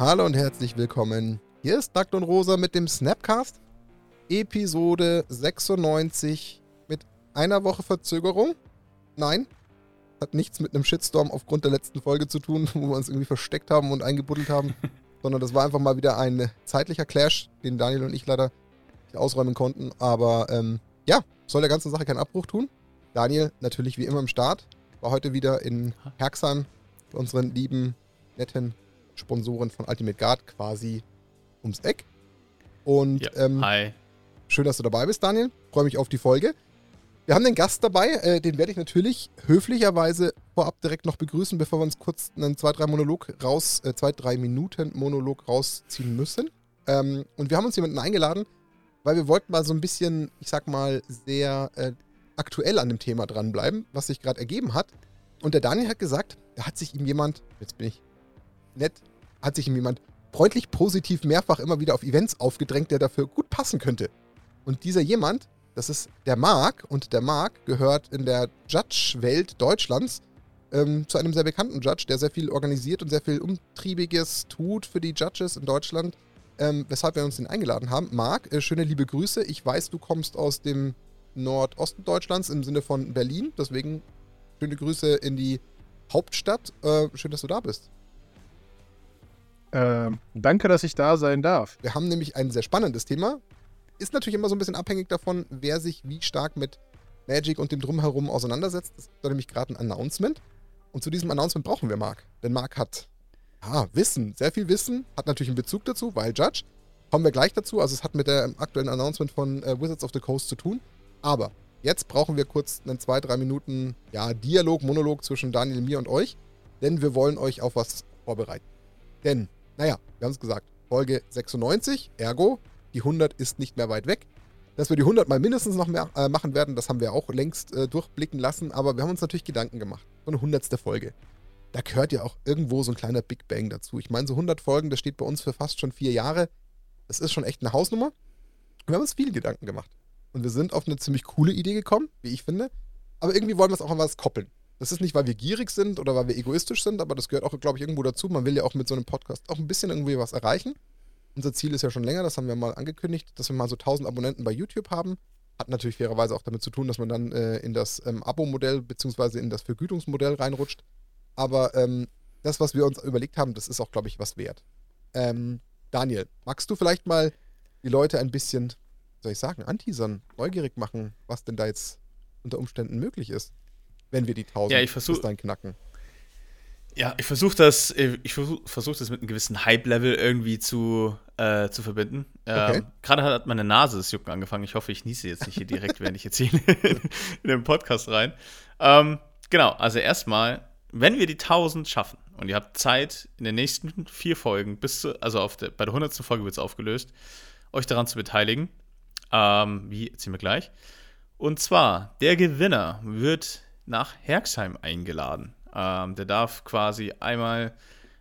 Hallo und herzlich willkommen. Hier ist Nackt und Rosa mit dem Snapcast. Episode 96 mit einer Woche Verzögerung. Nein, hat nichts mit einem Shitstorm aufgrund der letzten Folge zu tun, wo wir uns irgendwie versteckt haben und eingebuddelt haben, sondern das war einfach mal wieder ein zeitlicher Clash, den Daniel und ich leider nicht ausräumen konnten. Aber ähm, ja, soll der ganzen Sache keinen Abbruch tun. Daniel natürlich wie immer im Start. War heute wieder in Herxheim bei unseren lieben, netten Sponsoren von Ultimate Guard quasi ums Eck. Und Ja, ähm, Hi. schön, dass du dabei bist, Daniel. Freue mich auf die Folge. Wir haben den Gast dabei, äh, den werde ich natürlich höflicherweise vorab direkt noch begrüßen, bevor wir uns kurz einen 2-3 Monolog raus, äh, 2-3 Minuten Monolog rausziehen müssen. Ähm, und wir haben uns jemanden eingeladen, weil wir wollten mal so ein bisschen, ich sag mal, sehr äh, aktuell an dem Thema dranbleiben, was sich gerade ergeben hat. Und der Daniel hat gesagt, da hat sich ihm jemand, jetzt bin ich nett, hat sich ihm jemand freundlich positiv mehrfach immer wieder auf Events aufgedrängt, der dafür gut passen könnte. Und dieser jemand, das ist der Marc, und der Marc gehört in der Judge-Welt Deutschlands ähm, zu einem sehr bekannten Judge, der sehr viel organisiert und sehr viel Umtriebiges tut für die Judges in Deutschland, ähm, weshalb wir uns den eingeladen haben. Marc, äh, schöne liebe Grüße. Ich weiß, du kommst aus dem Nordosten Deutschlands im Sinne von Berlin, deswegen schöne Grüße in die Hauptstadt. Äh, schön, dass du da bist. Ähm, danke, dass ich da sein darf. Wir haben nämlich ein sehr spannendes Thema. Ist natürlich immer so ein bisschen abhängig davon, wer sich wie stark mit Magic und dem Drumherum auseinandersetzt. Es ist nämlich gerade ein Announcement. Und zu diesem Announcement brauchen wir Marc. Denn Marc hat ja, Wissen, sehr viel Wissen, hat natürlich einen Bezug dazu, weil Judge. Kommen wir gleich dazu. Also es hat mit der aktuellen Announcement von äh, Wizards of the Coast zu tun. Aber jetzt brauchen wir kurz einen zwei, drei Minuten ja, Dialog, Monolog zwischen Daniel, mir und euch. Denn wir wollen euch auf was vorbereiten. Denn, naja, wir haben es gesagt, Folge 96, ergo, die 100 ist nicht mehr weit weg. Dass wir die 100 mal mindestens noch mehr äh, machen werden, das haben wir auch längst äh, durchblicken lassen, aber wir haben uns natürlich Gedanken gemacht. So eine 100. Folge. Da gehört ja auch irgendwo so ein kleiner Big Bang dazu. Ich meine, so 100 Folgen, das steht bei uns für fast schon vier Jahre. Das ist schon echt eine Hausnummer. Wir haben uns viele Gedanken gemacht. Und wir sind auf eine ziemlich coole Idee gekommen, wie ich finde. Aber irgendwie wollen wir es auch an was koppeln. Das ist nicht, weil wir gierig sind oder weil wir egoistisch sind, aber das gehört auch, glaube ich, irgendwo dazu. Man will ja auch mit so einem Podcast auch ein bisschen irgendwie was erreichen. Unser Ziel ist ja schon länger, das haben wir mal angekündigt, dass wir mal so 1000 Abonnenten bei YouTube haben. Hat natürlich fairerweise auch damit zu tun, dass man dann äh, in das ähm, Abo-Modell bzw. in das Vergütungsmodell reinrutscht. Aber ähm, das, was wir uns überlegt haben, das ist auch, glaube ich, was wert. Ähm, Daniel, magst du vielleicht mal die Leute ein bisschen, soll ich sagen, anteasern, neugierig machen, was denn da jetzt unter Umständen möglich ist, wenn wir die 1000 Ja, ich versuch- bis dahin knacken? Ja, ich versuche das, äh, ich versuch, das mit einem gewissen Hype-Level irgendwie zu, äh, zu verbinden. Okay. Ähm, Gerade hat meine Nase das Jucken angefangen. Ich hoffe, ich niese jetzt nicht hier direkt, während ich jetzt hier in, den Podcast rein. Ähm, genau, also erstmal, wenn wir die 1000 schaffen und ihr habt Zeit in den nächsten vier Folgen, bis zu, also auf der, bei der 100. Folge wird es aufgelöst, euch daran zu beteiligen. Ähm, wie, erzählen wir gleich. Und zwar, der Gewinner wird nach Herxheim eingeladen. Ähm, der darf quasi einmal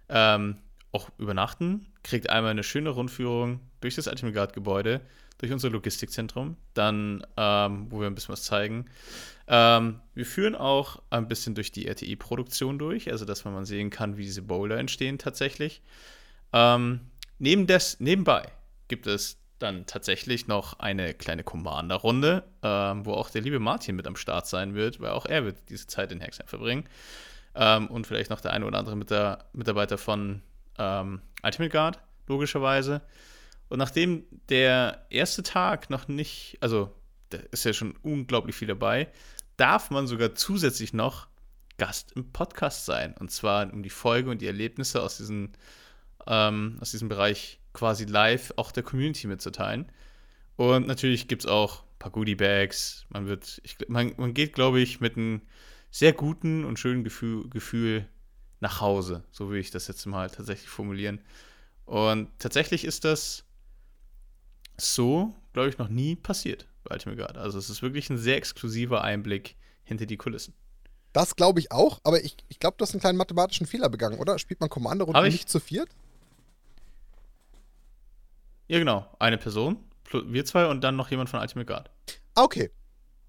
ähm, auch übernachten, kriegt einmal eine schöne Rundführung durch das Ultimate Guard Gebäude, durch unser Logistikzentrum, dann, ähm, wo wir ein bisschen was zeigen. Ähm, wir führen auch ein bisschen durch die RTI-Produktion durch, also dass man sehen kann, wie diese Bowler entstehen tatsächlich. Ähm, neben des, nebenbei gibt es dann tatsächlich noch eine kleine Commander-Runde, ähm, wo auch der liebe Martin mit am Start sein wird, weil auch er wird diese Zeit in Hexheim verbringen. Ähm, und vielleicht noch der eine oder andere mit der Mitarbeiter von ähm, Ultimate Guard, logischerweise. Und nachdem der erste Tag noch nicht, also da ist ja schon unglaublich viel dabei, darf man sogar zusätzlich noch Gast im Podcast sein. Und zwar um die Folge und die Erlebnisse aus, diesen, ähm, aus diesem Bereich quasi live auch der Community mitzuteilen. Und natürlich gibt es auch ein paar Goodie-Bags. Man wird, ich, man, man geht, glaube ich, mit einem sehr guten und schönen Gefühl, Gefühl nach Hause. So würde ich das jetzt mal tatsächlich formulieren. Und tatsächlich ist das so, glaube ich, noch nie passiert bei Ultimate Guard. Also es ist wirklich ein sehr exklusiver Einblick hinter die Kulissen. Das glaube ich auch, aber ich, ich glaube, du hast einen kleinen mathematischen Fehler begangen, oder? Spielt man Kommandorunde Hab ich? nicht zu viert? Ja, genau. Eine Person, wir zwei und dann noch jemand von Ultimate Guard. Ah, okay.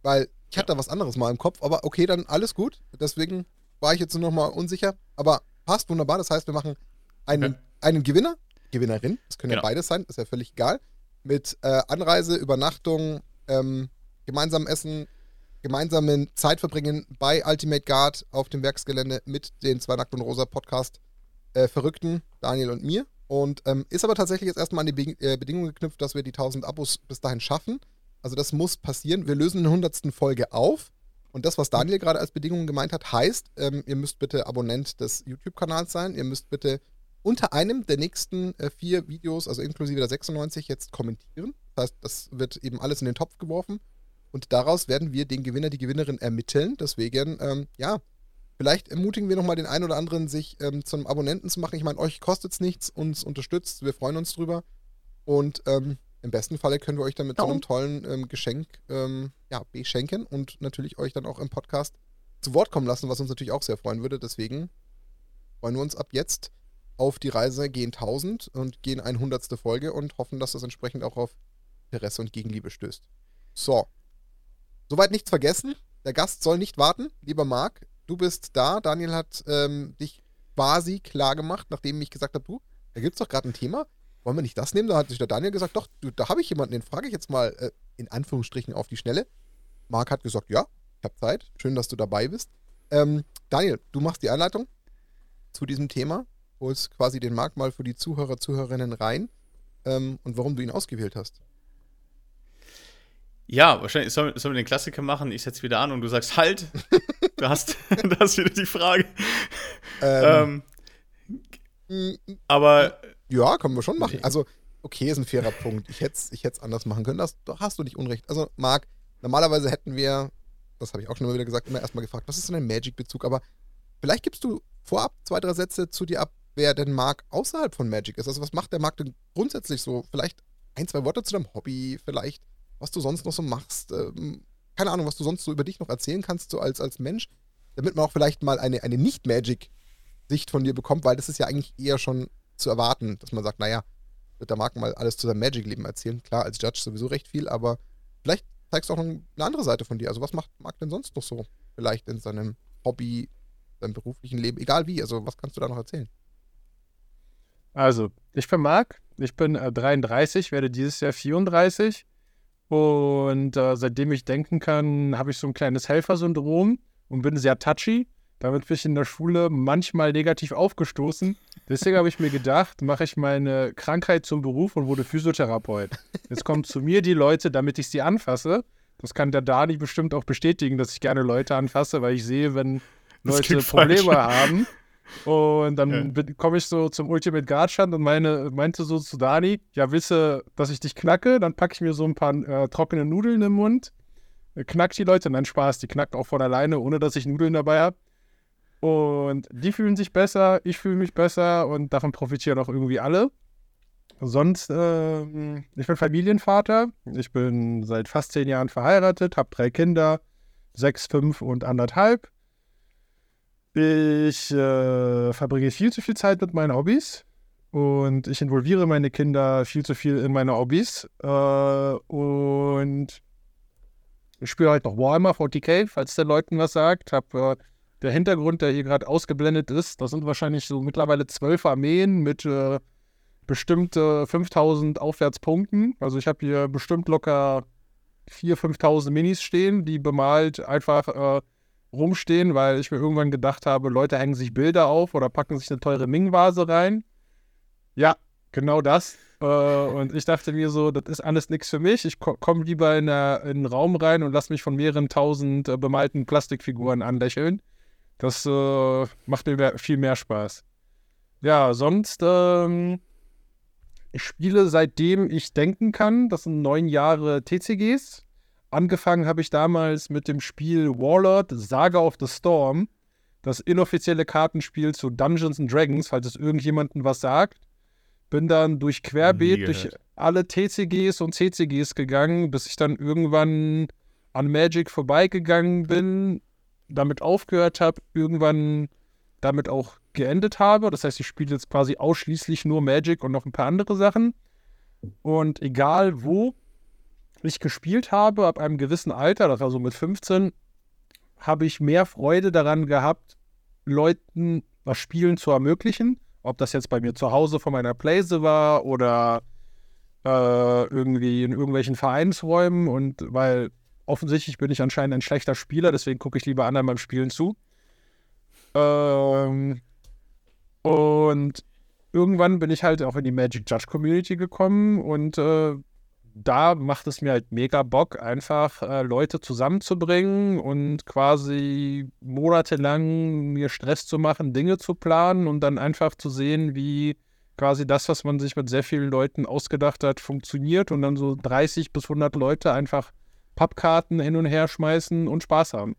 Weil ich hatte da was anderes mal im Kopf, aber okay, dann alles gut. Deswegen war ich jetzt nur noch mal unsicher. Aber passt wunderbar. Das heißt, wir machen einen Okay. einen Gewinner, Gewinnerin, das können Genau. ja beides sein, ist ja völlig egal, mit äh, Anreise, Übernachtung, ähm, gemeinsam essen, gemeinsamen Zeit verbringen bei Ultimate Guard auf dem Werksgelände mit den zwei Nackt und Rosa Podcast äh, Verrückten, Daniel und mir. Und ähm, ist aber tatsächlich jetzt erstmal an die Be äh, Bedingung geknüpft, dass wir die 1000 Abos bis dahin schaffen. Also das muss passieren. Wir lösen in der 100. Folge auf. Und das, was Daniel gerade als Bedingung gemeint hat, heißt, ähm, ihr müsst bitte Abonnent des YouTube-Kanals sein. Ihr müsst bitte unter einem der nächsten äh, vier Videos, also inklusive der 96, jetzt kommentieren. Das heißt, das wird eben alles in den Topf geworfen. Und daraus werden wir den Gewinner, die Gewinnerin ermitteln. Deswegen, ähm, ja, vielleicht ermutigen wir nochmal den einen oder anderen, sich ähm, zum Abonnenten zu machen. Ich meine, euch kostet es nichts, uns unterstützt, wir freuen uns drüber. Und ähm, im besten Falle können wir euch dann mit so einem tollen ähm, Geschenk ähm, ja, beschenken und natürlich euch dann auch im Podcast zu Wort kommen lassen, was uns natürlich auch sehr freuen würde. Deswegen freuen wir uns ab jetzt auf die Reise gehen 1000 und gehen 100. Folge und hoffen, dass das entsprechend auch auf Interesse und Gegenliebe stößt. So. Soweit nichts vergessen. Der Gast soll nicht warten. Lieber Marc, du bist da. Daniel hat ähm, dich quasi klar gemacht, nachdem ich gesagt habe, du, da gibt es doch gerade ein Thema. Wollen wir nicht das nehmen? Da hat sich der Daniel gesagt, doch, du, da habe ich jemanden, den frage ich jetzt mal äh, in Anführungsstrichen auf die Schnelle. Marc hat gesagt, ja, ich habe Zeit. Schön, dass du dabei bist. Ähm, Daniel, du machst die Einleitung zu diesem Thema, holst quasi den Marc mal für die Zuhörer, Zuhörerinnen rein ähm, und warum du ihn ausgewählt hast. Ja, wahrscheinlich sollen soll wir den Klassiker machen. Ich setze wieder an und du sagst halt. du hast, du hast wieder die Frage. Ähm, Ähm, aber Ja, können wir schon machen. Also, okay, ist ein fairer Punkt. Ich hätte es ich hätt's anders machen können. Das, da hast du nicht unrecht. Also, Marc, normalerweise hätten wir, das habe ich auch schon immer wieder gesagt, immer erstmal gefragt, was ist denn ein Magic-Bezug? Aber vielleicht gibst du vorab zwei, drei Sätze zu dir ab, wer denn Marc außerhalb von Magic ist. Also, was macht der Marc denn grundsätzlich so? Vielleicht ein, zwei Worte zu deinem Hobby, vielleicht, was du sonst noch so machst. Ähm, keine Ahnung, was du sonst so über dich noch erzählen kannst, so als, als Mensch, damit man auch vielleicht mal eine, eine Nicht-Magic-Sicht von dir bekommt, weil das ist ja eigentlich eher schon zu erwarten, dass man sagt, naja, wird der Marc mal alles zu seinem Magic-Leben erzählen. Klar, als Judge sowieso recht viel, aber vielleicht zeigst du auch noch eine andere Seite von dir. Also was macht Marc denn sonst noch so? Vielleicht in seinem Hobby, seinem beruflichen Leben, egal wie. Also was kannst du da noch erzählen? Also, ich bin Marc, ich bin äh, 33, werde dieses Jahr 34 und äh, seitdem ich denken kann, habe ich so ein kleines Helfersyndrom und bin sehr touchy. Damit bin ich in der Schule manchmal negativ aufgestoßen. Deswegen habe ich mir gedacht, mache ich meine Krankheit zum Beruf und wurde Physiotherapeut. Jetzt kommen zu mir die Leute, damit ich sie anfasse. Das kann der Dani bestimmt auch bestätigen, dass ich gerne Leute anfasse, weil ich sehe, wenn Leute Probleme falsch. haben. Und dann Ja. komme ich so zum Ultimate Guard Stand und meine, meinte so zu Dani, ja, wisse, dass ich dich knacke, dann packe ich mir so ein paar äh, trockene Nudeln im Mund, äh, knack die Leute, nein, Spaß, die knacken auch von alleine, ohne dass ich Nudeln dabei habe. Und die fühlen sich besser, ich fühle mich besser und davon profitieren auch irgendwie alle. Sonst, ähm, ich bin Familienvater, ich bin seit fast zehn Jahren verheiratet, habe drei Kinder, sechs, fünf und anderthalb. Ich äh, verbringe viel zu viel Zeit mit meinen Hobbys und ich involviere meine Kinder viel zu viel in meine Hobbys. Äh, und ich spiele halt noch Warhammer 40k, falls der Leuten was sagt. Hab, äh, der Hintergrund, der hier gerade ausgeblendet ist, das sind wahrscheinlich so mittlerweile zwölf Armeen mit äh, bestimmt äh, 5000 Aufwärtspunkten. Also ich habe hier bestimmt locker 4.000, 5.000 Minis stehen, die bemalt einfach äh, rumstehen, weil ich mir irgendwann gedacht habe, Leute hängen sich Bilder auf oder packen sich eine teure Ming-Vase rein. Ja, genau das. Äh, und ich dachte mir so, das ist alles nichts für mich. Ich ko komme lieber in, eine, in einen Raum rein und lasse mich von mehreren tausend äh, bemalten Plastikfiguren anlächeln. Das äh, macht mir mehr, viel mehr Spaß. Ja, sonst, ähm, ich spiele seitdem ich denken kann. Das sind neun Jahre TCGs. Angefangen habe ich damals mit dem Spiel Warlord Saga of the Storm, das inoffizielle Kartenspiel zu Dungeons and Dragons, falls es irgendjemandem was sagt. Bin dann durch Querbeet, durch alle TCGs und CCGs gegangen, bis ich dann irgendwann an Magic vorbeigegangen bin, damit aufgehört habe, irgendwann damit auch geendet habe. Das heißt, ich spiele jetzt quasi ausschließlich nur Magic und noch ein paar andere Sachen. Und egal wo ich gespielt habe, ab einem gewissen Alter, das war so mit 15, habe ich mehr Freude daran gehabt, Leuten was Spielen zu ermöglichen, Ob das jetzt bei mir zu Hause von meiner Playse war oder äh, irgendwie in irgendwelchen Vereinsräumen und weil offensichtlich bin ich anscheinend ein schlechter Spieler, deswegen gucke ich lieber anderen beim Spielen zu. Ähm, und irgendwann bin ich halt auch in die Magic Judge Community gekommen und äh, da macht es mir halt mega Bock, einfach äh, Leute zusammenzubringen und quasi monatelang mir Stress zu machen, Dinge zu planen und dann einfach zu sehen, wie quasi das, was man sich mit sehr vielen Leuten ausgedacht hat, funktioniert und dann so 30 bis 100 Leute einfach Pappkarten hin und her schmeißen und Spaß haben.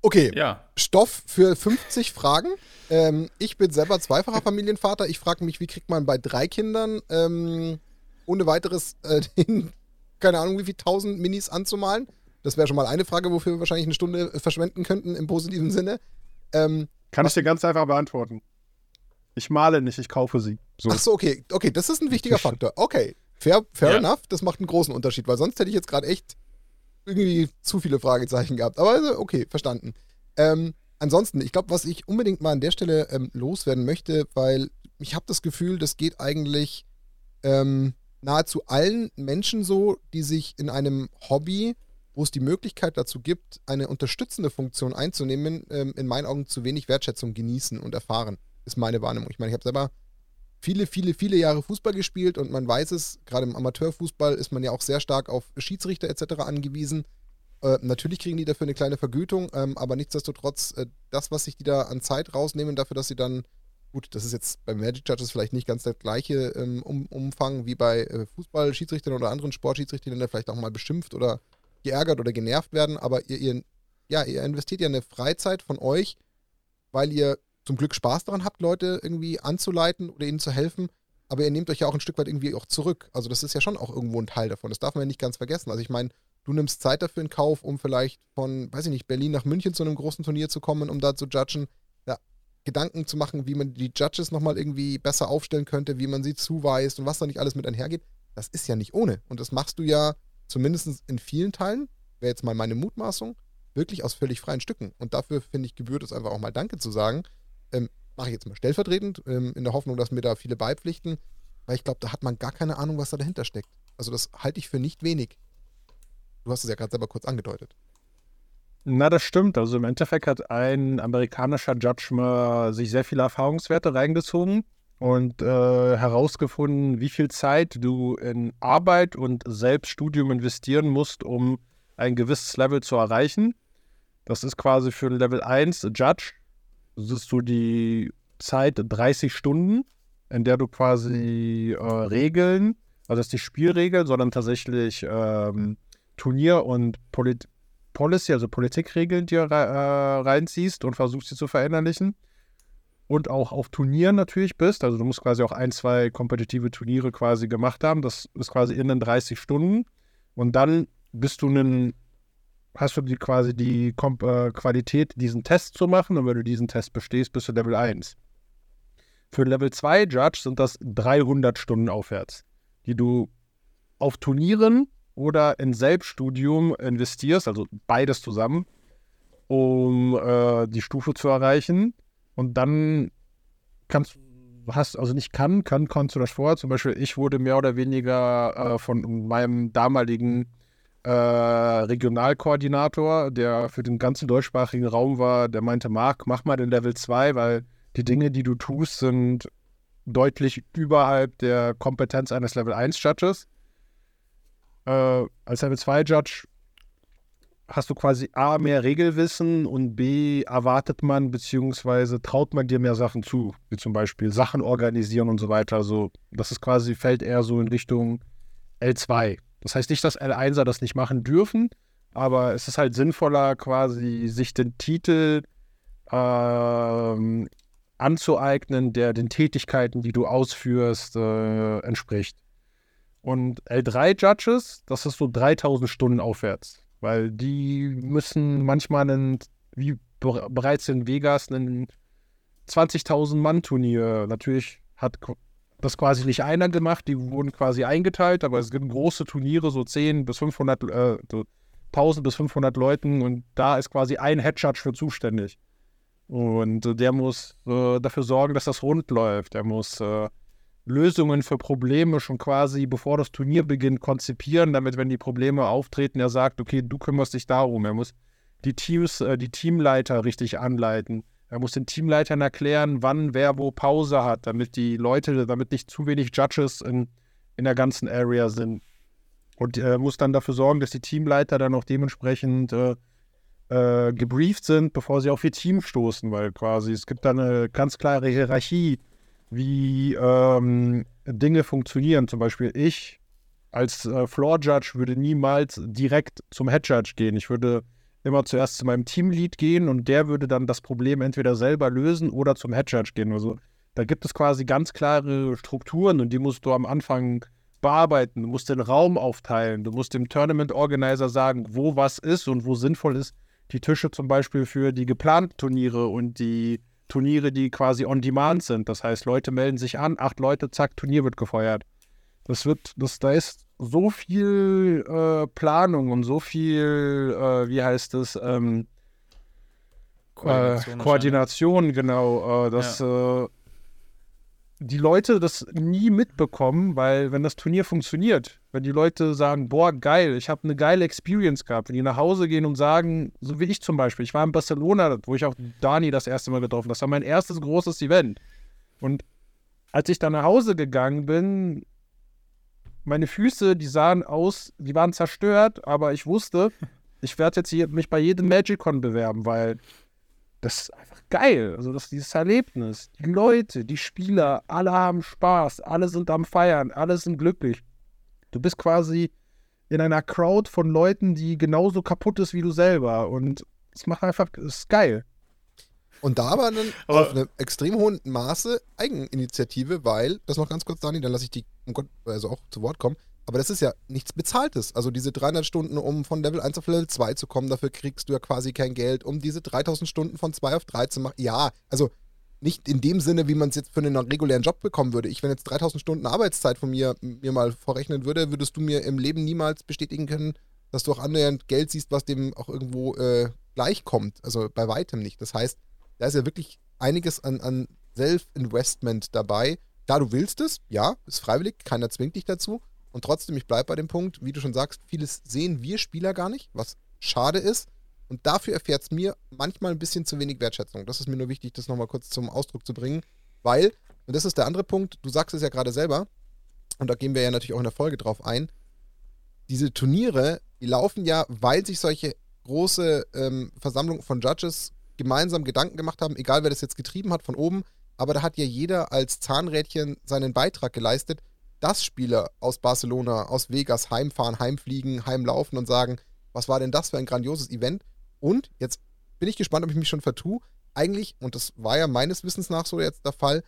Okay, Ja. Stoff für 50 Fragen. Ähm, ich bin selber zweifacher Familienvater. Ich frage mich, wie kriegt man bei drei Kindern ähm, ohne weiteres äh, den, keine Ahnung, wie viel tausend Minis anzumalen? Das wäre schon mal eine Frage, wofür wir wahrscheinlich eine Stunde äh, verschwenden könnten im positiven Sinne. Ähm, Kann ich dir ganz einfach beantworten. Ich male nicht, ich kaufe sie. So. Ach so, okay. Okay, das ist ein wichtiger Faktor. Okay, fair, fair Ja. enough. Das macht einen großen Unterschied, weil sonst hätte ich jetzt gerade echt irgendwie zu viele Fragezeichen gehabt. Aber also, okay, verstanden. Ähm, ansonsten, ich glaube, was ich unbedingt mal an der Stelle ähm, loswerden möchte, weil ich habe das Gefühl, das geht eigentlich ähm, nahezu allen Menschen so, die sich in einem Hobby, wo es die Möglichkeit dazu gibt, eine unterstützende Funktion einzunehmen, ähm, in meinen Augen zu wenig Wertschätzung genießen und erfahren, ist meine Wahrnehmung. Ich meine, ich habe selber viele, viele, viele Jahre Fußball gespielt und man weiß es, gerade im Amateurfußball ist man ja auch sehr stark auf Schiedsrichter etc. angewiesen. Äh, natürlich kriegen die dafür eine kleine Vergütung, ähm, aber nichtsdestotrotz, äh, das, was sich die da an Zeit rausnehmen, dafür, dass sie dann, gut, das ist jetzt bei Magic Judges vielleicht nicht ganz der gleiche ähm, um, Umfang wie bei äh, Fußballschiedsrichtern oder anderen Sportschiedsrichtern, die vielleicht auch mal beschimpft oder geärgert oder genervt werden, aber ihr, ihr, ja, ihr investiert ja eine Freizeit von euch, weil ihr zum Glück Spaß daran habt, Leute irgendwie anzuleiten oder ihnen zu helfen, aber ihr nehmt euch ja auch ein Stück weit irgendwie auch zurück. Also das ist ja schon auch irgendwo ein Teil davon. Das darf man ja nicht ganz vergessen. Also ich meine, du nimmst Zeit dafür in Kauf, um vielleicht von, weiß ich nicht, Berlin nach München zu einem großen Turnier zu kommen, um da zu judgen. Gedanken zu machen, wie man die Judges nochmal irgendwie besser aufstellen könnte, wie man sie zuweist und was da nicht alles mit einhergeht. Das ist ja nicht ohne. Und das machst du ja zumindest in vielen Teilen, wäre jetzt mal meine Mutmaßung, wirklich aus völlig freien Stücken. Und dafür finde ich, gebührt es einfach auch mal Danke zu sagen. Ähm, Mache ich jetzt mal stellvertretend, ähm, in der Hoffnung, dass mir da viele beipflichten, weil ich glaube, da hat man gar keine Ahnung, was da dahinter steckt. Also das halte ich für nicht wenig. Du hast es ja gerade selber kurz angedeutet. Na, das stimmt. Also im Endeffekt hat ein amerikanischer Judge mal sich sehr viele Erfahrungswerte reingezogen und äh, herausgefunden, wie viel Zeit du in Arbeit und Selbststudium investieren musst, um ein gewisses Level zu erreichen. Das ist quasi für ein Level 1 Judge, das ist so die Zeit 30 Stunden, in der du quasi äh, Regeln, also das ist die Spielregel, sondern tatsächlich ähm, Turnier- und Polit Policy, also Politikregeln dir äh, reinziehst und versuchst sie zu verinnerlichen. Und auch auf Turnieren natürlich bist. Also du musst quasi auch ein, zwei kompetitive Turniere quasi gemacht haben. Das ist quasi in den 30 Stunden. Und dann bist du einen, hast du die quasi die Kom äh, Qualität, diesen Test zu machen. Und wenn du diesen Test bestehst, bist du Level 1. Für Level 2 Judge sind das 300 Stunden aufwärts, die du auf Turnieren oder in Selbststudium investierst, also beides zusammen, um äh, die Stufe zu erreichen. Und dann kannst hast, also nicht kann, kann, kannst du das vorher. Zum Beispiel, ich wurde mehr oder weniger äh, von meinem damaligen äh, Regionalkoordinator, der für den ganzen deutschsprachigen Raum war, der meinte, Marc, mach mal den Level 2, weil die Dinge, die du tust, sind deutlich überhalb der Kompetenz eines Level 1 Judges. Äh, als Level 2 Judge hast du quasi A, mehr Regelwissen und B, erwartet man bzw. traut man dir mehr Sachen zu, wie zum Beispiel Sachen organisieren und so weiter. Also das ist quasi, fällt eher so in Richtung L2. Das heißt nicht, dass L1er das nicht machen dürfen, aber es ist halt sinnvoller, quasi sich den Titel ähm, anzueignen, der den Tätigkeiten, die du ausführst, äh, entspricht. Und L3-Judges, das ist so 3000 Stunden aufwärts, weil die müssen manchmal, einen, wie be bereits in Vegas, ein 20.000 Mann-Turnier. Natürlich hat das quasi nicht einer gemacht, die wurden quasi eingeteilt, aber es gibt große Turniere, so 10 bis 500, äh, so 1000 bis 500 Leuten und da ist quasi ein Head Judge für zuständig. Und äh, der muss äh, dafür sorgen, dass das rund läuft. Der muss äh, Lösungen für Probleme schon quasi, bevor das Turnier beginnt, konzipieren, damit, wenn die Probleme auftreten, er sagt, okay, du kümmerst dich darum. Er muss die Teams, äh, die Teamleiter richtig anleiten. Er muss den Teamleitern erklären, wann wer wo Pause hat, damit die Leute, damit nicht zu wenig Judges in, in der ganzen Area sind. Und er muss dann dafür sorgen, dass die Teamleiter dann auch dementsprechend äh, äh, gebrieft sind, bevor sie auf ihr Team stoßen, weil quasi es gibt da eine ganz klare Hierarchie wie ähm, Dinge funktionieren. Zum Beispiel ich als äh, Floor Judge würde niemals direkt zum Head Judge gehen. Ich würde immer zuerst zu meinem Teamlead gehen und der würde dann das Problem entweder selber lösen oder zum Head Judge gehen. Also da gibt es quasi ganz klare Strukturen und die musst du am Anfang bearbeiten. Du musst den Raum aufteilen. Du musst dem Tournament Organizer sagen, wo was ist und wo sinnvoll ist. Die Tische zum Beispiel für die geplanten Turniere und die Turniere, die quasi on demand sind. Das heißt, Leute melden sich an, acht Leute, zack, Turnier wird gefeuert. Das wird, das, da ist so viel äh, Planung und so viel, äh, wie heißt es, ähm, Koordination, äh, Koordination genau, äh, dass ja. Die Leute das nie mitbekommen, weil wenn das Turnier funktioniert, wenn die Leute sagen, boah, geil, ich habe eine geile Experience gehabt, wenn die nach Hause gehen und sagen, so wie ich zum Beispiel, ich war in Barcelona, wo ich auch Dani das erste Mal getroffen habe, das war mein erstes großes Event. Und als ich dann nach Hause gegangen bin, meine Füße, die sahen aus, die waren zerstört, aber ich wusste, ich werde jetzt hier mich bei jedem Magicon bewerben, weil das ist einfach geil. Also das, dieses Erlebnis, die Leute, die Spieler, alle haben Spaß, alle sind am Feiern, alle sind glücklich. Du bist quasi in einer Crowd von Leuten, die genauso kaputt ist wie du selber. Und es macht einfach, es ist geil. Und da aber dann aber auf einem extrem hohen Maße Eigeninitiative, weil, das noch ganz kurz, Dani, dann lasse ich die, um Gott, also auch zu Wort kommen, aber das ist ja nichts Bezahltes. Also diese 300 Stunden, um von Level 1 auf Level 2 zu kommen, dafür kriegst du ja quasi kein Geld. Um diese 3000 Stunden von 2 auf 3 zu machen, ja, also nicht in dem Sinne, wie man es jetzt für einen regulären Job bekommen würde. Ich, wenn jetzt 3000 Stunden Arbeitszeit von mir, mir mal vorrechnen würde, würdest du mir im Leben niemals bestätigen können, dass du auch annähernd Geld siehst, was dem auch irgendwo äh, gleichkommt. Also bei weitem nicht. Das heißt, da ist ja wirklich einiges an, an Self-Investment dabei. Da du willst es, ja, ist freiwillig, keiner zwingt dich dazu. Und trotzdem, ich bleibe bei dem Punkt, wie du schon sagst, vieles sehen wir Spieler gar nicht, was schade ist. Und dafür erfährt es mir manchmal ein bisschen zu wenig Wertschätzung. Das ist mir nur wichtig, das nochmal kurz zum Ausdruck zu bringen, weil, und das ist der andere Punkt, du sagst es ja gerade selber, und da gehen wir ja natürlich auch in der Folge drauf ein, diese Turniere, die laufen ja, weil sich solche große ähm, Versammlungen von Judges gemeinsam Gedanken gemacht haben, egal wer das jetzt getrieben hat von oben, aber da hat ja jeder als Zahnrädchen seinen Beitrag geleistet, dass Spieler aus Barcelona, aus Vegas heimfahren, heimfliegen, heimlaufen und sagen, was war denn das für ein grandioses Event? Und jetzt bin ich gespannt, ob ich mich schon vertue. Eigentlich, und das war ja meines Wissens nach so jetzt der Fall,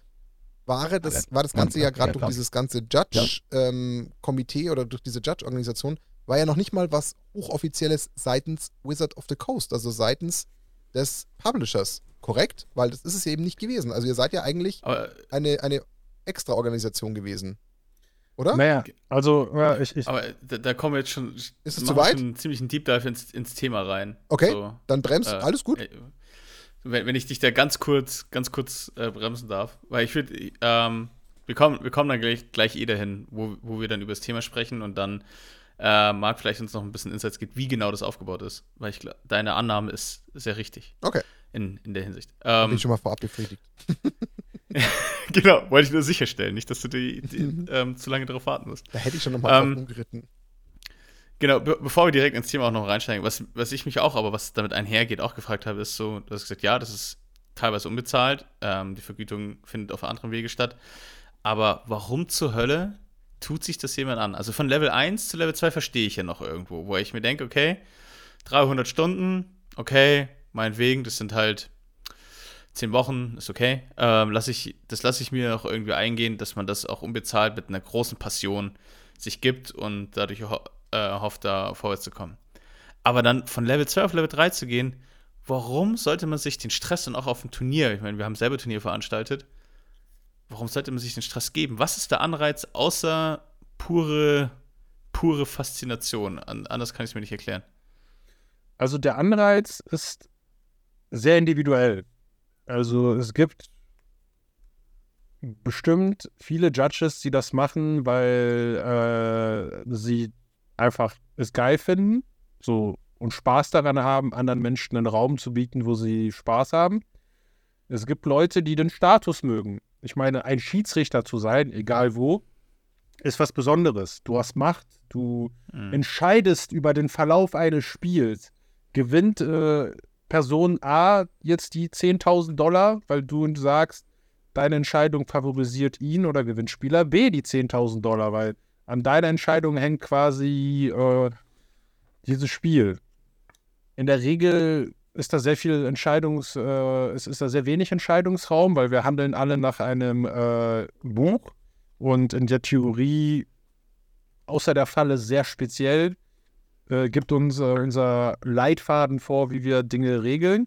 war das, war das Ganze ja gerade durch dieses ganze Judge-Komitee ähm, oder durch diese Judge-Organisation, war ja noch nicht mal was Hochoffizielles seitens Wizard of the Coast, also seitens des Publishers. Korrekt? Weil das ist es eben nicht gewesen. Also ihr seid ja eigentlich eine, eine Extra-Organisation gewesen. Oder? Naja, also ja, ich, ich. Aber da, da, kommen wir jetzt schon. Ist es zu weit? Schon ziemlich einen Deep Dive ins, ins Thema rein. Okay, so, dann bremst. Äh, Alles gut. Äh, wenn, wenn ich dich da ganz kurz, ganz kurz äh, bremsen darf, weil ich würde, ähm, wir kommen, wir kommen dann gleich, gleich eh dahin, wo, wo wir dann über das Thema sprechen und dann äh, Marc vielleicht uns noch ein bisschen Insights gibt, wie genau das aufgebaut ist, weil ich deine Annahme ist sehr richtig. Okay. In, in der Hinsicht. Ähm, Bin schon mal vorab befriedigt. genau, wollte ich nur sicherstellen, nicht, dass du die, die mhm. ähm, zu lange darauf warten musst. Da hätte ich schon nochmal ähm, umgeritten. Genau, be bevor wir direkt ins Thema auch noch reinsteigen, was, was ich mich auch, aber was damit einhergeht, auch gefragt habe, ist so, du hast gesagt, ja, das ist teilweise unbezahlt, ähm, die Vergütung findet auf anderen Wege statt. Aber warum zur Hölle tut sich das jemand an? Also von Level 1 zu Level 2 verstehe ich ja noch irgendwo, wo ich mir denke, okay, 300 Stunden, okay, meinetwegen, das sind halt zehn Wochen ist okay. Ähm, lass ich, das lasse ich mir auch irgendwie eingehen, dass man das auch unbezahlt mit einer großen Passion sich gibt und dadurch ho äh, hofft, da vorwärts zu kommen. Aber dann von Level 2 auf Level 3 zu gehen, warum sollte man sich den Stress und auch auf dem Turnier, ich meine, wir haben selber Turnier veranstaltet, warum sollte man sich den Stress geben? Was ist der Anreiz außer pure, pure Faszination? anders kann ich es mir nicht erklären. Also der Anreiz ist sehr individuell. Also es gibt bestimmt viele Judges, die das machen, weil äh, sie einfach es geil finden, so und Spaß daran haben, anderen Menschen einen Raum zu bieten, wo sie Spaß haben. Es gibt Leute, die den Status mögen. Ich meine, ein Schiedsrichter zu sein, egal wo, ist was Besonderes. Du hast Macht, du mhm. entscheidest über den Verlauf eines Spiels. Gewinnt äh, Person A jetzt die 10.000 Dollar, weil du sagst, deine Entscheidung favorisiert ihn oder gewinnt Spieler B die 10.000 Dollar, weil an deiner Entscheidung hängt quasi äh, dieses Spiel. In der Regel ist da sehr viel Entscheidungs, äh, es ist da sehr wenig Entscheidungsraum, weil wir handeln alle nach einem äh, Buch und in der Theorie, außer der Falle sehr speziell, äh, gibt uns äh, unser Leitfaden vor, wie wir Dinge regeln.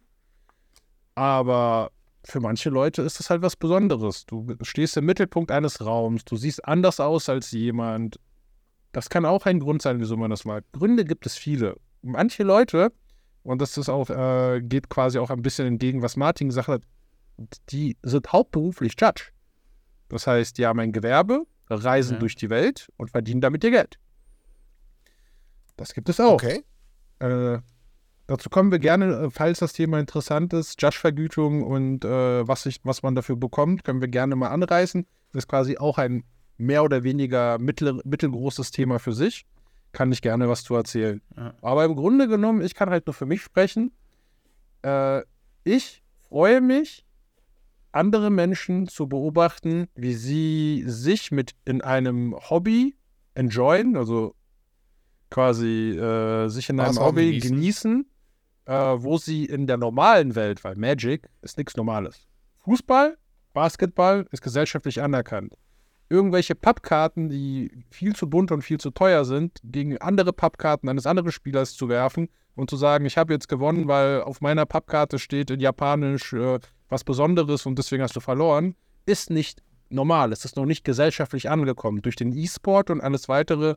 Aber für manche Leute ist das halt was Besonderes. Du stehst im Mittelpunkt eines Raums, du siehst anders aus als jemand. Das kann auch ein Grund sein, wieso man das mag. Gründe gibt es viele. Manche Leute, und das ist auch, äh, geht quasi auch ein bisschen entgegen, was Martin gesagt hat, die sind hauptberuflich Judge. Das heißt, die haben ein Gewerbe, reisen ja. durch die Welt und verdienen damit ihr Geld. Das gibt es auch. Okay. Äh, Dazu kommen wir gerne, äh, falls das Thema interessant ist. Judge-Vergütung und äh, was, ich, was man dafür bekommt, können wir gerne mal anreißen. Das ist quasi auch ein mehr oder weniger mittel, mittelgroßes Thema für sich. Kann ich gerne was zu erzählen. Ja. Aber im Grunde genommen, ich kann halt nur für mich sprechen. Äh, ich freue mich, andere Menschen zu beobachten, wie sie sich mit in einem Hobby enjoyen, also quasi äh, sich in einem Hobby genießen, äh, wo sie in der normalen Welt, weil Magic ist nichts Normales. Fußball, Basketball ist gesellschaftlich anerkannt. Irgendwelche Pappkarten, die viel zu bunt und viel zu teuer sind, gegen andere Pappkarten eines anderen Spielers zu werfen und zu sagen, ich habe jetzt gewonnen, weil auf meiner Pappkarte steht in Japanisch äh, was Besonderes und deswegen hast du verloren, ist nicht normal. Es ist noch nicht gesellschaftlich angekommen. Durch den E-Sport und alles weitere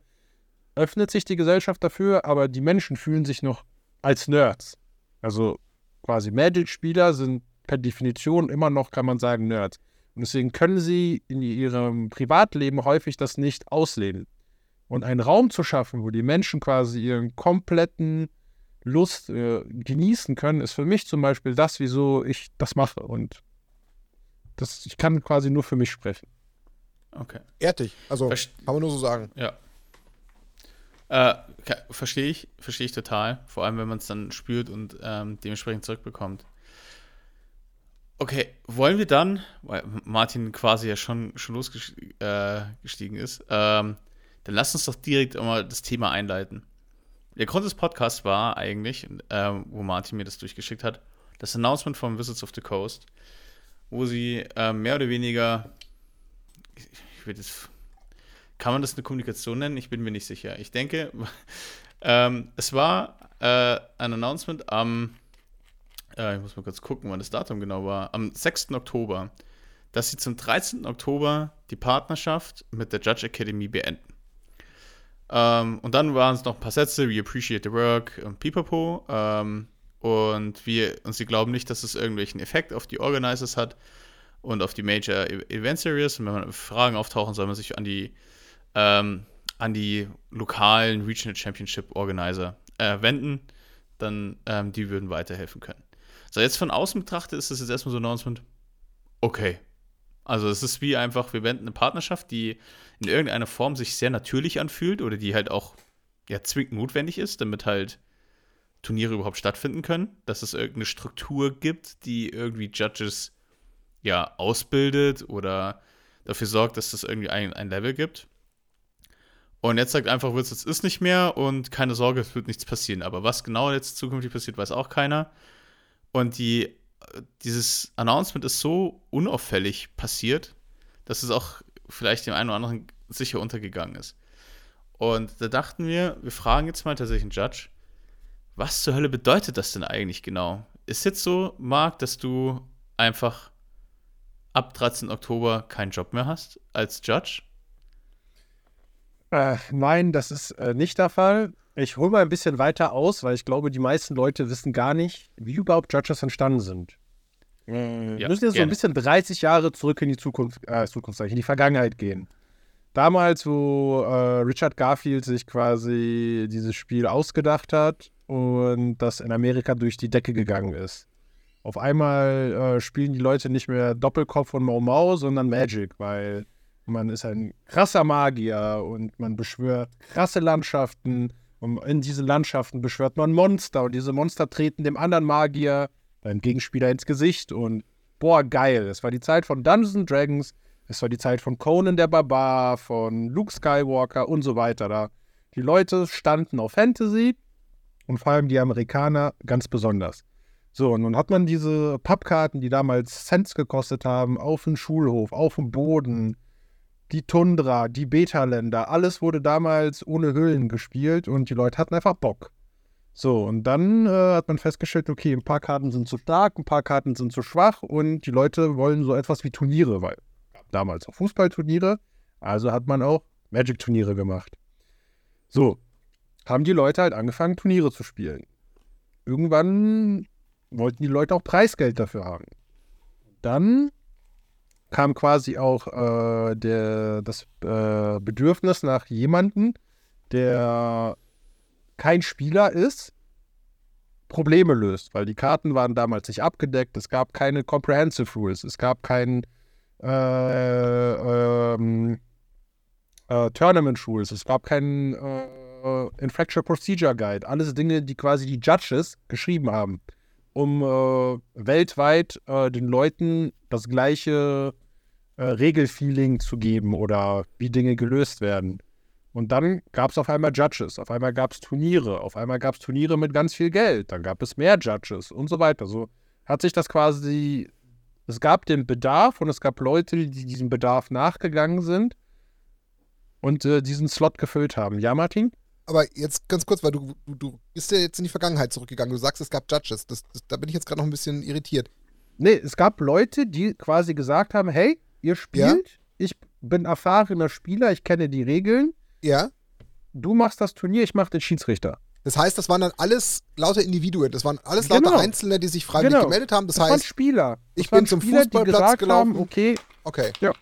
öffnet sich die Gesellschaft dafür, aber die Menschen fühlen sich noch als Nerds. Also quasi Magic-Spieler sind per Definition immer noch, kann man sagen, Nerds. Und deswegen können sie in ihrem Privatleben häufig das nicht auslehnen. Und einen Raum zu schaffen, wo die Menschen quasi ihren kompletten Lust äh, genießen können, ist für mich zum Beispiel das, wieso ich das mache. Und das, ich kann quasi nur für mich sprechen. Okay. Ehrt dich. Also, Verst kann man nur so sagen. Ja. Äh, verstehe ich, verstehe ich total. Vor allem, wenn man es dann spürt und ähm, dementsprechend zurückbekommt. Okay, wollen wir dann, weil Martin quasi ja schon, schon losgestiegen äh, ist, ähm, dann lass uns doch direkt mal das Thema einleiten. Der Grund des Podcasts war eigentlich, äh, wo Martin mir das durchgeschickt hat, das Announcement von Visits of the Coast, wo sie äh, mehr oder weniger, ich, ich will jetzt kann man das eine Kommunikation nennen? Ich bin mir nicht sicher. Ich denke, ähm, es war äh, ein Announcement am, äh, ich muss mal kurz gucken, wann das Datum genau war, am 6. Oktober, dass sie zum 13. Oktober die Partnerschaft mit der Judge Academy beenden. Ähm, und dann waren es noch ein paar Sätze, we appreciate the work und pipapo. Ähm, und wir, und sie glauben nicht, dass es irgendwelchen Effekt auf die Organizers hat und auf die Major e-, Event Series. Und wenn man Fragen auftauchen, soll man sich an die ähm, an die lokalen Regional Championship Organizer äh, wenden, dann ähm, die würden weiterhelfen können. So, jetzt von außen betrachtet ist das jetzt erstmal so ein Announcement. Okay. Also es ist wie einfach, wir wenden eine Partnerschaft, die in irgendeiner Form sich sehr natürlich anfühlt oder die halt auch ja, zwingend notwendig ist, damit halt Turniere überhaupt stattfinden können, dass es irgendeine Struktur gibt, die irgendwie Judges ja ausbildet oder dafür sorgt, dass es irgendwie ein, ein Level gibt. Und jetzt sagt einfach, Witz, es ist nicht mehr und keine Sorge, es wird nichts passieren. Aber was genau jetzt zukünftig passiert, weiß auch keiner. Und die, dieses Announcement ist so unauffällig passiert, dass es auch vielleicht dem einen oder anderen sicher untergegangen ist. Und da dachten wir, wir fragen jetzt mal tatsächlich einen Judge, was zur Hölle bedeutet das denn eigentlich genau? Ist jetzt so, Marc, dass du einfach ab 13. Oktober keinen Job mehr hast als Judge? Äh, nein, das ist äh, nicht der Fall. Ich hole mal ein bisschen weiter aus, weil ich glaube, die meisten Leute wissen gar nicht, wie überhaupt Judges entstanden sind. Wir Ja, müssen jetzt so ein bisschen 30 Jahre zurück in die Zukunft, äh, Zukunft, in die Vergangenheit gehen. Damals, wo äh, Richard Garfield sich quasi dieses Spiel ausgedacht hat und das in Amerika durch die Decke gegangen ist. Auf einmal äh, spielen die Leute nicht mehr Doppelkopf und Mau Mau, sondern Magic, weil man ist ein krasser Magier und man beschwört krasse Landschaften und in diese Landschaften beschwört man Monster und diese Monster treten dem anderen Magier, deinem Gegenspieler ins Gesicht und boah, geil. Es war die Zeit von Dungeons and Dragons, es war die Zeit von Conan der Barbar, von Luke Skywalker und so weiter. Da die Leute standen auf Fantasy und vor allem die Amerikaner ganz besonders. So, und nun hat man diese Pappkarten, die damals Cents gekostet haben, auf dem Schulhof, auf dem Boden, die Tundra, die Beta-Länder, alles wurde damals ohne Hüllen gespielt und die Leute hatten einfach Bock. So, und dann äh, hat man festgestellt, okay, ein paar Karten sind zu stark, ein paar Karten sind zu schwach und die Leute wollen so etwas wie Turniere, weil damals auch Fußballturniere, also hat man auch Magic-Turniere gemacht. So, haben die Leute halt angefangen, Turniere zu spielen. Irgendwann wollten die Leute auch Preisgeld dafür haben. Dann kam quasi auch äh, der, das äh, Bedürfnis nach jemandem, der kein Spieler ist, Probleme löst, weil die Karten waren damals nicht abgedeckt, es gab keine Comprehensive Rules, es gab kein äh, ähm, äh, Tournament Rules, es gab keinen äh, Infraction Procedure Guide, alles Dinge, die quasi die Judges geschrieben haben, um äh, weltweit äh, den Leuten das gleiche äh, Regelfeeling zu geben oder wie Dinge gelöst werden. Und dann gab es auf einmal Judges, auf einmal gab es Turniere, auf einmal gab es Turniere mit ganz viel Geld, dann gab es mehr Judges und so weiter. So hat sich das quasi, es gab den Bedarf und es gab Leute, die diesem Bedarf nachgegangen sind und äh, diesen Slot gefüllt haben. Ja, Martin? Aber jetzt ganz kurz, weil du, du, du bist ja jetzt in die Vergangenheit zurückgegangen. Du sagst, es gab Judges. Das, das, da bin ich jetzt gerade noch ein bisschen irritiert. Nee, es gab Leute, die quasi gesagt haben, hey, ihr spielt, ich bin erfahrener Spieler, ich kenne die Regeln, Ja. du machst das Turnier, ich mach den Schiedsrichter. Das heißt, das waren dann alles lauter Individuen. Das waren alles Genau. lauter Einzelne, die sich freiwillig Genau. gemeldet haben. Das, Das waren heißt, Spieler. Das ich waren bin zum Spieler, Fußballplatz gelaufen. haben, okay, okay. Ja.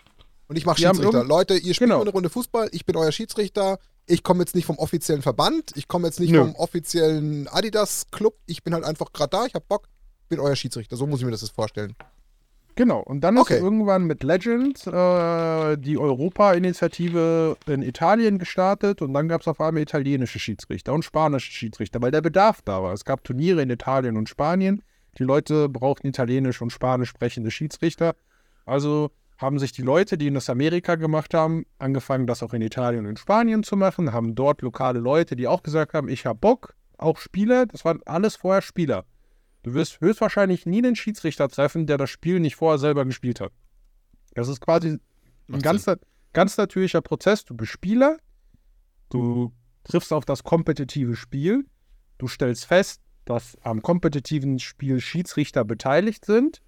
Und ich mache Schiedsrichter. Leute, ihr spielt Genau. eine Runde Fußball, ich bin euer Schiedsrichter. Ich komme jetzt nicht vom offiziellen Verband, ich komme jetzt nicht Nö. vom offiziellen Adidas-Club. Ich bin halt einfach gerade da, ich habe Bock, bin euer Schiedsrichter. So muss ich mir das jetzt vorstellen. Genau, und dann Okay. ist irgendwann mit Legends äh, die Europa-Initiative in Italien gestartet und dann gab es auf einmal italienische Schiedsrichter und spanische Schiedsrichter, weil der Bedarf da war. Es gab Turniere in Italien und Spanien. Die Leute brauchten italienisch und spanisch sprechende Schiedsrichter. Also haben sich die Leute, die in das Amerika gemacht haben, angefangen, das auch in Italien und in Spanien zu machen, haben dort lokale Leute, die auch gesagt haben, ich habe Bock, auch Spieler, das waren alles vorher Spieler. Du wirst höchstwahrscheinlich nie einen Schiedsrichter treffen, der das Spiel nicht vorher selber gespielt hat. Das ist quasi ein ganz, ganz natürlicher Prozess. Du bist Spieler, du triffst auf das kompetitive Spiel, du stellst fest, dass am kompetitiven Spiel Schiedsrichter beteiligt sind,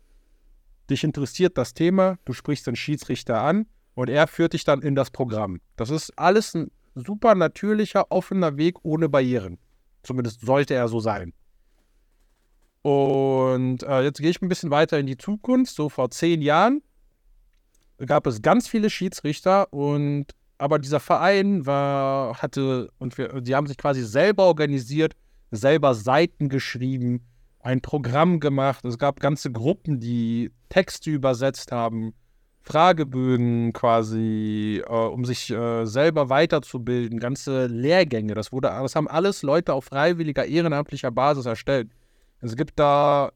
dich interessiert das Thema, du sprichst den Schiedsrichter an und er führt dich dann in das Programm. Das ist alles ein super natürlicher, offener Weg ohne Barrieren. Zumindest sollte er so sein. Und äh, jetzt gehe ich ein bisschen weiter in die Zukunft. So vor zehn Jahren gab es ganz viele Schiedsrichter und aber dieser Verein war, hatte, und wir, die haben sich quasi selber organisiert, selber Seiten geschrieben, ein Programm gemacht. Es gab ganze Gruppen, die Texte übersetzt haben, Fragebögen quasi, äh, um sich äh, selber weiterzubilden, ganze Lehrgänge. Das wurde, das haben alles Leute auf freiwilliger, ehrenamtlicher Basis erstellt. Es gibt da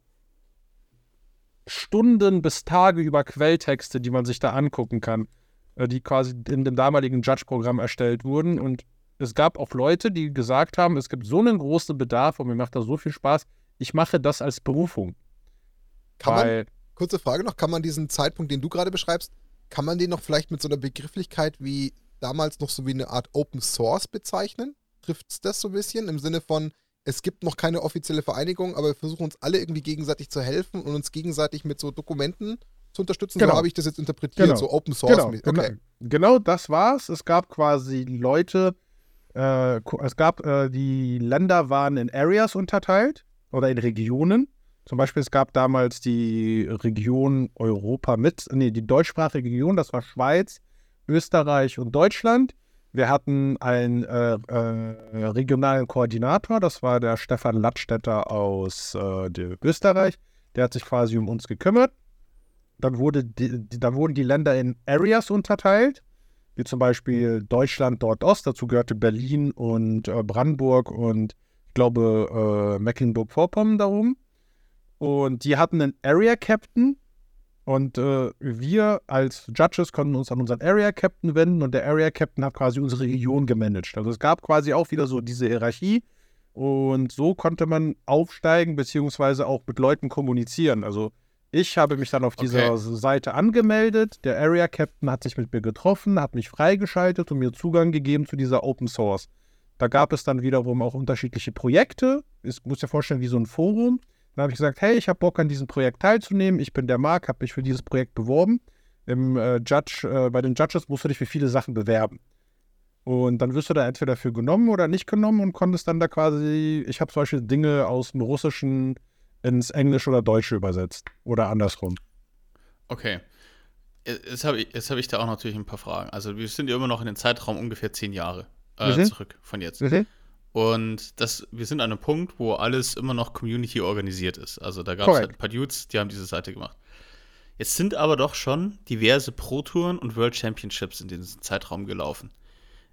Stunden bis Tage über Quelltexte, die man sich da angucken kann, äh, die quasi in dem damaligen Judge-Programm erstellt wurden. Und es gab auch Leute, die gesagt haben, es gibt so einen großen Bedarf und mir macht das so viel Spaß, ich mache das als Berufung. Kann man, Weil, kurze Frage noch, kann man diesen Zeitpunkt, den du gerade beschreibst, kann man den noch vielleicht mit so einer Begrifflichkeit wie damals noch so wie eine Art Open Source bezeichnen? Trifft es das so ein bisschen im Sinne von, es gibt noch keine offizielle Vereinigung, aber wir versuchen uns alle irgendwie gegenseitig zu helfen und uns gegenseitig mit so Dokumenten zu unterstützen? Genau. So habe ich das jetzt interpretiert, Genau. so Open Source. genau, Okay. genau, das war's. Es gab quasi Leute, äh, es gab, äh, die Länder waren in Areas unterteilt oder in Regionen. Zum Beispiel, es gab damals die Region Europa mit, nee, die deutschsprachige Region, das war Schweiz, Österreich und Deutschland. Wir hatten einen äh, äh, regionalen Koordinator, das war der Stefan Lattstetter aus äh, Österreich. Der hat sich quasi um uns gekümmert. Dann, wurde die, dann wurden die Länder in Areas unterteilt, wie zum Beispiel Deutschland Nordost. Dazu gehörte Berlin und äh, Brandenburg und ich glaube äh, Mecklenburg-Vorpommern darum. Und die hatten einen Area Captain. Und äh, wir als Judges konnten uns an unseren Area Captain wenden und der Area Captain hat quasi unsere Region gemanagt. Also es gab quasi auch wieder so diese Hierarchie. Und so konnte man aufsteigen, beziehungsweise auch mit Leuten kommunizieren. Also ich habe mich dann auf dieser okay. Seite angemeldet. Der Area Captain hat sich mit mir getroffen, hat mich freigeschaltet und mir Zugang gegeben zu dieser Open Source. Da gab es dann wiederum auch unterschiedliche Projekte. Ich muss dir vorstellen, wie so ein Forum. Dann habe ich gesagt, hey, ich habe Bock an diesem Projekt teilzunehmen. Ich bin der Marc, habe mich für dieses Projekt beworben. Im äh, Judge, äh, bei den Judges musst du dich für viele Sachen bewerben. Und dann wirst du da entweder für genommen oder nicht genommen und konntest dann da quasi, ich habe zum Beispiel Dinge aus dem Russischen ins Englische oder Deutsche übersetzt. Oder andersrum. Okay. Jetzt habe ich, hab ich da auch natürlich ein paar Fragen. Also wir sind ja immer noch in den Zeitraum ungefähr zehn Jahre äh, zurück von jetzt. Mhm. Und das, wir sind an einem Punkt, wo alles immer noch Community organisiert ist. Also da gab es halt ein paar Dudes, die haben diese Seite gemacht. Jetzt sind aber doch schon diverse Pro-Touren und World Championships in diesem Zeitraum gelaufen.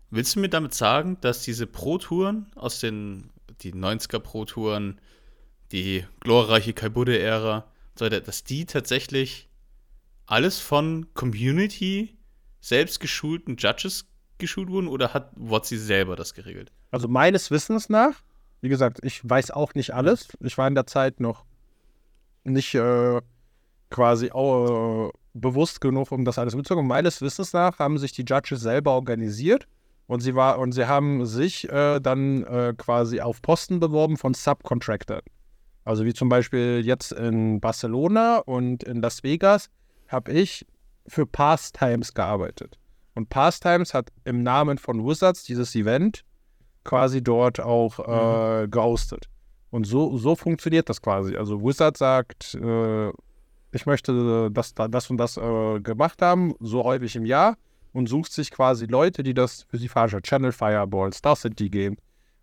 Willst du mir damit sagen, dass diese Pro-Touren aus den die 90er Pro-Touren, die glorreiche Kaibude-Ära, dass die tatsächlich alles von Community selbst geschulten Judges geschult wurden oder hat WotC selber das geregelt? Also meines Wissens nach, wie gesagt, ich weiß auch nicht alles. Ich war in der Zeit noch nicht äh, quasi äh, bewusst genug, um das alles mitzubekommen. Meines Wissens nach haben sich die Judges selber organisiert und sie war und sie haben sich äh, dann äh, quasi auf Posten beworben von Subcontractors. Also wie zum Beispiel jetzt in Barcelona und in Las Vegas habe ich für Pastimes gearbeitet. Und Pastimes hat im Namen von Wizards dieses Event quasi dort auch äh, mhm. gehostet. Und so, so funktioniert das quasi. Also Wizard sagt, äh, ich möchte das, das und das äh, gemacht haben, so häufig im Jahr und sucht sich quasi Leute, die das für sie veranstalten. Channel Fireball, Star City Game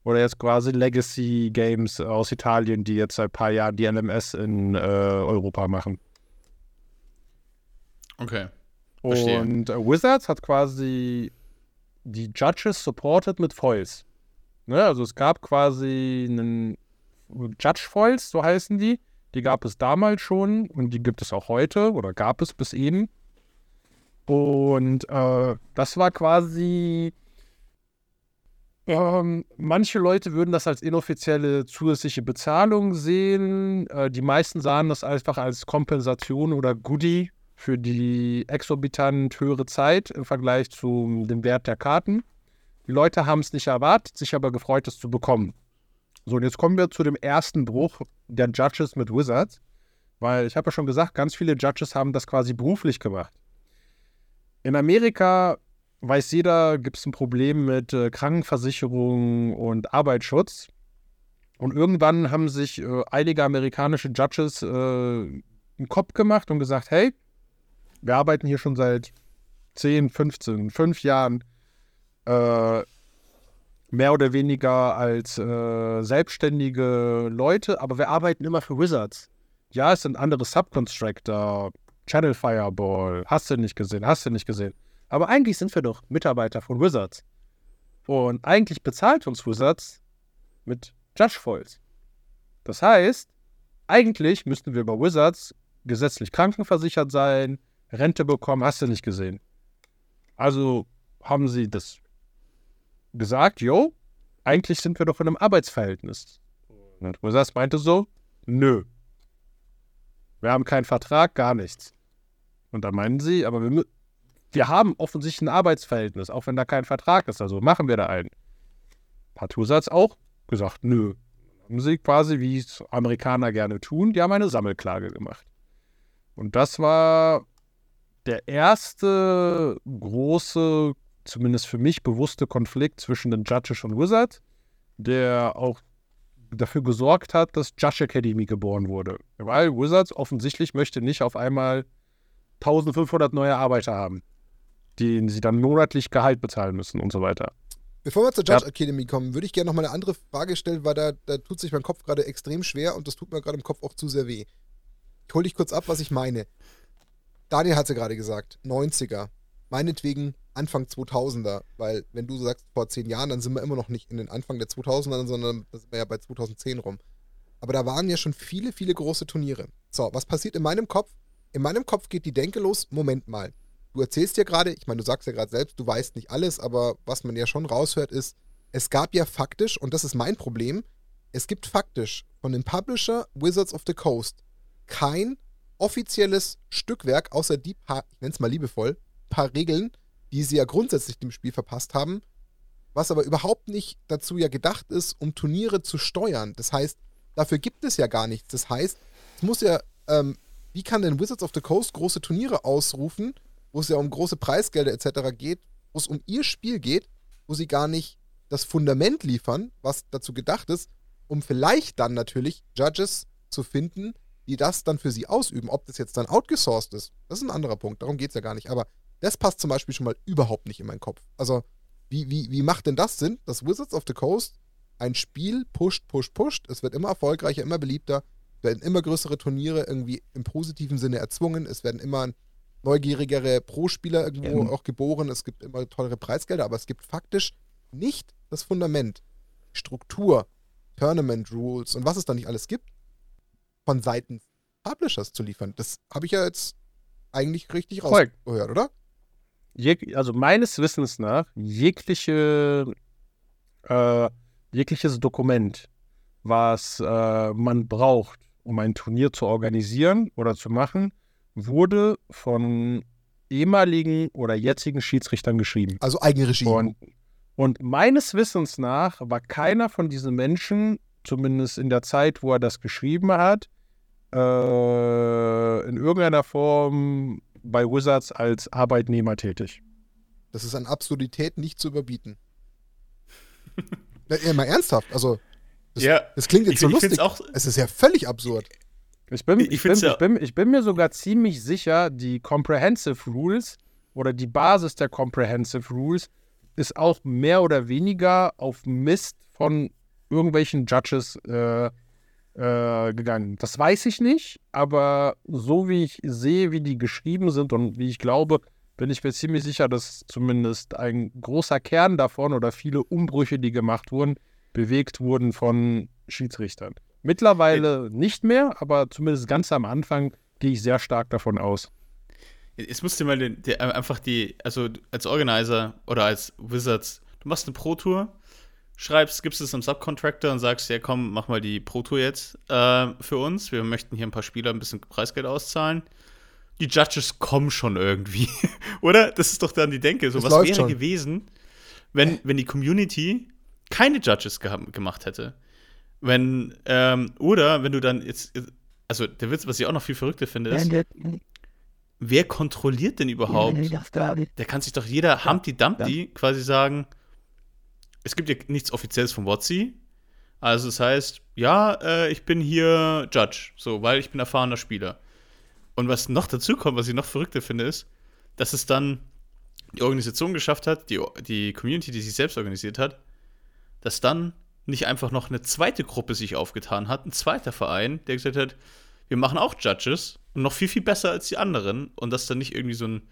oder jetzt quasi Legacy Games aus Italien, die jetzt seit ein paar Jahren die LMS in äh, Europa machen. Okay. Verstehe. Und äh, Wizards hat quasi die Judges supported mit Foils. Ne? Also es gab quasi einen Judge Foils, so heißen die. Die gab es damals schon und die gibt es auch heute oder gab es bis eben. Und äh, das war quasi ähm, manche Leute würden das als inoffizielle zusätzliche Bezahlung sehen. Äh, die meisten sahen das einfach als Kompensation oder Goodie für die exorbitant höhere Zeit im Vergleich zu dem Wert der Karten. Die Leute haben es nicht erwartet, sich aber gefreut, es zu bekommen. So, und jetzt kommen wir zu dem ersten Bruch der Judges mit Wizards, weil ich habe ja schon gesagt, ganz viele Judges haben das quasi beruflich gemacht. In Amerika weiß jeder, gibt es ein Problem mit äh, Krankenversicherung und Arbeitsschutz. Und irgendwann haben sich äh, einige amerikanische Judges äh, einen Kopf gemacht und gesagt, hey, wir arbeiten hier schon seit 10, 15, 5 Jahren äh, mehr oder weniger als äh, selbstständige Leute, aber wir arbeiten immer für Wizards. Ja, es sind andere Subcontractor, Channel Fireball, hast du nicht gesehen, hast du nicht gesehen. Aber eigentlich sind wir doch Mitarbeiter von Wizards. Und eigentlich bezahlt uns Wizards mit Judge Foils. Das heißt, eigentlich müssten wir bei Wizards gesetzlich krankenversichert sein, Rente bekommen, hast du nicht gesehen. Also haben sie das gesagt, jo, eigentlich sind wir doch in einem Arbeitsverhältnis. Und Wizards meinte so, nö. Wir haben keinen Vertrag, gar nichts. Und dann meinen sie, aber wir, wir haben offensichtlich ein Arbeitsverhältnis, auch wenn da kein Vertrag ist. Also machen wir da einen. Hat Husatz auch gesagt, nö. Haben sie quasi, wie es Amerikaner gerne tun, die haben eine Sammelklage gemacht. Und das war der erste große, zumindest für mich bewusste Konflikt zwischen den Judges und Wizards, der auch dafür gesorgt hat, dass Judge Academy geboren wurde. Weil Wizards offensichtlich möchte nicht auf einmal 1500 neue Arbeiter haben, denen sie dann monatlich Gehalt bezahlen müssen und so weiter. Bevor wir zur Judge ja. Academy kommen, würde ich gerne noch mal eine andere Frage stellen, weil da, da tut sich mein Kopf gerade extrem schwer und das tut mir gerade im Kopf auch zu sehr weh. Ich hole dich kurz ab, was ich meine. Daniel hat es ja gerade gesagt, 90er. Meinetwegen Anfang 2000er, weil wenn du sagst vor zehn Jahren, dann sind wir immer noch nicht in den Anfang der 2000er, sondern da sind wir ja bei 2010 rum. Aber da waren ja schon viele, viele große Turniere. So, was passiert in meinem Kopf? In meinem Kopf geht die Denke los, Moment mal. Du erzählst ja gerade, ich meine, du sagst ja gerade selbst, du weißt nicht alles, aber was man ja schon raushört ist, es gab ja faktisch, und das ist mein Problem, es gibt faktisch von dem Publisher Wizards of the Coast kein offizielles Stückwerk, außer die paar, ich nenne es mal liebevoll, paar Regeln, die sie ja grundsätzlich dem Spiel verpasst haben, was aber überhaupt nicht dazu ja gedacht ist, um Turniere zu steuern. Das heißt, dafür gibt es ja gar nichts. Das heißt, es muss ja, ähm, wie kann denn Wizards of the Coast große Turniere ausrufen, wo es ja um große Preisgelder etc. geht, wo es um ihr Spiel geht, wo sie gar nicht das Fundament liefern, was dazu gedacht ist, um vielleicht dann natürlich Judges zu finden, die das dann für sie ausüben. Ob das jetzt dann outgesourced ist, das ist ein anderer Punkt. Darum geht es ja gar nicht. Aber das passt zum Beispiel schon mal überhaupt nicht in meinen Kopf. Also, wie, wie, wie macht denn das Sinn, dass Wizards of the Coast ein Spiel pusht, pusht, pusht? Es wird immer erfolgreicher, immer beliebter, werden immer größere Turniere irgendwie im positiven Sinne erzwungen, es werden immer neugierigere Pro-Spieler irgendwo ja. auch geboren, es gibt immer teure Preisgelder, aber es gibt faktisch nicht das Fundament, Struktur, Tournament Rules und was es da nicht alles gibt, von Seiten Publishers zu liefern. Das habe ich ja jetzt eigentlich richtig rausgehört, oder? Jeg also meines Wissens nach, jegliche, äh, jegliches Dokument, was äh, man braucht, um ein Turnier zu organisieren oder zu machen, wurde von ehemaligen oder jetzigen Schiedsrichtern geschrieben. Also eigene Regie. Und, und meines Wissens nach war keiner von diesen Menschen, zumindest in der Zeit, wo er das geschrieben hat, äh, in irgendeiner Form bei Wizards als Arbeitnehmer tätig. Das ist an Absurdität nicht zu überbieten. ja, mal ernsthaft, also das, ja, das klingt jetzt ich, so lustig. Auch, es ist ja völlig absurd. Ich bin, ich, ich, bin, ja. ich, bin, ich bin mir sogar ziemlich sicher, die Comprehensive Rules oder die Basis der Comprehensive Rules ist auch mehr oder weniger auf Mist von irgendwelchen Judges äh, äh, gegangen. Das weiß ich nicht, aber so wie ich sehe, wie die geschrieben sind und wie ich glaube, bin ich mir ziemlich sicher, dass zumindest ein großer Kern davon oder viele Umbrüche, die gemacht wurden, bewegt wurden von Schiedsrichtern. Mittlerweile nicht mehr, aber zumindest ganz am Anfang gehe ich sehr stark davon aus. Jetzt musst du mal den, den, einfach die, also als Organizer oder als Wizards, du machst eine Pro-Tour schreibst, gibst es einem Subcontractor und sagst, ja komm, mach mal die Pro Tour jetzt äh, für uns. Wir möchten hier ein paar Spieler ein bisschen Preisgeld auszahlen. Die Judges kommen schon irgendwie. Oder? Das ist doch dann die Denke. So, das was wäre schon. gewesen, wenn, wenn die Community keine Judges ge gemacht hätte? Wenn, ähm, oder wenn du dann jetzt, also der Witz, was ich auch noch viel verrückter finde, ist, wer kontrolliert denn überhaupt? Der kann sich doch jeder Humpty Dumpty quasi sagen, es gibt ja nichts Offizielles von WotC. Also das heißt, ja, äh, ich bin hier Judge, so, weil ich bin erfahrener Spieler. Und was noch dazu kommt, was ich noch verrückter finde, ist, dass es dann die Organisation geschafft hat, die, die Community, die sich selbst organisiert hat, dass dann nicht einfach noch eine zweite Gruppe sich aufgetan hat, ein zweiter Verein, der gesagt hat, wir machen auch Judges und noch viel, viel besser als die anderen und dass dann nicht irgendwie so eine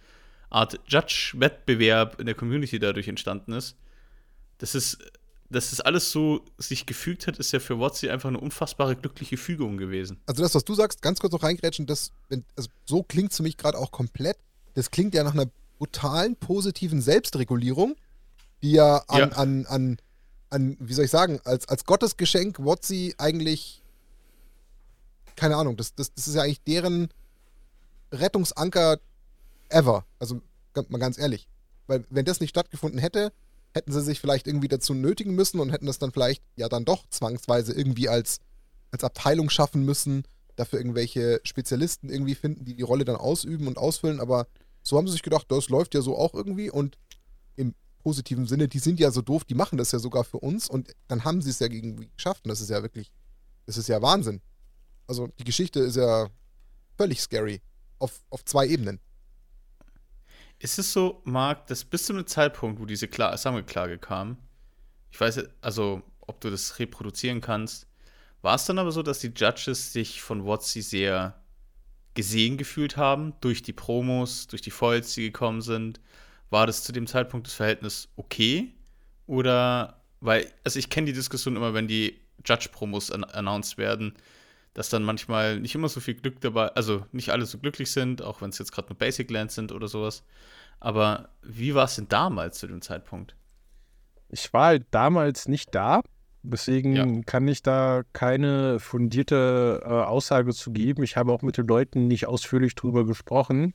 Art Judge-Wettbewerb in der Community dadurch entstanden ist, das ist, dass das alles so sich gefügt hat, ist ja für Watsi einfach eine unfassbare glückliche Fügung gewesen. Also das, was du sagst, ganz kurz noch reingrätschen, das, also so klingt es für mich gerade auch komplett. Das klingt ja nach einer brutalen, positiven Selbstregulierung, die ja an, ja. an, an, an, wie soll ich sagen, als, als Gottesgeschenk Watsi eigentlich, keine Ahnung, das, das, das ist ja eigentlich deren Rettungsanker ever. Also mal ganz ehrlich. Weil wenn das nicht stattgefunden hätte, hätten sie sich vielleicht irgendwie dazu nötigen müssen und hätten das dann vielleicht ja dann doch zwangsweise irgendwie als, als Abteilung schaffen müssen, dafür irgendwelche Spezialisten irgendwie finden, die die Rolle dann ausüben und ausfüllen. Aber so haben sie sich gedacht, das läuft ja so auch irgendwie und im positiven Sinne, die sind ja so doof, die machen das ja sogar für uns und dann haben sie es ja irgendwie geschafft und das ist ja wirklich, das ist ja Wahnsinn. Also die Geschichte ist ja völlig scary auf, auf zwei Ebenen. Ist es so, Marc, dass bis zu einem Zeitpunkt, wo diese Kla Sammelklage kam, ich weiß, also ob du das reproduzieren kannst, war es dann aber so, dass die Judges sich von Watsi sehr gesehen gefühlt haben durch die Promos, durch die Foils, die gekommen sind? War das zu dem Zeitpunkt das Verhältnis okay? Oder, weil, also ich kenne die Diskussion immer, wenn die Judge-Promos an announced werden, dass dann manchmal nicht immer so viel Glück dabei, also nicht alle so glücklich sind, auch wenn es jetzt gerade nur Basic Lands sind oder sowas. Aber wie war es denn damals zu dem Zeitpunkt? Ich war halt damals nicht da, deswegen ja. kann ich da keine fundierte äh, Aussage zu geben. Ich habe auch mit den Leuten nicht ausführlich drüber gesprochen.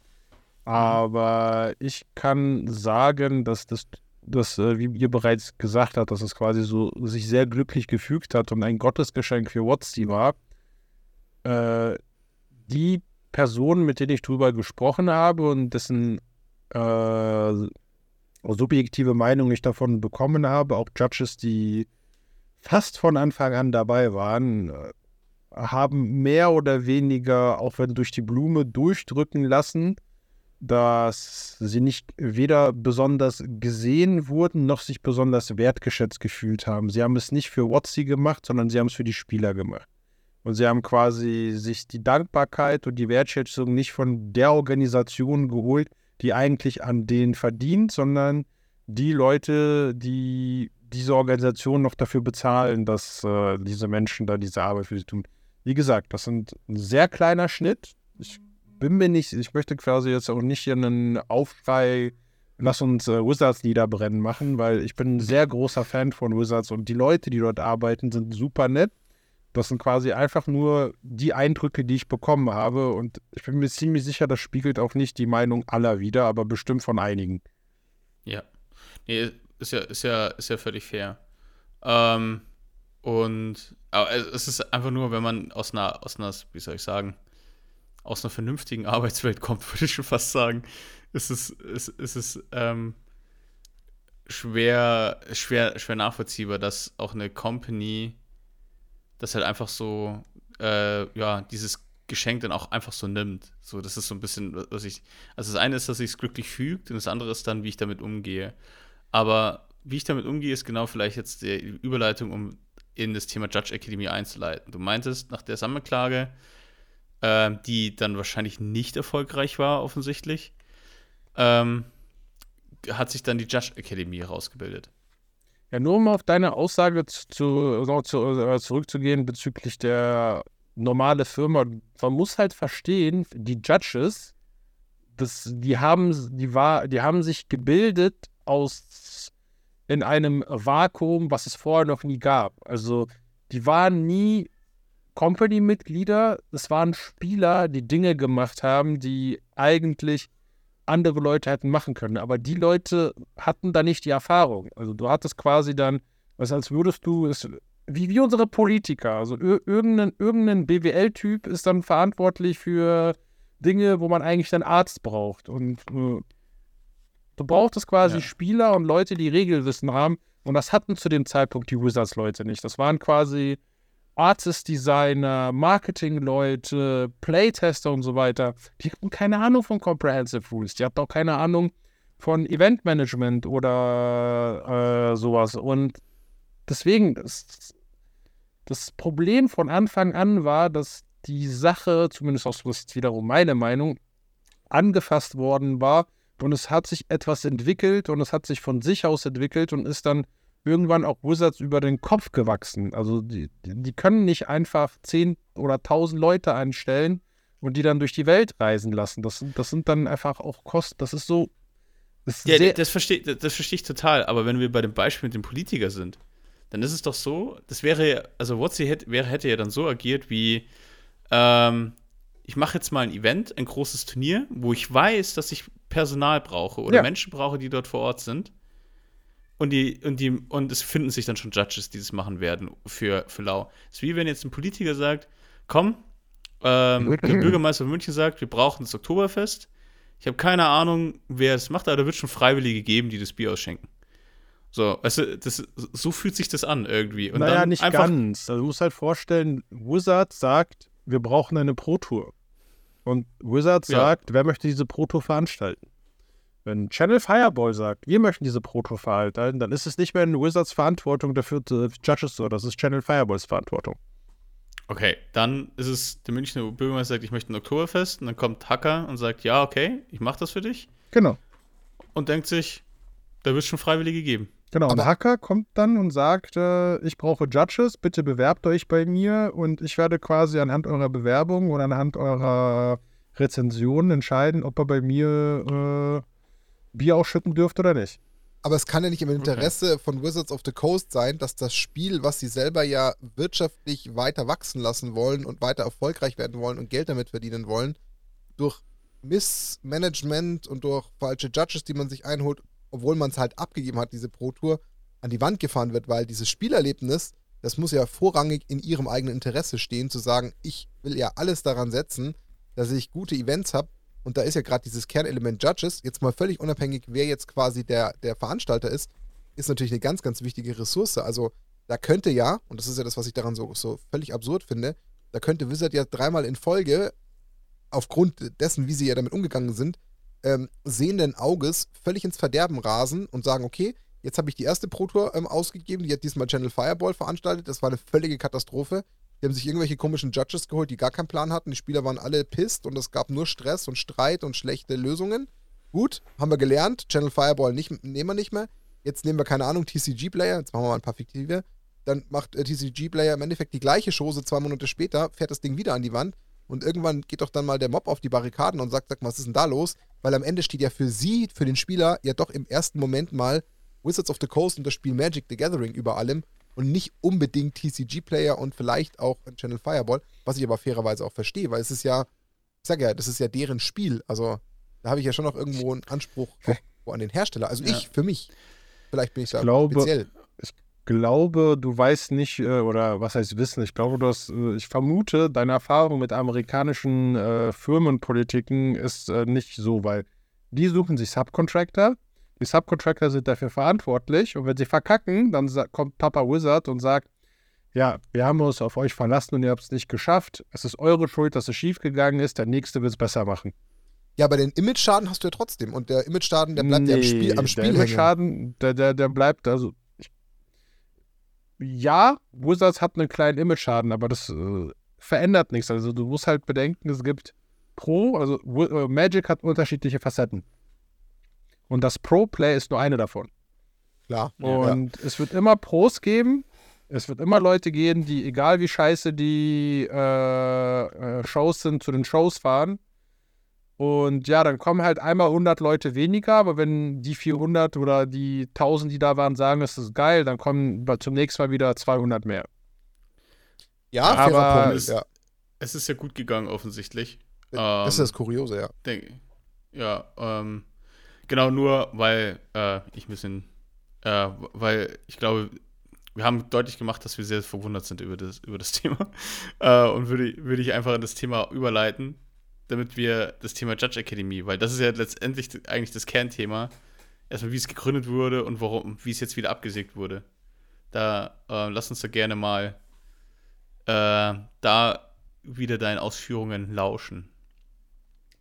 Aber ich kann sagen, dass das, das äh, wie ihr bereits gesagt habt, dass es quasi so sich sehr glücklich gefügt hat und ein Gottesgeschenk für Watsi war. Äh, die Personen, mit denen ich drüber gesprochen habe und dessen äh, subjektive Meinung ich davon bekommen habe, auch Judges, die fast von Anfang an dabei waren, äh, haben mehr oder weniger, auch wenn durch die Blume, durchdrücken lassen, dass sie nicht weder besonders gesehen wurden, noch sich besonders wertgeschätzt gefühlt haben. Sie haben es nicht für Watsi gemacht, sondern sie haben es für die Spieler gemacht. Und sie haben quasi sich die Dankbarkeit und die Wertschätzung nicht von der Organisation geholt, die eigentlich an denen verdient, sondern die Leute, die diese Organisation noch dafür bezahlen, dass äh, diese Menschen da diese Arbeit für sie tun. Wie gesagt, das sind ein sehr kleiner Schnitt. Ich bin mir nicht, ich möchte quasi jetzt auch nicht hier einen Aufschrei, lass uns äh, Wizards niederbrennen machen, weil ich bin ein sehr großer Fan von Wizards und die Leute, die dort arbeiten, sind super nett. Das sind quasi einfach nur die Eindrücke, die ich bekommen habe und ich bin mir ziemlich sicher, das spiegelt auch nicht die Meinung aller wider, aber bestimmt von einigen. Ja. Nee, ist ja, ist ja, ist ja völlig fair. Ähm, und aber es ist einfach nur, wenn man aus einer, aus einer, wie soll ich sagen, aus einer vernünftigen Arbeitswelt kommt, würde ich schon fast sagen, ist es, ist, ist es ähm, schwer, schwer, schwer nachvollziehbar, dass auch eine Company das halt einfach so, äh, ja, dieses Geschenk dann auch einfach so nimmt. So, das ist so ein bisschen, was ich. Also das eine ist, dass sich es glücklich fügt und das andere ist dann, wie ich damit umgehe. Aber wie ich damit umgehe, ist genau vielleicht jetzt die Überleitung, um in das Thema Judge Academy einzuleiten. Du meintest, nach der Sammelklage äh, die dann wahrscheinlich nicht erfolgreich war, offensichtlich, ähm, hat sich dann die Judge Academy herausgebildet. Ja, nur um auf deine Aussage zu, zu, zu, äh, zurückzugehen bezüglich der normale Firma. Man muss halt verstehen, die Judges, das, die, haben, die, war, die haben sich gebildet aus in einem Vakuum, was es vorher noch nie gab. Also die waren nie Company-Mitglieder, es waren Spieler, die Dinge gemacht haben, die eigentlich andere Leute hätten machen können. Aber die Leute hatten da nicht die Erfahrung. Also du hattest quasi dann, was als würdest du, ist, wie, wie unsere Politiker. Also irgendein, irgendein BWL-Typ ist dann verantwortlich für Dinge, wo man eigentlich einen Arzt braucht. Und äh, du brauchtest quasi ja. Spieler und Leute, die Regelwissen haben. Und das hatten zu dem Zeitpunkt die Wizards-Leute nicht. Das waren quasi Artist-Designer, Marketing-Leute, Playtester und so weiter, die hatten keine Ahnung von Comprehensive Rules. Die hatten auch keine Ahnung von Event-Management oder äh, sowas. Und deswegen, das, das Problem von Anfang an war, dass die Sache, zumindest auch das ist wiederum meine Meinung, angefasst worden war und es hat sich etwas entwickelt und es hat sich von sich aus entwickelt und ist dann irgendwann auch Wizards über den Kopf gewachsen. Also die, die können nicht einfach 10 oder 1000 Leute einstellen und die dann durch die Welt reisen lassen. Das, das sind dann einfach auch Kosten. Das ist so. Das ja, das verstehe das versteh ich total. Aber wenn wir bei dem Beispiel mit dem Politiker sind, dann ist es doch so, das wäre, also Wotzi hätte, wäre, hätte ja dann so agiert wie, ähm, ich mache jetzt mal ein Event, ein großes Turnier, wo ich weiß, dass ich Personal brauche oder ja. Menschen brauche, die dort vor Ort sind. Und, die, und, die, und es finden sich dann schon Judges, die das machen werden für, für Lau. Es ist wie wenn jetzt ein Politiker sagt: Komm, ähm, der Bürgermeister von München sagt, wir brauchen das Oktoberfest. Ich habe keine Ahnung, wer es macht, aber da wird schon Freiwillige geben, die das Bier ausschenken. So, weißt du, das, so fühlt sich das an irgendwie. Und naja, dann nicht ganz. Also, du musst halt vorstellen, Wizard sagt, wir brauchen eine Pro-Tour. Und Wizard Ja. sagt, wer möchte diese Pro-Tour veranstalten? Wenn Channel Fireball sagt, wir möchten diese Pro-Tour veranstalten, dann ist es nicht mehr in Wizards Verantwortung, dafür zu Judges so, das ist Channel Fireballs Verantwortung. Okay, dann ist es der Münchner Bürgermeister sagt, ich möchte ein Oktoberfest und dann kommt Hacker und sagt, ja, okay, ich mach das für dich Genau. und denkt sich, da wird schon Freiwillige geben. Genau, und Aber- Hacker kommt dann und sagt, äh, ich brauche Judges, bitte bewerbt euch bei mir und ich werde quasi anhand eurer Bewerbung oder anhand eurer Rezensionen entscheiden, ob er bei mir äh, Bier ausschütten dürft oder nicht. Aber es kann ja nicht im Interesse von Wizards of the Coast sein, dass das Spiel, was sie selber ja wirtschaftlich weiter wachsen lassen wollen und weiter erfolgreich werden wollen und Geld damit verdienen wollen, durch Missmanagement und durch falsche Judges, die man sich einholt, obwohl man es halt abgegeben hat, diese Pro Tour, an die Wand gefahren wird, weil dieses Spielerlebnis, das muss ja vorrangig in ihrem eigenen Interesse stehen, zu sagen, ich will ja alles daran setzen, dass ich gute Events habe. Und da ist ja gerade dieses Kernelement Judges, jetzt mal völlig unabhängig, wer jetzt quasi der, der Veranstalter ist, ist natürlich eine ganz, ganz wichtige Ressource. Also da könnte ja, und das ist ja das, was ich daran so, so völlig absurd finde, da könnte Wizard ja dreimal in Folge, aufgrund dessen, wie sie ja damit umgegangen sind, ähm, sehenden Auges völlig ins Verderben rasen und sagen, okay, jetzt habe ich die erste Pro Tour ähm, ausgegeben, die hat diesmal Channel Fireball veranstaltet, das war eine völlige Katastrophe. Die haben sich irgendwelche komischen Judges geholt, die gar keinen Plan hatten. Die Spieler waren alle pisst und es gab nur Stress und Streit und schlechte Lösungen. Gut, haben wir gelernt. Channel Fireball nicht, nehmen wir nicht mehr. Jetzt nehmen wir, keine Ahnung, TCG-Player. Jetzt machen wir mal ein paar fiktive. Dann macht äh, TCG-Player im Endeffekt die gleiche Chose zwei Monate später, fährt das Ding wieder an die Wand. Und irgendwann geht doch dann mal der Mob auf die Barrikaden und sagt, sag mal, was ist denn da los? Weil am Ende steht ja für sie, für den Spieler, ja doch im ersten Moment mal Wizards of the Coast und das Spiel Magic the Gathering über allem und nicht unbedingt TCG-Player und vielleicht auch ein Channel Fireball, was ich aber fairerweise auch verstehe, weil es ist ja, ich sag ja, das ist ja deren Spiel. Also da habe ich ja schon noch irgendwo einen Anspruch an den Hersteller. Also Ja. ich, für mich. Vielleicht bin ich da glaube- speziell. glaube, du weißt nicht, äh, oder was heißt wissen, ich glaube, du hast, äh, ich vermute, deine Erfahrung mit amerikanischen äh, Firmenpolitiken ist äh, nicht so, weil die suchen sich Subcontractor, die Subcontractor sind dafür verantwortlich und wenn sie verkacken, dann kommt Papa Wizard und sagt, ja, wir haben uns auf euch verlassen und ihr habt es nicht geschafft. Es ist eure Schuld, dass es schiefgegangen ist. Der Nächste wird es besser machen. Ja, aber den Image-Schaden hast du ja trotzdem. Und der Image-Schaden, der bleibt ja am Spiel, am Spiel der hängen. Schaden, der, der, der bleibt, also ja, Wizards hat einen kleinen Image-Schaden, aber das äh, verändert nichts. Also du musst halt bedenken, es gibt Pro, also äh, Magic hat unterschiedliche Facetten. Und das Pro-Play ist nur eine davon. Klar. Und es wird immer Pros geben. Es wird immer Leute geben, die, egal wie scheiße die äh, äh, Shows sind, zu den Shows fahren. Und ja, dann kommen halt einmal 100 Leute weniger, aber wenn die 400 oder die 1000, die da waren, sagen, es ist geil, dann kommen zum nächsten Mal wieder 200 mehr. Ja, Aber Punkt. es- Ja. Es ist ja gut gegangen, offensichtlich. Das ist Ähm, das Kuriose, ja. Denk, ja, ähm, genau nur, weil äh, ich ein bisschen, äh, weil ich glaube, wir haben deutlich gemacht, dass wir sehr verwundert sind über das, über das Thema. Äh, und würde, würde ich einfach in das Thema überleiten, damit wir das Thema Judge Academy, weil das ist ja letztendlich eigentlich das Kernthema. Erstmal, wie es gegründet wurde und warum, wie es jetzt wieder abgesägt wurde. Da äh, lass uns da gerne mal äh, da wieder deinen Ausführungen lauschen.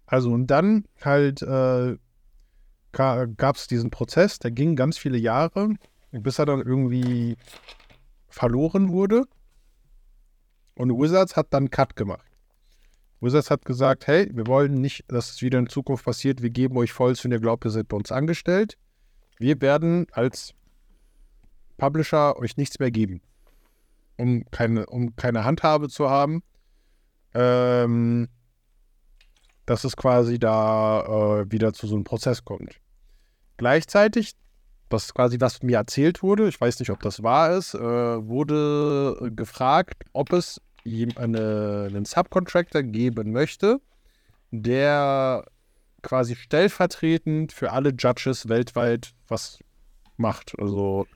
Also und dann halt äh, gab es diesen Prozess, der ging ganz viele Jahre, bis er dann irgendwie verloren wurde. Und Wizards hat dann Cut gemacht. Wizards hat gesagt, hey, wir wollen nicht, dass es wieder in Zukunft passiert, wir geben euch Volls, wenn ihr glaubt, ihr seid bei uns angestellt. Wir werden als Publisher euch nichts mehr geben. Um keine, um keine Handhabe zu haben. Ähm, dass es quasi da äh, wieder zu so einem Prozess kommt. Gleichzeitig, das quasi was mir erzählt wurde, ich weiß nicht, ob das wahr ist, äh, wurde gefragt, ob es eine, einen Subcontractor geben möchte, der quasi stellvertretend für alle Judges weltweit was macht. Also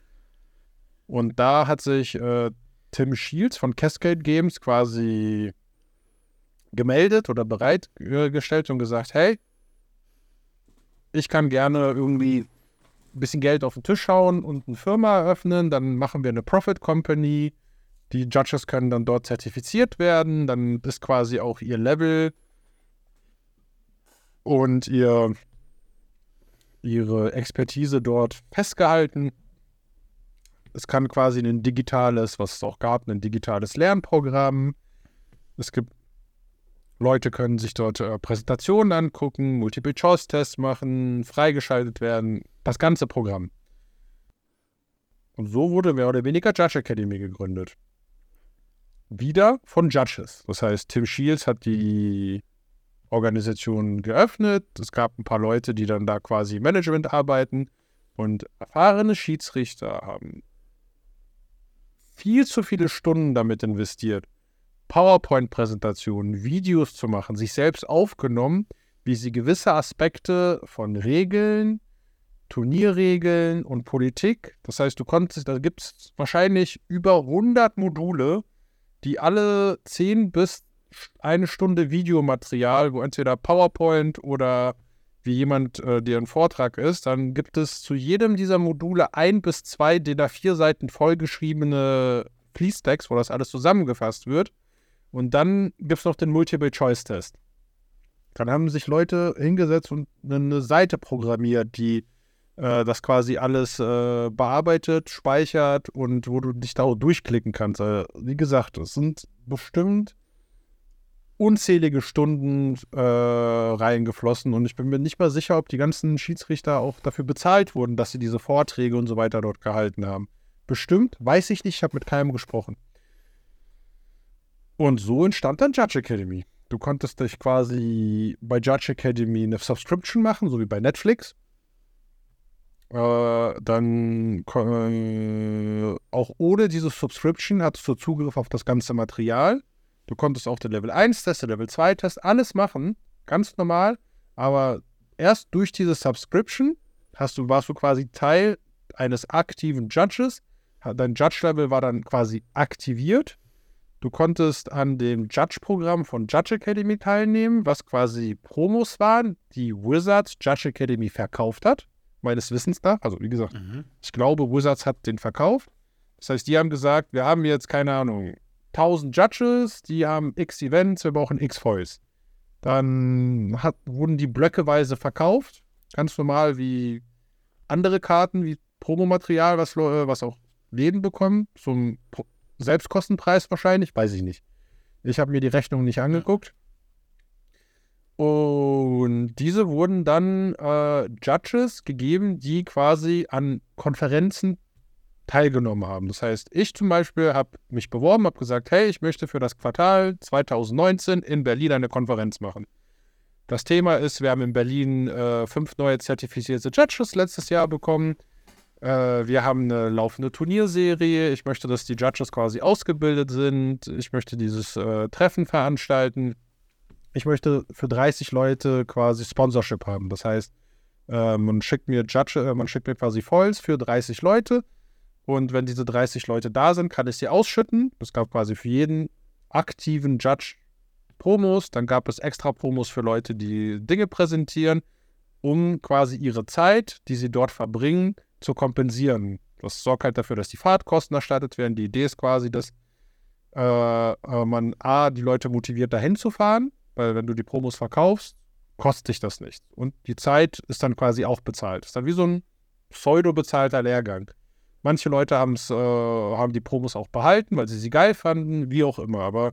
und da hat sich äh, Tim Shields von Cascade Games quasi gemeldet oder bereitgestellt und gesagt, hey, ich kann gerne irgendwie ein bisschen Geld auf den Tisch hauen und eine Firma eröffnen, dann machen wir eine Profit Company. Die Judges können dann dort zertifiziert werden, dann ist quasi auch ihr Level und ihr, ihre Expertise dort festgehalten. Es kann quasi ein digitales, was es auch gab, ein digitales Lernprogramm. Es gibt Leute können sich dort äh, Präsentationen angucken, Multiple-Choice-Tests machen, freigeschaltet werden, das ganze Programm. Und so wurde mehr oder weniger Judge Academy gegründet. Wieder von Judges. Das heißt, Tim Shields hat die Organisation geöffnet. Es gab ein paar Leute, die dann da quasi Management arbeiten. Und erfahrene Schiedsrichter haben viel zu viele Stunden damit investiert, PowerPoint-Präsentationen, Videos zu machen, sich selbst aufgenommen, wie sie gewisse Aspekte von Regeln, Turnierregeln und Politik, das heißt, du konntest, da gibt es wahrscheinlich über 100 Module, die alle 10 bis eine Stunde Videomaterial, wo entweder PowerPoint oder wie jemand äh, dir ein Vortrag ist, dann gibt es zu jedem dieser Module ein bis zwei DIN A4 Seiten vollgeschriebene Fließtext, wo das alles zusammengefasst wird. Und dann gibt es noch den Multiple-Choice-Test. Dann haben sich Leute hingesetzt und eine Seite programmiert, die äh, das quasi alles äh, bearbeitet, speichert und wo du dich da durchklicken kannst. Also, wie gesagt, es sind bestimmt unzählige Stunden äh, reingeflossen und ich bin mir nicht mal sicher, ob die ganzen Schiedsrichter auch dafür bezahlt wurden, dass sie diese Vorträge und so weiter dort gehalten haben. Bestimmt, weiß ich nicht, ich habe mit keinem gesprochen. Und so entstand dann Judge Academy. Du konntest dich quasi bei Judge Academy eine Subscription machen, so wie bei Netflix. Äh, dann äh, auch ohne diese Subscription hattest du Zugriff auf das ganze Material. Du konntest auch den Level 1-Test, den Level 2-Test, alles machen, ganz normal. Aber erst durch diese Subscription hast du, warst du quasi Teil eines aktiven Judges. Dein Judge-Level war dann quasi aktiviert Du konntest an dem Judge-Programm von Judge Academy teilnehmen, was quasi Promos waren, die Wizards Judge Academy verkauft hat, meines Wissens nach. Also wie gesagt, mhm. ich glaube, Wizards hat den verkauft. Das heißt, die haben gesagt, wir haben jetzt, keine Ahnung, 1000 Judges, die haben x Events, wir brauchen x Foils. Dann hat, wurden die blöckeweise verkauft, ganz normal wie andere Karten, wie Promomaterial, was, was auch Läden bekommen, zum Selbstkostenpreis wahrscheinlich, weiß ich nicht. Ich habe mir die Rechnung nicht angeguckt. Und diese wurden dann äh, Judges gegeben, die quasi an Konferenzen teilgenommen haben. Das heißt, ich zum Beispiel habe mich beworben, habe gesagt, hey, ich möchte für das Quartal 2019 in Berlin eine Konferenz machen. Das Thema ist, wir haben in Berlin äh, fünf neue zertifizierte Judges letztes Jahr bekommen. Äh, wir haben eine laufende Turnierserie. Ich möchte, dass die Judges quasi ausgebildet sind. Ich möchte dieses äh, Treffen veranstalten. Ich möchte für 30 Leute quasi Sponsorship haben. Das heißt, äh, man schickt mir Judge, äh, man schickt mir quasi Foils für 30 Leute. Und wenn diese 30 Leute da sind, kann ich sie ausschütten. Es gab quasi für jeden aktiven Judge Promos. Dann gab es extra Promos für Leute, die Dinge präsentieren, um quasi ihre Zeit, die sie dort verbringen, zu kompensieren. Das sorgt halt dafür, dass die Fahrtkosten erstattet werden. Die Idee ist quasi, dass äh, äh, man A, die Leute motiviert, dahin zu fahren, weil wenn du die Promos verkaufst, kostet dich das nichts. Und die Zeit ist dann quasi auch bezahlt. Ist dann wie so ein pseudo-bezahlter Lehrgang. Manche Leute äh, haben die Promos auch behalten, weil sie sie geil fanden, wie auch immer. Aber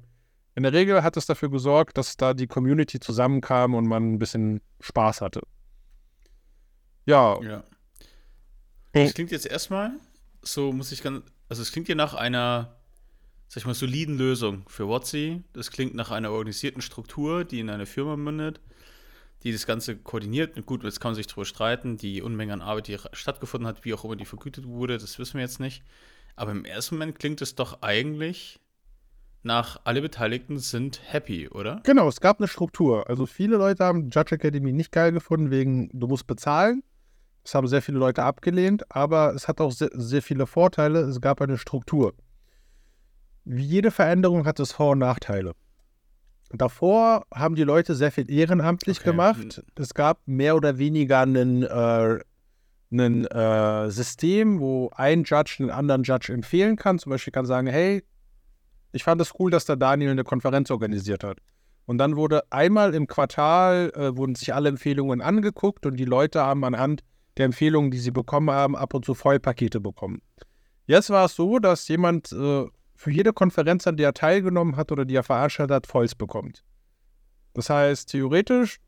in der Regel hat es dafür gesorgt, dass da die Community zusammenkam und man ein bisschen Spaß hatte. Ja, ja. Das klingt jetzt erstmal, so muss ich ganz, also es klingt ja nach einer, sag ich mal, soliden Lösung für WotC. Das klingt nach einer organisierten Struktur, die in eine Firma mündet, die das Ganze koordiniert. Gut, jetzt kann man sich darüber streiten, die Unmenge an Arbeit, die stattgefunden hat, wie auch immer die vergütet wurde, das wissen wir jetzt nicht. Aber im ersten Moment klingt es doch eigentlich nach alle Beteiligten sind happy, oder? Genau, es gab eine Struktur. Also viele Leute haben Judge Academy nicht geil gefunden, wegen du musst bezahlen. Das haben sehr viele Leute abgelehnt, aber es hat auch sehr, sehr viele Vorteile. Es gab eine Struktur. Wie jede Veränderung hat es Vor- und Nachteile. Davor haben die Leute sehr viel ehrenamtlich okay. gemacht. Es gab mehr oder weniger einen, äh, ein äh, System, wo ein Judge einen anderen Judge empfehlen kann. Zum Beispiel kann sagen, hey, ich fand es cool, dass der Daniel eine Konferenz organisiert hat. Und dann wurde einmal im Quartal, äh, wurden sich alle Empfehlungen angeguckt und die Leute haben anhand der Empfehlungen, die sie bekommen haben, ab und zu Vollpakete bekommen. Jetzt war es so, dass jemand äh, für jede Konferenz, an der er teilgenommen hat oder die er veranstaltet hat, Volls bekommt. Das heißt, theoretisch,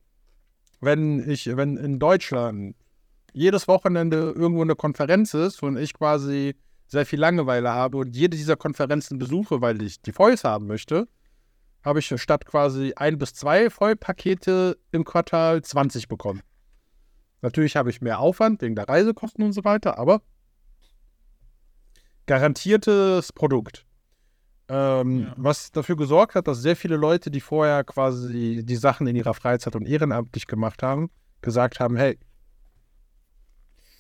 wenn ich, wenn in Deutschland jedes Wochenende irgendwo eine Konferenz ist und ich quasi sehr viel Langeweile habe und jede dieser Konferenzen besuche, weil ich die Volls haben möchte, habe ich statt quasi ein bis zwei Vollpakete im Quartal 20 bekommen. Natürlich habe ich mehr Aufwand wegen der Reisekosten und so weiter, aber garantiertes Produkt. Ähm, ja. Was dafür gesorgt hat, dass sehr viele Leute, die vorher quasi die Sachen in ihrer Freizeit und ehrenamtlich gemacht haben, gesagt haben, hey,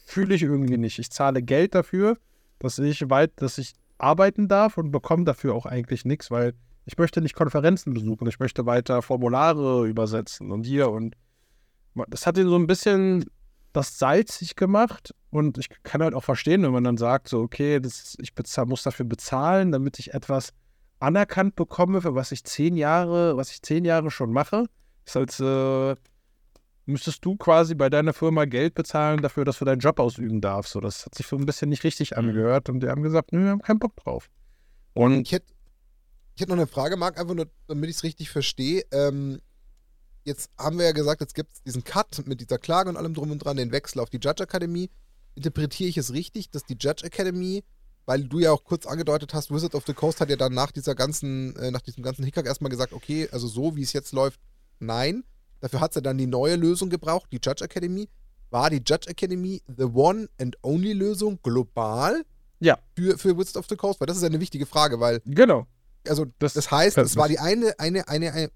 fühle ich irgendwie nicht. Ich zahle Geld dafür, dass ich weit, dass ich arbeiten darf und bekomme dafür auch eigentlich nichts, weil ich möchte nicht Konferenzen besuchen, ich möchte weiter Formulare übersetzen und hier und das hat ihn so ein bisschen das salzig gemacht und ich kann halt auch verstehen, wenn man dann sagt, so, okay, das, ich bezahl, muss dafür bezahlen, damit ich etwas anerkannt bekomme, für was ich zehn Jahre, was ich zehn Jahre schon mache. Ist als äh, müsstest du quasi bei deiner Firma Geld bezahlen dafür, dass du deinen Job ausüben darfst. So, das hat sich so ein bisschen nicht richtig mhm. angehört und die haben gesagt, nö, wir haben keinen Bock drauf. Und ich hätte ich hätte noch eine Frage, Marc, einfach nur, damit ich es richtig verstehe. Ähm, jetzt haben wir ja gesagt, jetzt gibt es diesen Cut mit dieser Klage und allem drum und dran, den Wechsel auf die Judge Academy. Interpretiere ich es richtig, dass die Judge Academy, weil du ja auch kurz angedeutet hast, Wizard of the Coast hat ja dann nach dieser ganzen, äh, nach diesem ganzen Hickhack erstmal gesagt, okay, also so wie es jetzt läuft, nein. Dafür hat sie dann die neue Lösung gebraucht, die Judge Academy. War die Judge Academy the one and only Lösung global? Ja. Für, für Wizard of the Coast? Weil das ist ja eine wichtige Frage, weil. Genau also das, das heißt, es war die eine, eine, eine, eine,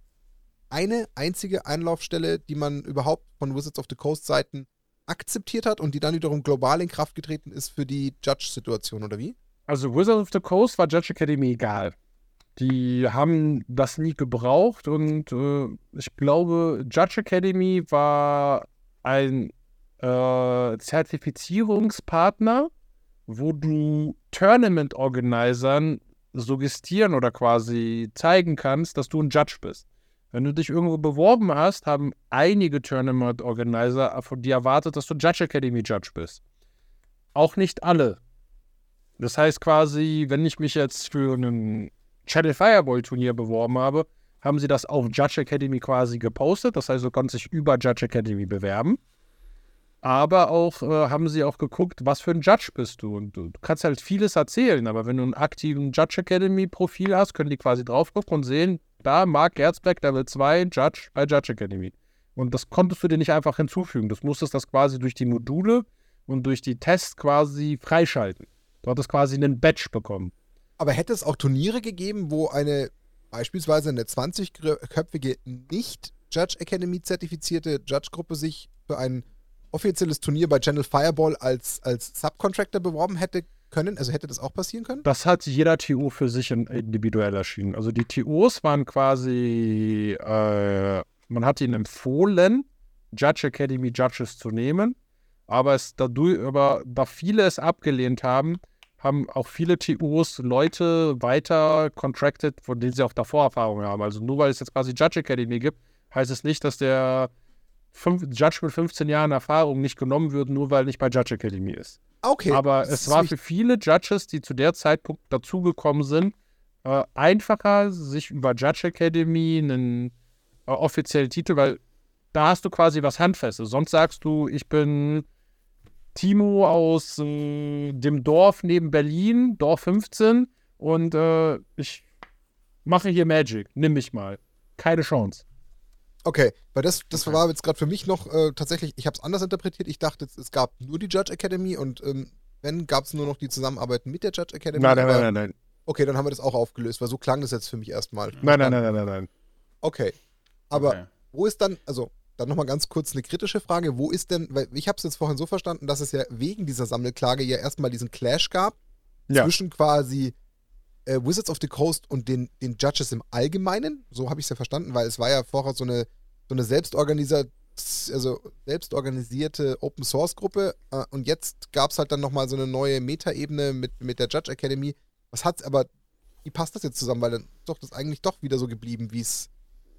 eine einzige Einlaufstelle, die man überhaupt von Wizards of the Coast Seiten akzeptiert hat und die dann wiederum global in Kraft getreten ist für die Judge-Situation, oder wie? Also Wizards of the Coast war Judge Academy egal. Die haben das nie gebraucht und äh, ich glaube, Judge Academy war ein äh, Zertifizierungspartner, wo du Tournament-Organisern suggestieren oder quasi zeigen kannst, dass du ein Judge bist. Wenn du dich irgendwo beworben hast, haben einige Tournament Organizer von dir erwartet, dass du Judge Academy Judge bist. Auch nicht alle. Das heißt quasi, wenn ich mich jetzt für ein Channel Fireball Turnier beworben habe, haben sie das auf Judge Academy quasi gepostet. Das heißt, du kannst dich über Judge Academy bewerben aber auch äh, haben sie auch geguckt, was für ein Judge bist du. Und du, du, kannst halt vieles erzählen, aber wenn du einen aktiven Judge Academy Profil hast, können die quasi drauf gucken und sehen, da Mark Gerzbeck Level 2 Judge bei Judge Academy. Und das konntest du dir nicht einfach hinzufügen. Du musstest das quasi durch die Module und durch die Tests quasi freischalten. Du hattest quasi einen Badge bekommen. Aber hätte es auch Turniere gegeben, wo eine beispielsweise eine 20-köpfige nicht Judge Academy zertifizierte Judge-Gruppe sich für einen offizielles Turnier bei Channel Fireball als, als Subcontractor beworben hätte können? Also hätte das auch passieren können? Das hat jeder TO für sich individuell erschienen. Also die TOs waren quasi, äh, man hat ihnen empfohlen, Judge Academy Judges zu nehmen, aber, es dadurch, aber da viele es abgelehnt haben, haben auch viele TOs Leute weiter contracted, von denen sie auch davor Erfahrung haben. Also nur weil es jetzt quasi Judge Academy gibt, heißt es nicht, dass der fünf, Judge mit 15 Jahren Erfahrung nicht genommen wird, nur weil nicht bei Judge Academy ist. Okay. Aber es war für viele Judges, die zu der Zeitpunkt dazugekommen sind, äh, einfacher, sich über Judge Academy einen äh, offiziellen Titel, weil da hast du quasi was Handfestes. Sonst sagst du, ich bin Timo aus äh, dem Dorf neben Berlin, Dorf 15, und äh, ich mache hier Magic. Nimm mich mal. Keine Chance. Okay, weil das, das okay. war jetzt gerade für mich noch äh, tatsächlich, ich habe es anders interpretiert. Ich dachte, es gab nur die Judge Academy und ähm, wenn, gab es nur noch die Zusammenarbeit mit der Judge Academy. Nein, nein, nein, nein, nein. Okay, dann haben wir das auch aufgelöst, weil so klang das jetzt für mich erstmal. Nein, nein, nein, nein, nein, nein. Okay. Aber okay. wo ist dann, also dann nochmal ganz kurz eine kritische Frage. Wo ist denn, weil ich habe es jetzt vorhin so verstanden, dass es ja wegen dieser Sammelklage ja erstmal diesen Clash gab ja. zwischen quasi äh, Wizards of the Coast und den, den Judges im Allgemeinen. So habe ich es ja verstanden, weil es war ja vorher so eine, so eine Selbstorganisation also selbst organisierte Open Source Gruppe äh, und jetzt gab es halt dann nochmal so eine neue Metaebene mit, mit der Judge Academy. Was hat's aber, wie passt das jetzt zusammen? Weil dann ist doch das eigentlich doch wieder so geblieben, wie es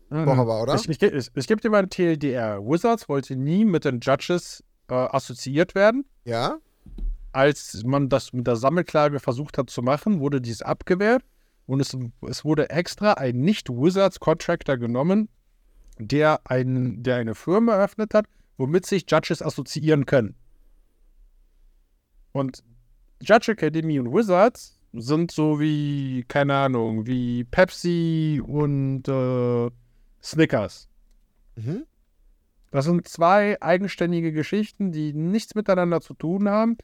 vorher war, oder? Ich, ich, ich, ich gebe dir mal ein TLDR. Wizards wollte nie mit den Judges äh, assoziiert werden. Ja? Als man das mit der Sammelklage versucht hat zu machen, wurde dies abgewehrt und es, es wurde extra ein Nicht-Wizards-Contractor genommen, der, ein, der eine Firma eröffnet hat, womit sich Judges assoziieren können. Und Judge Academy und Wizards sind so wie, keine Ahnung, wie Pepsi und äh, Snickers. Mhm. Das sind zwei eigenständige Geschichten, die nichts miteinander zu tun haben.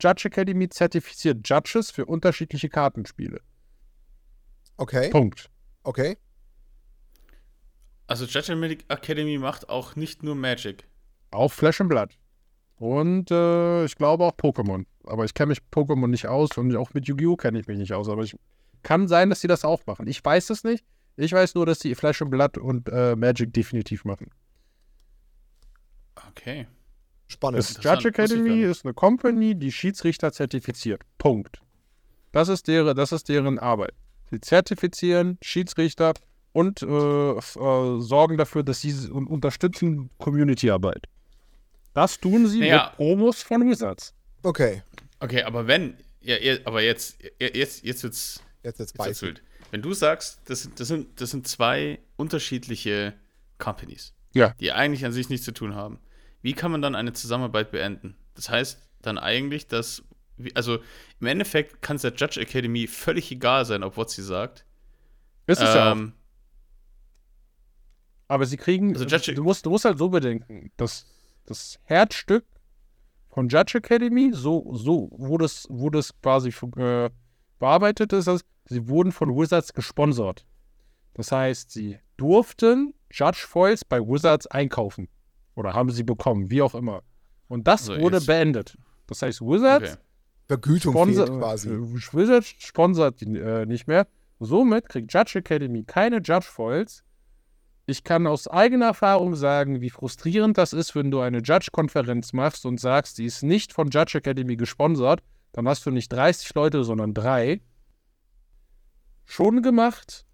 Judge Academy zertifiziert Judges für unterschiedliche Kartenspiele. Okay. Punkt. Okay. Also Judge Academy macht auch nicht nur Magic. Auch Flash and Blood. Und äh, ich glaube auch Pokémon. Aber ich kenne mich Pokémon nicht aus und auch mit Yu-Gi-Oh! kenne ich mich nicht aus. Aber ich kann sein, dass sie das auch machen. Ich weiß es nicht. Ich weiß nur, dass sie Flash and Blood und äh, Magic definitiv machen. Okay. Spannend. Das. Judge Academy ist eine Company, die Schiedsrichter zertifiziert. Punkt. Das ist deren, das ist deren Arbeit. Sie zertifizieren Schiedsrichter und äh, äh, sorgen dafür, dass sie und unterstützen Community-Arbeit. Das tun sie Naja. mit Promos von Wizards. Okay. Okay, aber wenn, ja, aber jetzt, jetzt, jetzt wird's, Jetzt jetzt jetzt wird's. Wenn du sagst, das, sind- das, sind, das sind zwei unterschiedliche Companies, Ja. die eigentlich an sich nichts zu tun haben, wie kann man dann eine Zusammenarbeit beenden? Das heißt dann eigentlich, dass, also im Endeffekt kann es der Judge Academy völlig egal sein, ob was sie sagt. Ist es ja auch. Aber sie kriegen, Also Judge- du, musst, du musst halt so bedenken, dass das Herzstück von Judge Academy, so, so wo, das, wo das quasi äh, bearbeitet ist, dass sie wurden von Wizards gesponsert. Das heißt, sie durften Judge Foils bei Wizards einkaufen. Oder haben sie bekommen, wie auch immer. Und das Also wurde jetzt- beendet. Das heißt, Wizards okay. Vergütung Sponsor, fehlt quasi. Wizards sponsert die äh, nicht mehr. Somit kriegt Judge Academy keine Judge Foils. Ich kann aus eigener Erfahrung sagen, wie frustrierend das ist, wenn du eine Judge-Konferenz machst und sagst, die ist nicht von Judge Academy gesponsert. Dann hast du nicht 30 Leute, sondern drei. Schon gemacht.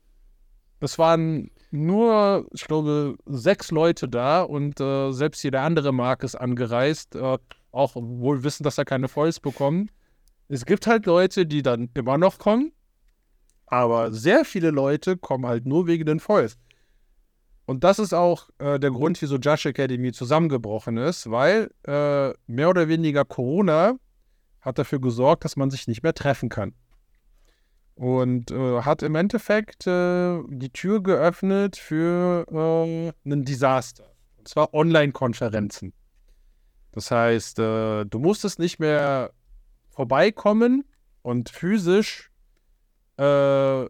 Es waren nur, ich glaube, sechs Leute da und äh, selbst jeder andere Mark ist angereist, äh, auch wohl wissen, dass er keine Foils bekommen. Es gibt halt Leute, die dann immer noch kommen, aber sehr viele Leute kommen halt nur wegen den Foils. Und das ist auch äh, der Grund, wieso Judge Academy zusammengebrochen ist, weil äh, mehr oder weniger Corona hat dafür gesorgt, dass man sich nicht mehr treffen kann. Und äh, hat im Endeffekt äh, die Tür geöffnet für äh, einen Desaster. Und zwar Online-Konferenzen. Das heißt, äh, du musstest nicht mehr vorbeikommen und physisch einen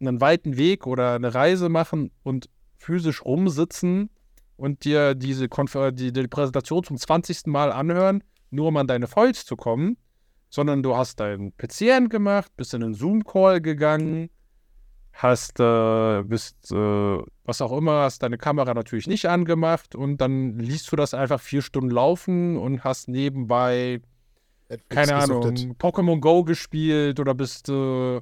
weiten Weg oder eine Reise machen und physisch rumsitzen und dir diese Konfer die, die Präsentation zum 20. Mal anhören, nur um an deine Foils zu kommen, sondern du hast deinen PC gemacht, bist in einen Zoom-Call gegangen, hast, äh, bist, äh, was auch immer, hast deine Kamera natürlich nicht angemacht und dann liest du das einfach vier Stunden laufen und hast nebenbei Netflix keine Ahnung, gesuchtet. Pokémon Go gespielt oder bist äh,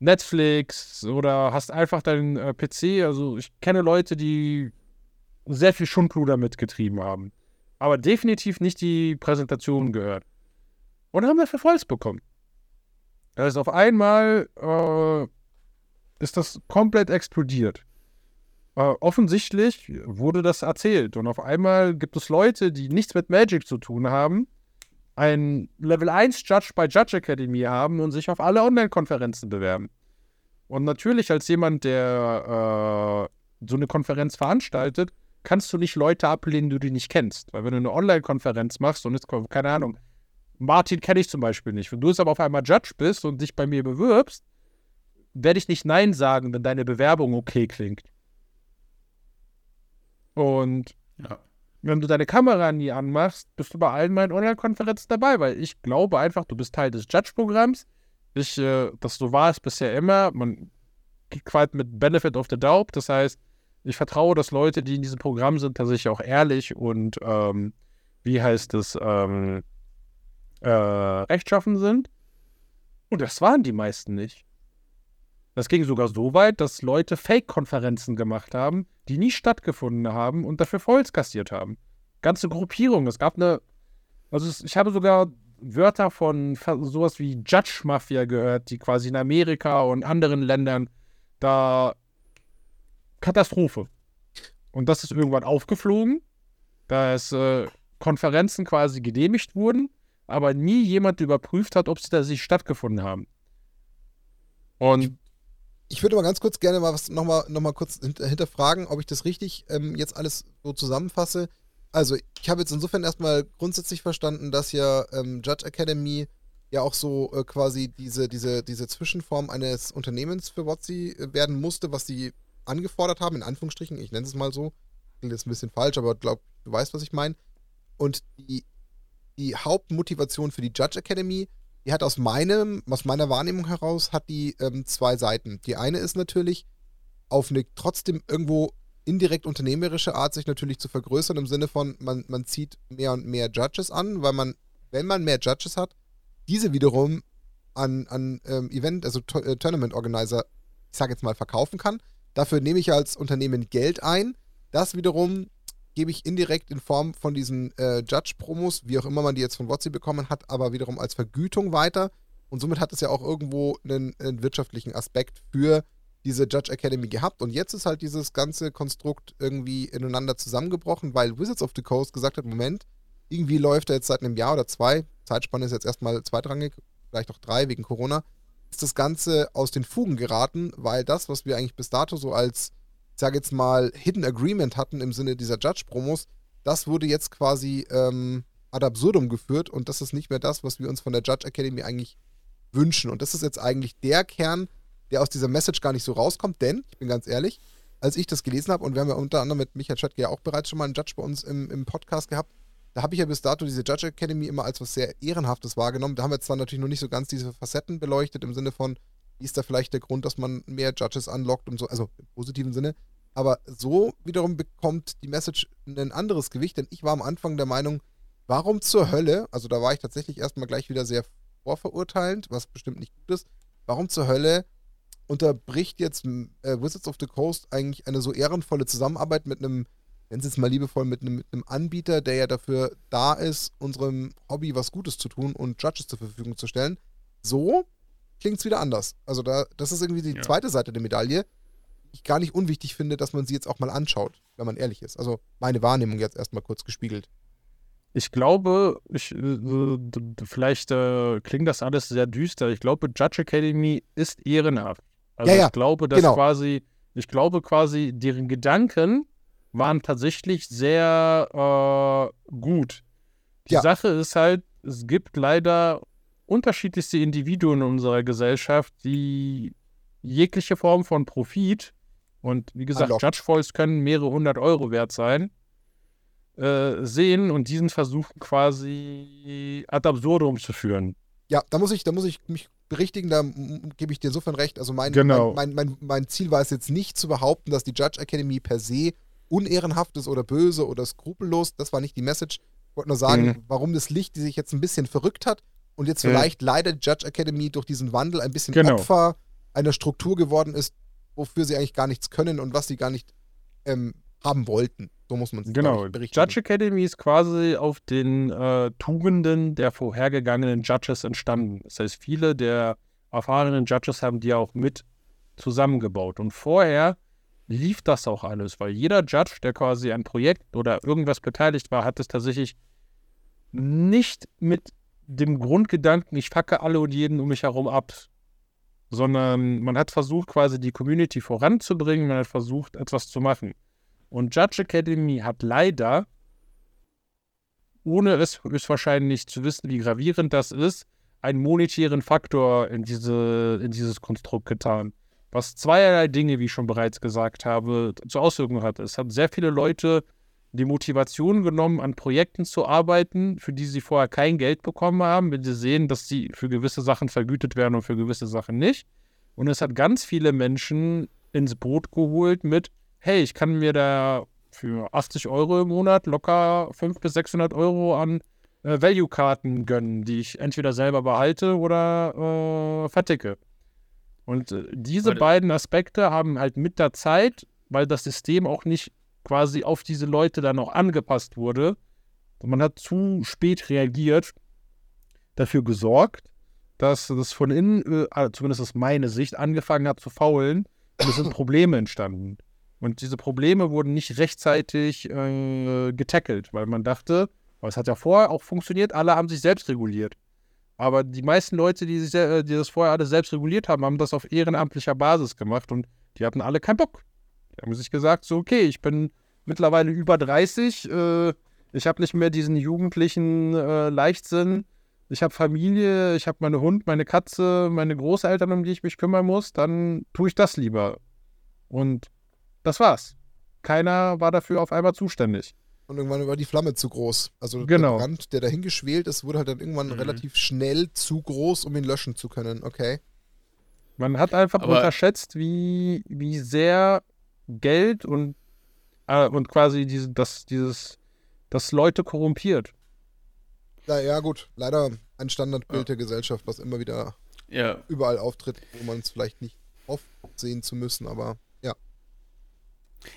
Netflix oder hast einfach deinen äh, PC. Also ich kenne Leute, die sehr viel Schundluder mitgetrieben haben. Aber definitiv nicht die Präsentation gehört. Und haben dafür Volls bekommen. Also auf einmal äh, ist das komplett explodiert. Äh, offensichtlich wurde das erzählt. Und auf einmal gibt es Leute, die nichts mit Magic zu tun haben, ein Level 1 Judge bei Judge Academy haben und sich auf alle Online-Konferenzen bewerben. Und natürlich als jemand, der äh, so eine Konferenz veranstaltet, kannst du nicht Leute ablehnen, die du nicht kennst. Weil wenn du eine Online-Konferenz machst und jetzt keine Ahnung, Martin kenne ich zum Beispiel nicht. Wenn du jetzt aber auf einmal Judge bist und dich bei mir bewirbst, werde ich nicht Nein sagen, wenn deine Bewerbung okay klingt. Und Ja. Wenn du deine Kamera nie anmachst, bist du bei allen meinen Online-Konferenzen dabei, weil ich glaube einfach, du bist Teil des Judge-Programms. Ich, äh, das so war es bisher immer. Man geht quasi mit Benefit of the Doubt. Das heißt, Ich vertraue, dass Leute, die in diesem Programm sind, tatsächlich auch ehrlich und, ähm, wie heißt es, ähm, äh, rechtschaffen sind. Und das waren die meisten nicht. Das ging sogar so weit, dass Leute Fake-Konferenzen gemacht haben, die nie stattgefunden haben und dafür Volks kassiert haben. Ganze Gruppierungen. Es gab eine. Also, es, ich habe sogar Wörter von sowas wie Judge Mafia gehört, die quasi in Amerika und anderen Ländern da. Katastrophe. Und das ist irgendwann aufgeflogen, dass äh, Konferenzen quasi genehmigt wurden, aber nie jemand überprüft hat, ob sie da sich stattgefunden haben. Und ich würde mal ganz kurz gerne mal was nochmal noch mal kurz hinterfragen, ob ich das richtig ähm, jetzt alles so zusammenfasse. Also, ich habe jetzt insofern erstmal grundsätzlich verstanden, dass ja ähm, Judge Academy ja auch so äh, quasi diese, diese, diese Zwischenform eines Unternehmens für WotC äh, werden musste, was sie angefordert haben, in Anführungsstrichen, ich nenne es mal so. Klingt jetzt ein bisschen falsch, aber glaub, du weißt, was ich meine. Und die, die Hauptmotivation für die Judge Academy die hat aus meinem, aus meiner Wahrnehmung heraus, hat die ähm, zwei Seiten. Die eine ist natürlich, auf eine trotzdem irgendwo indirekt unternehmerische Art sich natürlich zu vergrößern, im Sinne von, man, man zieht mehr und mehr Judges an, weil man, wenn man mehr Judges hat, diese wiederum an, an ähm, Event, also äh, Tournament Organizer, ich sage jetzt mal, verkaufen kann. Dafür nehme ich als Unternehmen Geld ein. Das wiederum gebe ich indirekt in Form von diesen äh, Judge-Promos, wie auch immer man die jetzt von WotC bekommen hat, aber wiederum als Vergütung weiter. Und somit hat es ja auch irgendwo einen, einen, wirtschaftlichen Aspekt für diese Judge Academy gehabt. Und jetzt ist halt dieses ganze Konstrukt irgendwie ineinander zusammengebrochen, weil Wizards of the Coast gesagt hat: Moment, irgendwie läuft er jetzt seit einem Jahr oder zwei, Zeitspanne ist jetzt erstmal zweitrangig, vielleicht auch drei wegen Corona, ist das Ganze aus den Fugen geraten, weil das, was wir eigentlich bis dato so als sage jetzt mal, Hidden Agreement hatten im Sinne dieser Judge-Promos, das wurde jetzt quasi ähm, ad absurdum geführt und das ist nicht mehr das, was wir uns von der Judge Academy eigentlich wünschen. Und das ist jetzt eigentlich der Kern, der aus dieser Message gar nicht so rauskommt, denn, ich bin ganz ehrlich, als ich das gelesen habe, und wir haben ja unter anderem mit Michael Schöttke ja auch bereits schon mal einen Judge bei uns im, im Podcast gehabt, da habe ich ja bis dato diese Judge Academy immer als was sehr Ehrenhaftes wahrgenommen. Da haben wir zwar natürlich noch nicht so ganz diese Facetten beleuchtet, im Sinne von, wie ist da vielleicht der Grund, dass man mehr Judges anlockt und so, also im positiven Sinne. Aber so wiederum bekommt die Message ein anderes Gewicht, denn ich war am Anfang der Meinung, warum zur Hölle, also da war ich tatsächlich erstmal gleich wieder sehr vorverurteilend, was bestimmt nicht gut ist, warum zur Hölle unterbricht jetzt äh, Wizards of the Coast eigentlich eine so ehrenvolle Zusammenarbeit mit einem, nennen Sie es mal liebevoll, mit einem, mit einem Anbieter, der ja dafür da ist, unserem Hobby was Gutes zu tun und Judges zur Verfügung zu stellen. So klingt es wieder anders. Also da, das ist irgendwie die ja. zweite Seite der Medaille, ich gar nicht unwichtig finde, dass man sie jetzt auch mal anschaut, wenn man ehrlich ist. Also meine Wahrnehmung jetzt erstmal kurz gespiegelt. Ich glaube, ich, äh, vielleicht äh, klingt das alles sehr düster. Ich glaube, Judge Academy ist ehrenhaft. Also ja, ja, ich glaube, dass genau. quasi, ich glaube quasi, deren Gedanken waren tatsächlich sehr äh, gut. Die ja. Sache ist halt, es gibt leider unterschiedlichste Individuen in unserer Gesellschaft, die jegliche Form von Profit, und wie gesagt, Unlocked. Judge Foils können mehrere hundert Euro wert sein, äh, sehen und diesen versuchen quasi ad absurdum zu führen. Ja, da muss ich, da muss ich mich berichtigen, da gebe ich dir insofern recht. Also mein, genau. mein, mein, mein, mein Ziel war es jetzt nicht zu behaupten, dass die Judge Academy per se unehrenhaft ist oder böse oder skrupellos. Das war nicht die Message. Ich wollte nur sagen, mhm. warum das Licht die sich jetzt ein bisschen verrückt hat und jetzt vielleicht mhm. leider die Judge Academy durch diesen Wandel ein bisschen genau. Opfer einer Struktur geworden ist, wofür sie eigentlich gar nichts können und was sie gar nicht ähm, haben wollten. So muss man es genau. berichten. Judge Academy ist quasi auf den äh, Tugenden der vorhergegangenen Judges entstanden. Das heißt, viele der erfahrenen Judges haben die auch mit zusammengebaut. Und vorher lief das auch alles, weil jeder Judge, der quasi ein Projekt oder irgendwas beteiligt war, hat es tatsächlich nicht mit dem Grundgedanken, ich facke alle und jeden um mich herum ab, sondern man hat versucht, quasi die Community voranzubringen, man hat versucht, etwas zu machen. Und Judge Academy hat leider, ohne es höchstwahrscheinlich zu wissen, wie gravierend das ist, einen monetären Faktor in, diese, in dieses Konstrukt getan. Was zweierlei Dinge, wie ich schon bereits gesagt habe, zur Auswirkung hat. Es hat sehr viele Leute die Motivation genommen, an Projekten zu arbeiten, für die sie vorher kein Geld bekommen haben, wenn sie sehen, dass sie für gewisse Sachen vergütet werden und für gewisse Sachen nicht. Und es hat ganz viele Menschen ins Boot geholt mit, hey, ich kann mir da für 80 Euro im Monat locker 500 bis 600 Euro an äh, Value-Karten gönnen, die ich entweder selber behalte oder äh, verticke. Und äh, diese Aber- beiden Aspekte haben halt mit der Zeit, weil das System auch nicht quasi auf diese Leute dann auch angepasst wurde, man hat zu spät reagiert, dafür gesorgt, dass das von innen, äh, zumindest aus meiner Sicht, angefangen hat zu faulen und es sind Probleme entstanden. Und diese Probleme wurden nicht rechtzeitig äh, getackelt, weil man dachte, es hat ja vorher auch funktioniert, alle haben sich selbst reguliert. Aber die meisten Leute, die, sich, äh, die das vorher alles selbst reguliert haben, haben das auf ehrenamtlicher Basis gemacht und die hatten alle keinen Bock. Die haben sich gesagt, so, okay, ich bin mittlerweile über 30, äh, ich habe nicht mehr diesen jugendlichen äh, Leichtsinn, ich habe Familie, ich habe meine Hund, meine Katze, meine Großeltern, um die ich mich kümmern muss, dann tue ich das lieber. Und das war's. Keiner war dafür auf einmal zuständig. Und irgendwann war die Flamme zu groß. Also Genau. der Brand, der dahin geschwelt ist, wurde halt dann irgendwann Mhm. relativ schnell zu groß, um ihn löschen zu können. Okay. Man hat einfach Aber- unterschätzt, wie, wie sehr Geld und, äh, und quasi diese, das, dieses, das Leute korrumpiert. Na ja, gut. Leider ein Standardbild der Gesellschaft, was immer wieder Ja, überall auftritt, wo man es vielleicht nicht oft sehen zu müssen, aber ja.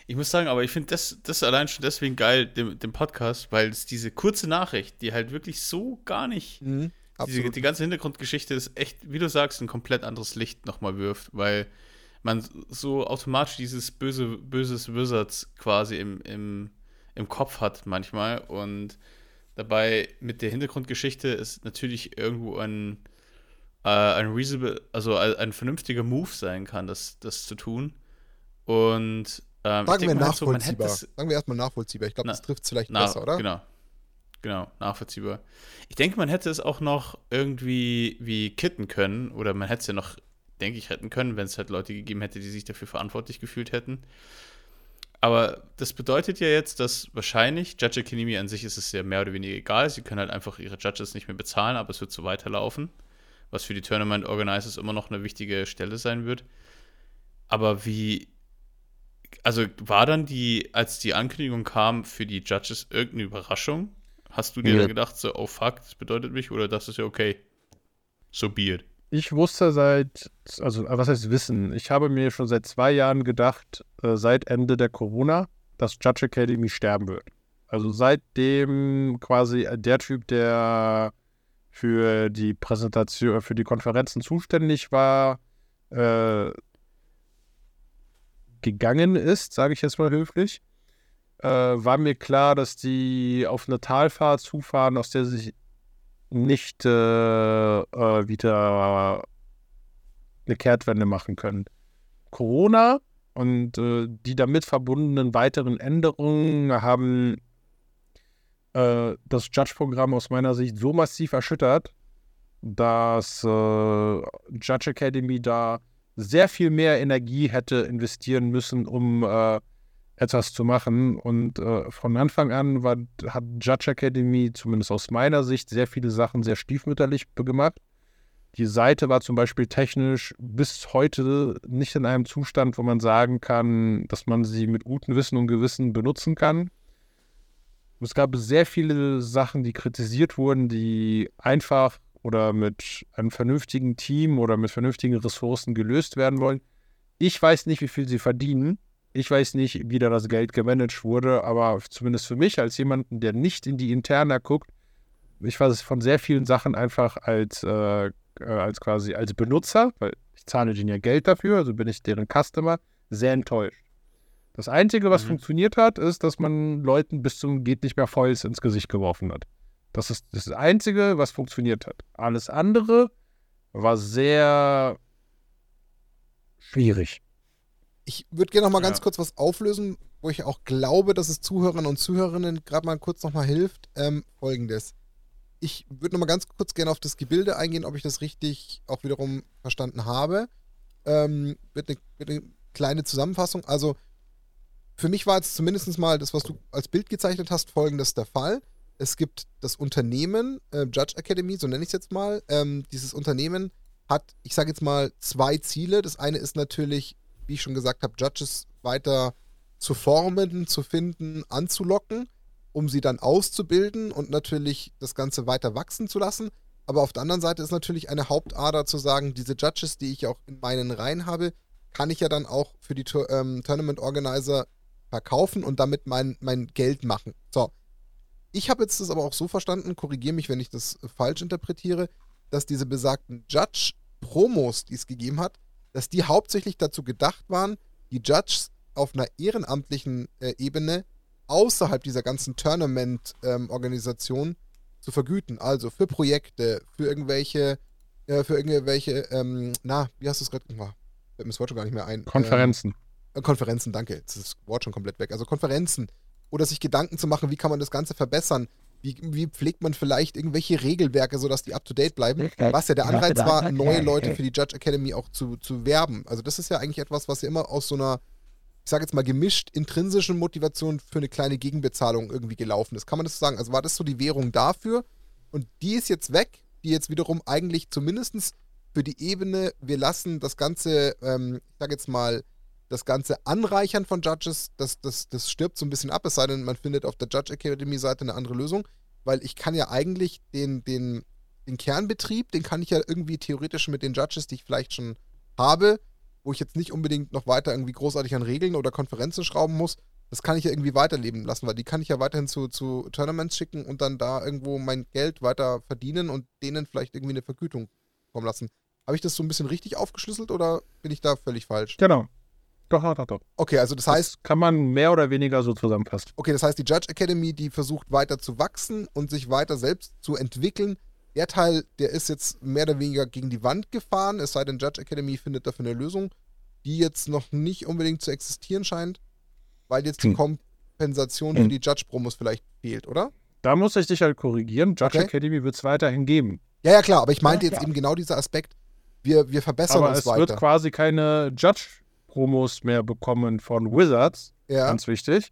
ich muss sagen, aber ich finde das, das allein schon deswegen geil, dem, dem Podcast, weil es diese kurze Nachricht, die halt wirklich so gar nicht Diese, Absolut. die ganze Hintergrundgeschichte ist echt, wie du sagst, ein komplett anderes Licht nochmal wirft, weil man so automatisch dieses böse, böses Wizards quasi im, im, im Kopf hat manchmal und dabei mit der Hintergrundgeschichte ist natürlich irgendwo ein, äh, ein reasonable, also ein, vernünftiger Move sein kann, das, das zu tun. Und ähm, ich Sagen wir so- hätte nachvollziehbar. das- Sagen wir erstmal nachvollziehbar. Ich glaube, Na- das trifft es vielleicht na, besser, oder? Genau. Genau, nachvollziehbar. Ich denke, man hätte es auch noch irgendwie wie kitten können oder man hätte es ja noch, denke ich, retten können, wenn es halt Leute gegeben hätte, die sich dafür verantwortlich gefühlt hätten. Aber das bedeutet ja jetzt, dass wahrscheinlich Judge Academy an sich ist es ja mehr oder weniger egal. Sie können halt einfach ihre Judges nicht mehr bezahlen, aber es wird so weiterlaufen, was für die Tournament Organizers immer noch eine wichtige Stelle sein wird. Aber wie, also war dann die, als die Ankündigung kam für die Judges irgendeine Überraschung? Hast du dir Ja. da gedacht, so, oh fuck, das bedeutet mich oder das ist ja okay? So be it. Ich wusste seit, also äh, was heißt Wissen? Ich habe mir schon seit zwei Jahren gedacht, äh, seit Ende der Corona, dass Judge Academy sterben wird. Also seitdem quasi der Typ, der für die Präsentation, für die Konferenzen zuständig war, äh, gegangen ist, sage ich jetzt mal höflich, äh, war mir klar, dass die auf eine Talfahrt zufahren, aus der sich nicht äh, äh, wieder eine Kehrtwende machen können. Corona und äh, die damit verbundenen weiteren Änderungen haben äh, das Judge-Programm aus meiner Sicht so massiv erschüttert, dass äh, Judge Academy da sehr viel mehr Energie hätte investieren müssen, um äh, etwas zu machen. Und äh, von Anfang an war, hat Judge Academy, zumindest aus meiner Sicht, sehr viele Sachen sehr stiefmütterlich gemacht. Die Seite war zum Beispiel technisch bis heute nicht in einem Zustand, wo man sagen kann, dass man sie mit gutem Wissen und Gewissen benutzen kann. Es gab sehr viele Sachen, die kritisiert wurden, die einfach oder mit einem vernünftigen Team oder mit vernünftigen Ressourcen gelöst werden wollen. Ich weiß nicht, wie viel sie verdienen. Ich weiß nicht, wie da das Geld gemanagt wurde, aber zumindest für mich als jemanden, der nicht in die Interna guckt, ich war von sehr vielen Sachen einfach als, äh, äh, als quasi als Benutzer, weil ich zahle denen ja Geld dafür, also bin ich deren Customer, sehr enttäuscht. Das Einzige, was Mhm. funktioniert hat, ist, dass man Leuten bis zum geht nicht mehr Foils ins Gesicht geworfen hat. Das ist das Einzige, was funktioniert hat. Alles andere war sehr schwierig. Ich würde gerne noch mal ganz Ja. kurz was auflösen, wo ich auch glaube, dass es Zuhörern und Zuhörerinnen gerade mal kurz noch mal hilft. Ähm, Folgendes. Ich würde noch mal ganz kurz gerne auf das Gebilde eingehen, ob ich das richtig auch wiederum verstanden habe. Ähm, wird, eine, wird eine kleine Zusammenfassung. Also für mich war jetzt zumindest mal das, was du als Bild gezeichnet hast, folgendes der Fall. Es gibt das Unternehmen, äh, Judge Academy, so nenne ich es jetzt mal. Ähm, dieses Unternehmen hat, ich sage jetzt mal, zwei Ziele. Das eine ist natürlich, wie ich schon gesagt habe, Judges weiter zu formen, zu finden, anzulocken, um sie dann auszubilden und natürlich das Ganze weiter wachsen zu lassen. Aber auf der anderen Seite ist natürlich eine Hauptader zu sagen, diese Judges, die ich auch in meinen Reihen habe, kann ich ja dann auch für die ähm, Tournament Organizer verkaufen und damit mein, mein Geld machen. So. Ich habe jetzt das aber auch so verstanden, korrigiere mich, wenn ich das falsch interpretiere, dass diese besagten Judge-Promos, die es gegeben hat, dass die hauptsächlich dazu gedacht waren, die Judges auf einer ehrenamtlichen äh, Ebene außerhalb dieser ganzen Tournament-Organisation ähm, zu vergüten. Also für Projekte, für irgendwelche, äh, für irgendwelche, ähm, na, wie hast du es gerade gemacht? Fällt mir das Wort schon gar nicht mehr ein. Konferenzen. Ähm, Konferenzen, danke. Jetzt ist das Wort schon komplett weg. Also Konferenzen. Oder sich Gedanken zu machen, wie kann man das Ganze verbessern? Wie, wie pflegt man vielleicht irgendwelche Regelwerke, sodass die up-to-date bleiben? Was ja der Anreiz war, neue Leute für die Judge Academy auch zu, zu werben. Also das ist ja eigentlich etwas, was ja immer aus so einer ich sage jetzt mal gemischt, intrinsischen Motivation für eine kleine Gegenbezahlung irgendwie gelaufen ist. Kann man das so sagen? Also war das so die Währung dafür? Und die ist jetzt weg, die jetzt wiederum eigentlich zumindest für die Ebene, wir lassen das Ganze, ähm, ich sage jetzt mal, das ganze Anreichern von Judges, das, das, das stirbt so ein bisschen ab, es sei denn, man findet auf der Judge Academy-Seite eine andere Lösung, weil ich kann ja eigentlich den, den, den Kernbetrieb, den kann ich ja irgendwie theoretisch mit den Judges, die ich vielleicht schon habe, wo ich jetzt nicht unbedingt noch weiter irgendwie großartig an Regeln oder Konferenzen schrauben muss, das kann ich ja irgendwie weiterleben lassen, weil die kann ich ja weiterhin zu, zu Tournaments schicken und dann da irgendwo mein Geld weiter verdienen und denen vielleicht irgendwie eine Vergütung kommen lassen. Habe ich das so ein bisschen richtig aufgeschlüsselt oder bin ich da völlig falsch? Genau. Doch, doch, doch, doch. Okay, also das heißt. Das kann man mehr oder weniger so zusammenfassen. Okay, das heißt, die Judge Academy, die versucht weiter zu wachsen und sich weiter selbst zu entwickeln. Der Teil, der ist jetzt mehr oder weniger gegen die Wand gefahren, es sei denn, Judge Academy findet dafür eine Lösung, die jetzt noch nicht unbedingt zu existieren scheint, weil jetzt die hm. Kompensation hm. für die Judge-Promos vielleicht fehlt, oder? Da muss ich dich halt korrigieren. Judge okay. Academy wird es weiterhin geben. Ja, ja, klar, aber ich meinte ja, jetzt eben genau dieser Aspekt, wir, wir verbessern aber uns weiter. Aber es wird quasi keine Judge-Promos mehr bekommen von Wizards. Ja. Ganz wichtig.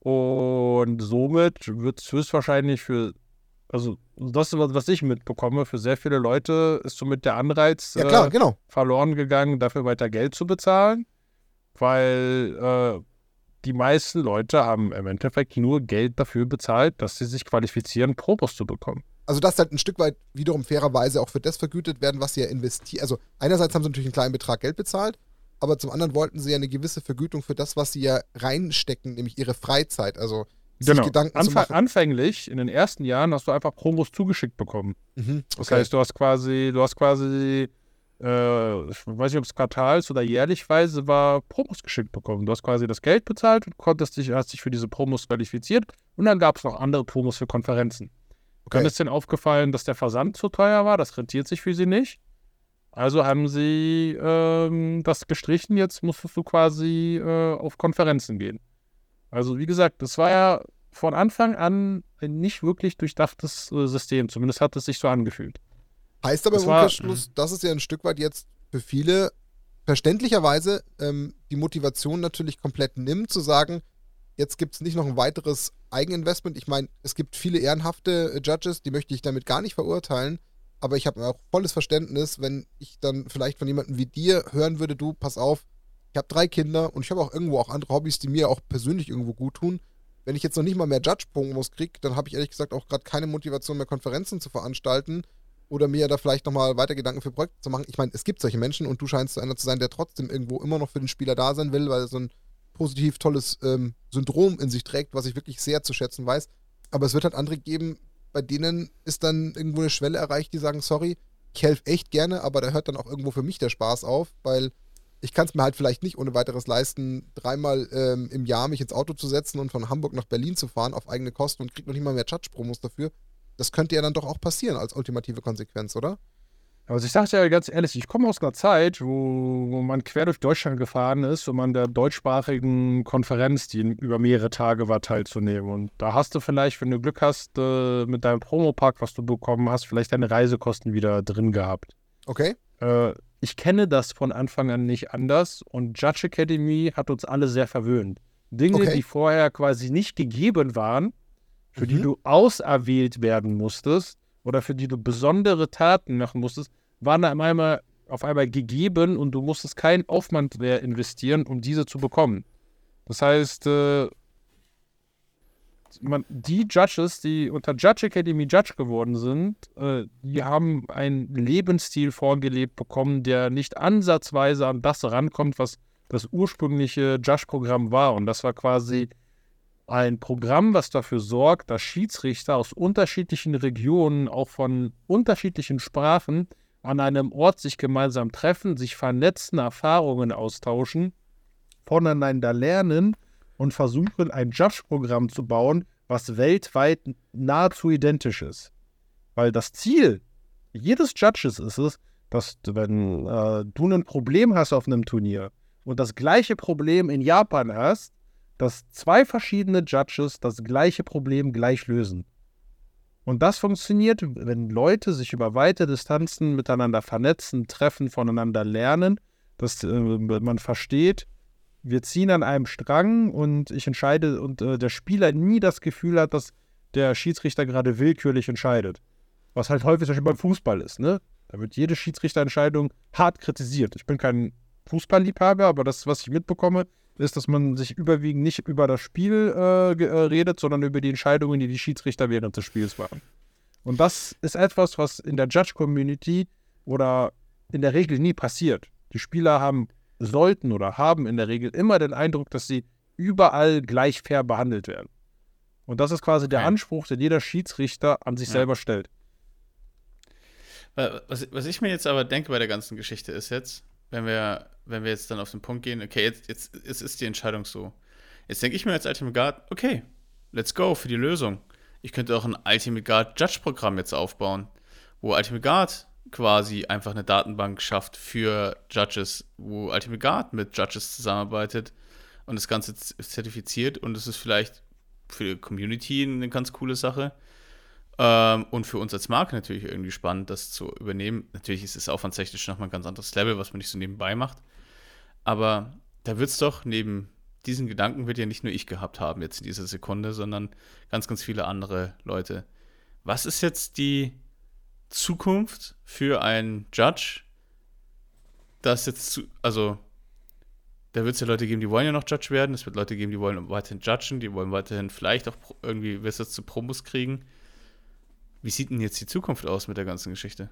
Und somit wird es höchstwahrscheinlich für, also das, was ich mitbekomme, für sehr viele Leute ist somit der Anreiz ja, klar, äh, genau. verloren gegangen, dafür weiter Geld zu bezahlen, weil äh, die meisten Leute haben im Endeffekt nur Geld dafür bezahlt, dass sie sich qualifizieren, Promos zu bekommen also das halt ein Stück weit wiederum fairerweise auch für das vergütet werden, was sie ja investieren. Also einerseits haben sie natürlich einen kleinen Betrag Geld bezahlt, aber zum anderen wollten sie ja eine gewisse Vergütung für das, was sie ja reinstecken, nämlich ihre Freizeit. Also genau. Gedanken Anf Anfänglich, in den ersten Jahren, hast du einfach Promos zugeschickt bekommen. Mhm, okay. Das heißt, du hast quasi, du hast quasi, äh, ich weiß nicht, ob es quartals- oder jährlichweise war, Promos geschickt bekommen. Du hast quasi das Geld bezahlt und konntest dich, hast dich für diese Promos qualifiziert und dann gab es noch andere Promos für Konferenzen. Okay. Dann ist denen aufgefallen, dass der Versand zu teuer war, das rentiert sich für sie nicht. Also haben sie ähm, das gestrichen, jetzt musstest du quasi äh, auf Konferenzen gehen. Also wie gesagt, das war ja von Anfang an ein nicht wirklich durchdachtes äh, System, zumindest hat es sich so angefühlt. Heißt aber das im Umkehrschluss, dass es ja ein Stück weit jetzt für viele verständlicherweise ähm, die Motivation natürlich komplett nimmt, zu sagen, Jetzt gibt es nicht noch ein weiteres Eigeninvestment. Ich meine, es gibt viele ehrenhafte äh, Judges, die möchte ich damit gar nicht verurteilen. Aber ich habe auch volles Verständnis, wenn ich dann vielleicht von jemandem wie dir hören würde, du, pass auf, ich habe drei Kinder und ich habe auch irgendwo auch andere Hobbys, die mir auch persönlich irgendwo gut tun. Wenn ich jetzt noch nicht mal mehr Judge-Promos kriege, dann habe ich ehrlich gesagt auch gerade keine Motivation mehr, Konferenzen zu veranstalten oder mir da vielleicht nochmal weiter Gedanken für Projekte zu machen. Ich meine, es gibt solche Menschen und du scheinst einer zu sein, der trotzdem irgendwo immer noch für den Spieler da sein will, weil so ein positiv tolles ähm, Syndrom in sich trägt, was ich wirklich sehr zu schätzen weiß. Aber es wird halt andere geben, bei denen ist dann irgendwo eine Schwelle erreicht, die sagen, sorry, ich helfe echt gerne, aber da hört dann auch irgendwo für mich der Spaß auf, weil ich kann es mir halt vielleicht nicht ohne weiteres leisten, dreimal ähm, im Jahr mich ins Auto zu setzen und von Hamburg nach Berlin zu fahren auf eigene Kosten und kriege noch nicht mal mehr Judge-Promos dafür. Das könnte ja dann doch auch passieren als ultimative Konsequenz, oder? Also ich sage ja ganz ehrlich, ich komme aus einer Zeit, wo, wo, man quer durch Deutschland gefahren ist, um an der deutschsprachigen Konferenz, die über mehrere Tage war, teilzunehmen. Und da hast du vielleicht, wenn du Glück hast, äh, mit deinem Promopack, was du bekommen hast, vielleicht deine Reisekosten wieder drin gehabt. Okay. Äh, ich kenne das von Anfang an nicht anders und Judge Academy hat uns alle sehr verwöhnt. Dinge, okay. die vorher quasi nicht gegeben waren, für mhm. die du auserwählt werden musstest, oder für die du besondere Taten machen musstest, waren auf einmal, auf einmal gegeben und du musstest keinen Aufwand mehr investieren, um diese zu bekommen. Das heißt, äh, man, die Judges, die unter Judge Academy Judge geworden sind, äh, die haben einen Lebensstil vorgelebt bekommen, der nicht ansatzweise an das rankommt, was das ursprüngliche Judge-Programm war. Und das war quasi ein Programm, was dafür sorgt, dass Schiedsrichter aus unterschiedlichen Regionen, auch von unterschiedlichen Sprachen, an einem Ort sich gemeinsam treffen, sich vernetzen, Erfahrungen austauschen, voneinander lernen und versuchen, ein Judge-Programm zu bauen, was weltweit nahezu identisch ist. Weil das Ziel jedes Judges ist es, dass wenn äh, du ein Problem hast auf einem Turnier und das gleiche Problem in Japan hast, dass zwei verschiedene Judges das gleiche Problem gleich lösen. Und das funktioniert, wenn Leute sich über weite Distanzen miteinander vernetzen, treffen, voneinander lernen, dass äh, man versteht, wir ziehen an einem Strang und ich entscheide und äh, der Spieler nie das Gefühl hat, dass der Schiedsrichter gerade willkürlich entscheidet. Was halt häufig zum Beispiel beim Fußball ist, ne? Da wird jede Schiedsrichterentscheidung hart kritisiert. Ich bin kein Fußballliebhaber, aber das, was ich mitbekomme, ist, dass man sich überwiegend nicht über das Spiel äh, äh, redet, sondern über die Entscheidungen, die die Schiedsrichter während des Spiels machen. Und das ist etwas, was in der Judge-Community oder in der Regel nie passiert. Die Spieler haben, sollten oder haben in der Regel immer den Eindruck, dass sie überall gleich fair behandelt werden. Und das ist quasi der Anspruch, den jeder Schiedsrichter an sich ja. selber stellt. Was, was ich mir jetzt aber denke bei der ganzen Geschichte ist jetzt, wenn wir, wenn wir jetzt dann auf den Punkt gehen, okay, jetzt, jetzt, jetzt ist die Entscheidung so. Jetzt denke ich mir als Ultimate Guard, okay, let's go für die Lösung. Ich könnte auch ein Ultimate Guard Judge-Programm jetzt aufbauen, wo Ultimate Guard quasi einfach eine Datenbank schafft für Judges, wo Ultimate Guard mit Judges zusammenarbeitet und das Ganze zertifiziert und es ist vielleicht für die Community eine ganz coole Sache. Ähm, und für uns als Marke natürlich irgendwie spannend, das zu übernehmen. Natürlich ist es aufwandstechnisch nochmal ein ganz anderes Level, was man nicht so nebenbei macht. Aber da wird es doch neben diesen Gedanken wird ja nicht nur ich gehabt haben jetzt in dieser Sekunde, sondern ganz, ganz viele andere Leute. Was ist jetzt die Zukunft für einen Judge, das jetzt zu, also da wird es ja Leute geben, die wollen ja noch Judge werden, es wird Leute geben, die wollen weiterhin judgen, die wollen weiterhin vielleicht auch irgendwie Visits zu Promos kriegen. Wie sieht denn jetzt die Zukunft aus mit der ganzen Geschichte?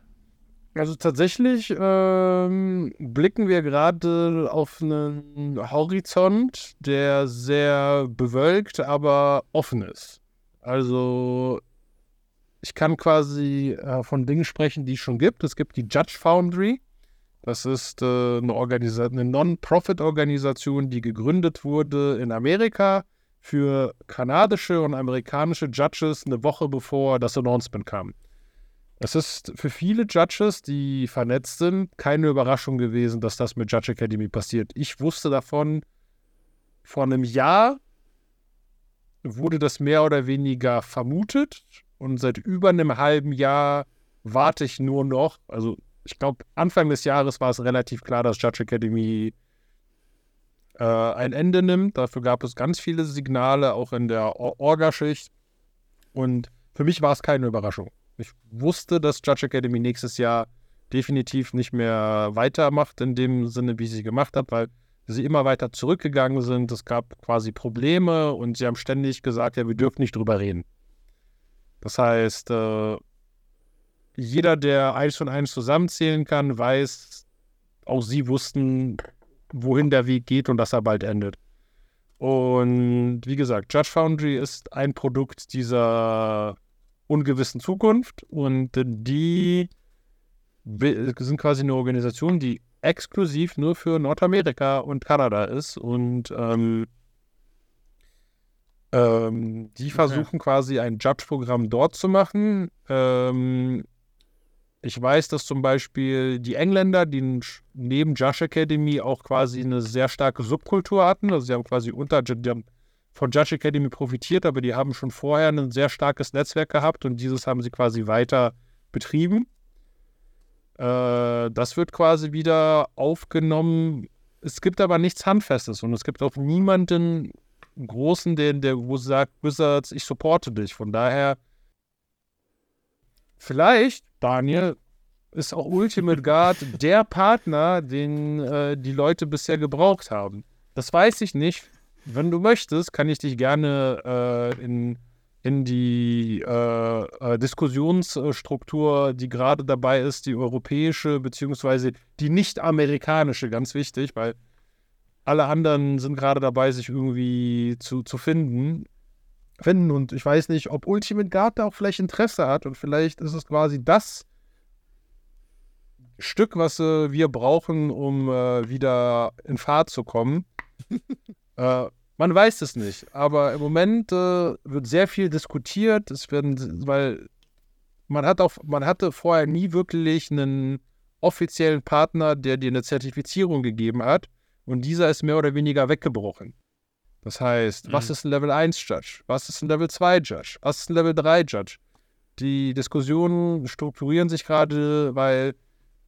Also tatsächlich ähm, blicken wir gerade auf einen Horizont, der sehr bewölkt, aber offen ist. Also ich kann quasi äh, von Dingen sprechen, die es schon gibt. Es gibt die Judge Foundry. Das ist äh, eine, eine Non-Profit-Organisation, die gegründet wurde in Amerika für kanadische und amerikanische Judges eine Woche bevor das Announcement kam. Es ist für viele Judges, die vernetzt sind, keine Überraschung gewesen, dass das mit Judge Academy passiert. Ich wusste davon vor einem Jahr, wurde das mehr oder weniger vermutet und seit über einem halben Jahr warte ich nur noch. Also ich glaube, Anfang des Jahres war es relativ klar, dass Judge Academy äh, ein Ende nimmt. Dafür gab es ganz viele Signale, auch in der Orgaschicht. Und für mich war es keine Überraschung. Ich wusste, dass Judge Academy nächstes Jahr definitiv nicht mehr weitermacht in dem Sinne, wie sie gemacht hat, weil sie immer weiter zurückgegangen sind. Es gab quasi Probleme und sie haben ständig gesagt, ja, wir dürfen nicht drüber reden. Das heißt, äh, jeder, der eins und eins zusammenzählen kann, weiß, auch sie wussten, wohin der Weg geht und dass er bald endet. Und wie gesagt, Judge Foundry ist ein Produkt dieser ungewissen Zukunft und die sind quasi eine Organisation, die exklusiv nur für Nordamerika und Kanada ist und ähm, ähm, die versuchen okay. quasi ein Judge-Programm dort zu machen. Ähm, ich weiß, dass zum Beispiel die Engländer, die neben Judge Academy auch quasi eine sehr starke Subkultur hatten. Also sie haben quasi unter, die haben von Judge Academy profitiert, aber die haben schon vorher ein sehr starkes Netzwerk gehabt und dieses haben sie quasi weiter betrieben. Äh, das wird quasi wieder aufgenommen. Es gibt aber nichts Handfestes und es gibt auch niemanden großen, der, der wo sagt, Wizards, ich supporte dich. Von daher Vielleicht, Daniel, ist auch Ultimate Guard der Partner, den äh, die Leute bisher gebraucht haben. Das weiß ich nicht. wenn du möchtest, kann ich dich gerne äh, in, in die äh, äh, Diskussionsstruktur, die gerade dabei ist, die europäische beziehungsweise die nicht-amerikanische, ganz wichtig, weil alle anderen sind gerade dabei, sich irgendwie zu, zu finden. Finden und ich weiß nicht, ob Ultimate Guard da auch vielleicht Interesse hat und vielleicht ist es quasi das Stück, was äh, wir brauchen, um äh, wieder in Fahrt zu kommen. äh, man weiß es nicht, aber im Moment äh, wird sehr viel diskutiert. Es werden, weil man hat auch, man hatte vorher nie wirklich einen offiziellen Partner, der dir eine Zertifizierung gegeben hat. Und dieser ist mehr oder weniger weggebrochen. Das heißt, mhm. was ist ein Level 1 Judge? Was ist ein Level 2 Judge? Was ist ein Level 3 Judge? Die Diskussionen strukturieren sich gerade, weil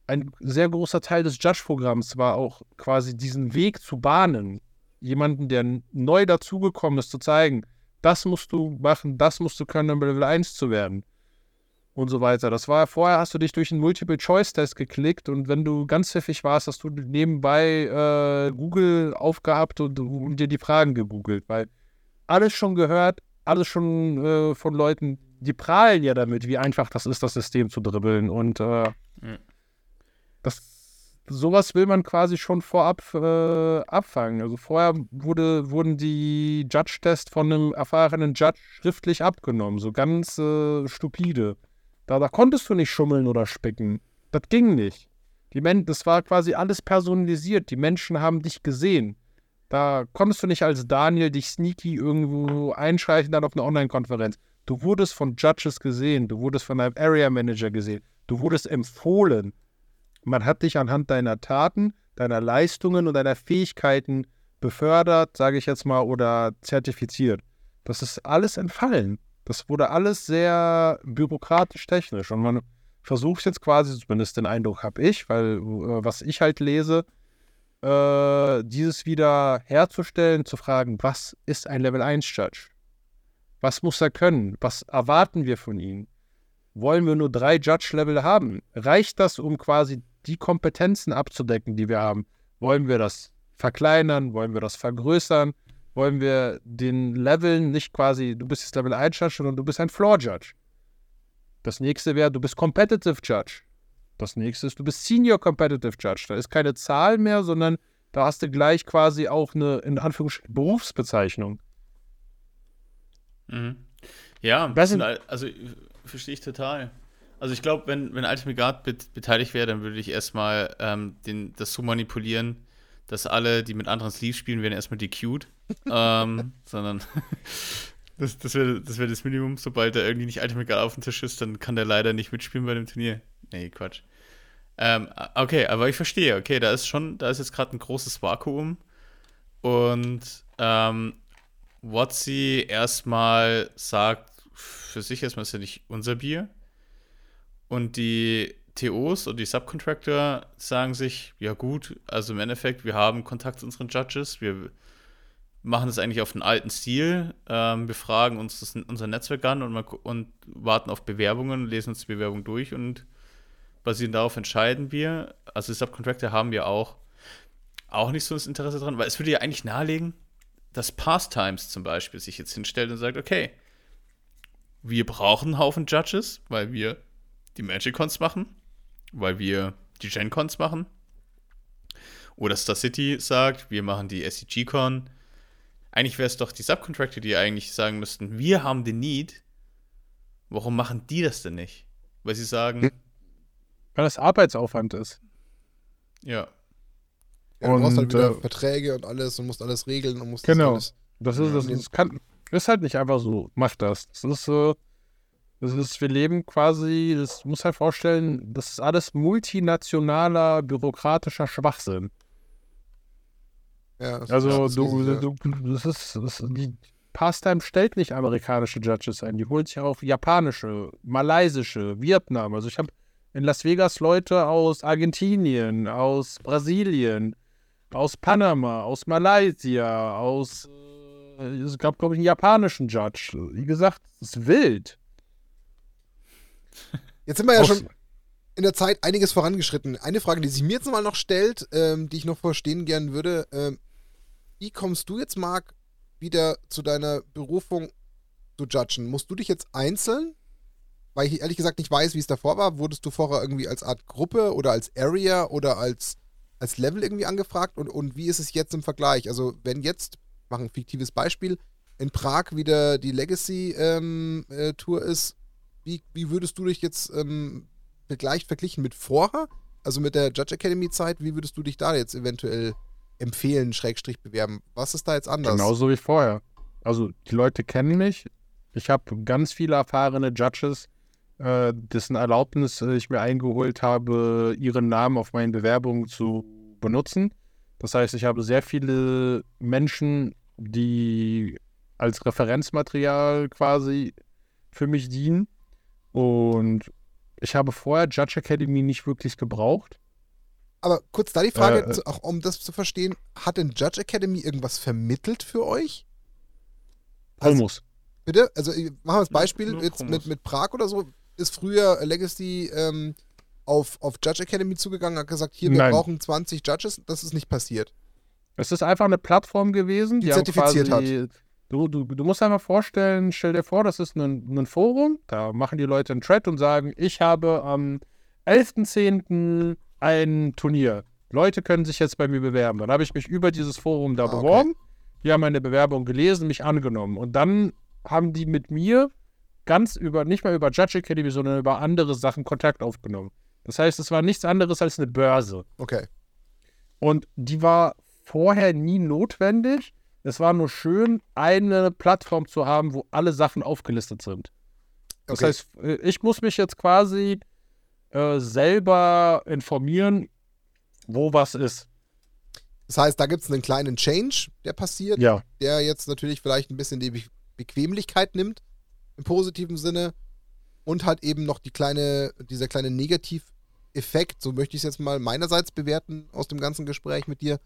ein sehr großer Teil des Judge-Programms war auch quasi diesen Weg zu bahnen, jemanden, der neu dazugekommen ist, zu zeigen, das musst du machen, das musst du können, um Level 1 zu werden. Und so weiter. Das war vorher, hast du dich durch einen Multiple-Choice-Test geklickt und wenn du ganz pfiffig warst, hast du nebenbei äh, Google aufgehabt und, und, dir die Fragen gegoogelt, weil alles schon gehört, alles schon äh, von Leuten, die prahlen ja damit, wie einfach das ist, das System zu dribbeln. Und äh, mhm. das sowas will man quasi schon vorab äh, abfangen. Also vorher wurde, wurden die Judge-Tests von einem erfahrenen Judge schriftlich abgenommen, so ganz äh, stupide. Da, da konntest du nicht schummeln oder spicken. Das ging nicht. Die Men das war quasi alles personalisiert. Die Menschen haben dich gesehen. Da konntest du nicht als Daniel dich sneaky irgendwo einschleichen, dann auf eine Online-Konferenz. Du wurdest von Judges gesehen, du wurdest von einem Area Manager gesehen, du wurdest empfohlen. Man hat dich anhand deiner Taten, deiner Leistungen und deiner Fähigkeiten befördert, sage ich jetzt mal, oder zertifiziert. Das ist alles entfallen. Das wurde alles sehr bürokratisch technisch und man versucht jetzt quasi, zumindest den Eindruck habe ich, weil äh, was ich halt lese, äh, dieses wieder herzustellen, zu fragen, was ist ein Level 1 Judge? Was muss er können? Was erwarten wir von ihm? Wollen wir nur drei Judge-Level haben? Reicht das, um quasi die Kompetenzen abzudecken, die wir haben. Wollen wir das verkleinern? Wollen wir das vergrößern? Wollen wir den Leveln nicht quasi, du bist jetzt Level 1 Judge, sondern du bist ein Floor Judge. Das nächste wäre, du bist Competitive Judge. Das nächste ist, du bist Senior Competitive Judge. Da ist keine Zahl mehr, sondern da hast du gleich quasi auch eine, in Anführungsstrichen, Berufsbezeichnung. Mhm. Ja, also verstehe ich total. Also ich glaube, wenn, wenn Ultimate Guard bet beteiligt wäre, dann würde ich erstmal ähm, den, das so manipulieren, dass alle, die mit anderen Sleeves spielen, werden erstmal decute. ähm, sondern das, das wäre das, wär das Minimum. Sobald da irgendwie nicht Ultimate Guard auf dem Tisch ist, dann kann der leider nicht mitspielen bei dem Turnier. Nee, Quatsch. Ähm, okay, aber ich verstehe. Okay, da ist schon, da ist jetzt gerade ein großes Vakuum. Und ähm, Watsi erstmal sagt, für sich erstmal ist ja nicht unser Bier. Und die TOs und die Subcontractor sagen sich, ja gut, also im Endeffekt, wir haben Kontakt zu unseren Judges, wir machen das eigentlich auf den alten Stil, ähm, wir fragen uns das, unser Netzwerk an und, und warten auf Bewerbungen, lesen uns die Bewerbung durch und basierend darauf entscheiden wir. Also die Subcontractor haben wir auch, auch nicht so das Interesse dran, weil es würde ja eigentlich nahelegen, dass Pastimes zum Beispiel sich jetzt hinstellt und sagt, okay, wir brauchen einen Haufen Judges, weil wir die Magic-Cons machen, weil wir die Gen-Cons machen. Oder Star City sagt, wir machen die SCG-Con. Eigentlich wäre es doch die Subcontractor, die eigentlich sagen müssten, wir haben den Need. Warum machen die das denn nicht? Weil sie sagen. Hm. Weil das Arbeitsaufwand ist. Ja. Ja, du brauchst halt wieder äh, Verträge und alles und musst alles regeln und musst genau. das alles. Das ist, das, das kann, ist halt nicht einfach so, mach das. Das ist so, das ist, wir leben quasi, das muss halt vorstellen, das ist alles multinationaler, bürokratischer Schwachsinn. Ja, das also ist du, du, du, das ist, das, die Pastime stellt nicht amerikanische Judges ein, die holt sich auch japanische, malaysische, Vietnam. Also ich habe in Las Vegas Leute aus Argentinien, aus Brasilien, aus Panama, aus Malaysia, aus, äh, es gab glaube ich einen japanischen Judge. Wie gesagt, es ist wild. Jetzt sind wir ja schon in der Zeit einiges vorangeschritten. Eine Frage, die sich mir jetzt mal noch stellt, ähm, die ich noch verstehen gern würde. Ähm, wie kommst du jetzt, Marc, wieder zu deiner Berufung zu judgen, musst du dich jetzt einzeln, weil ich ehrlich gesagt nicht weiß, wie es davor war, wurdest du vorher irgendwie als Art Gruppe oder als Area oder als, als Level irgendwie angefragt und, und wie ist es jetzt im Vergleich? Also wenn jetzt, machen ein fiktives Beispiel, in Prag wieder die Legacy-Tour ähm, äh, ist, wie, wie würdest du dich jetzt ähm, verglichen mit vorher, also mit der Judge Academy-Zeit, wie würdest du dich da jetzt eventuell empfehlen, Schrägstrich bewerben? Was ist da jetzt anders? Genauso wie vorher. Also die Leute kennen mich. Ich habe ganz viele erfahrene Judges, äh, dessen Erlaubnis äh, ich mir eingeholt habe, ihren Namen auf meinen Bewerbungen zu benutzen. Das heißt, ich habe sehr viele Menschen, die als Referenzmaterial quasi für mich dienen. Und ich habe vorher Judge Academy nicht wirklich gebraucht. Aber kurz da die Frage, äh, auch um das zu verstehen, hat denn Judge Academy irgendwas vermittelt für euch? Also, Almus. Bitte? Also machen wir das Beispiel ja, jetzt mit, mit Prag oder so. Ist früher Legacy ähm, auf, auf Judge Academy zugegangen, hat gesagt, hier, wir Nein. brauchen 20 Judges. Das ist nicht passiert. Es ist einfach eine Plattform gewesen, die, die zertifiziert quasi, hat. Du, du, du musst einfach vorstellen, stell dir vor, das ist ein, ein Forum, da machen die Leute einen Thread und sagen, ich habe am 11.10. ein Turnier. Leute können sich jetzt bei mir bewerben. Dann habe ich mich über dieses Forum da ah, beworben. Okay. Die haben meine Bewerbung gelesen, mich angenommen. Und dann haben die mit mir ganz über, nicht mal über Judge Academy, sondern über andere Sachen Kontakt aufgenommen. Das heißt, es war nichts anderes als eine Börse. Okay. Und die war vorher nie notwendig. Es war nur schön, eine Plattform zu haben, wo alle Sachen aufgelistet sind. Das okay. heißt, äh, ich muss mich jetzt quasi äh, selber informieren, wo was ist. Das heißt, da gibt es einen kleinen Change, der passiert, ja. der jetzt natürlich vielleicht ein bisschen die Be Bequemlichkeit nimmt, im positiven Sinne, und halt eben noch die kleine, dieser kleine Negativeffekt, so möchte ich es jetzt mal meinerseits bewerten aus dem ganzen Gespräch mit dir,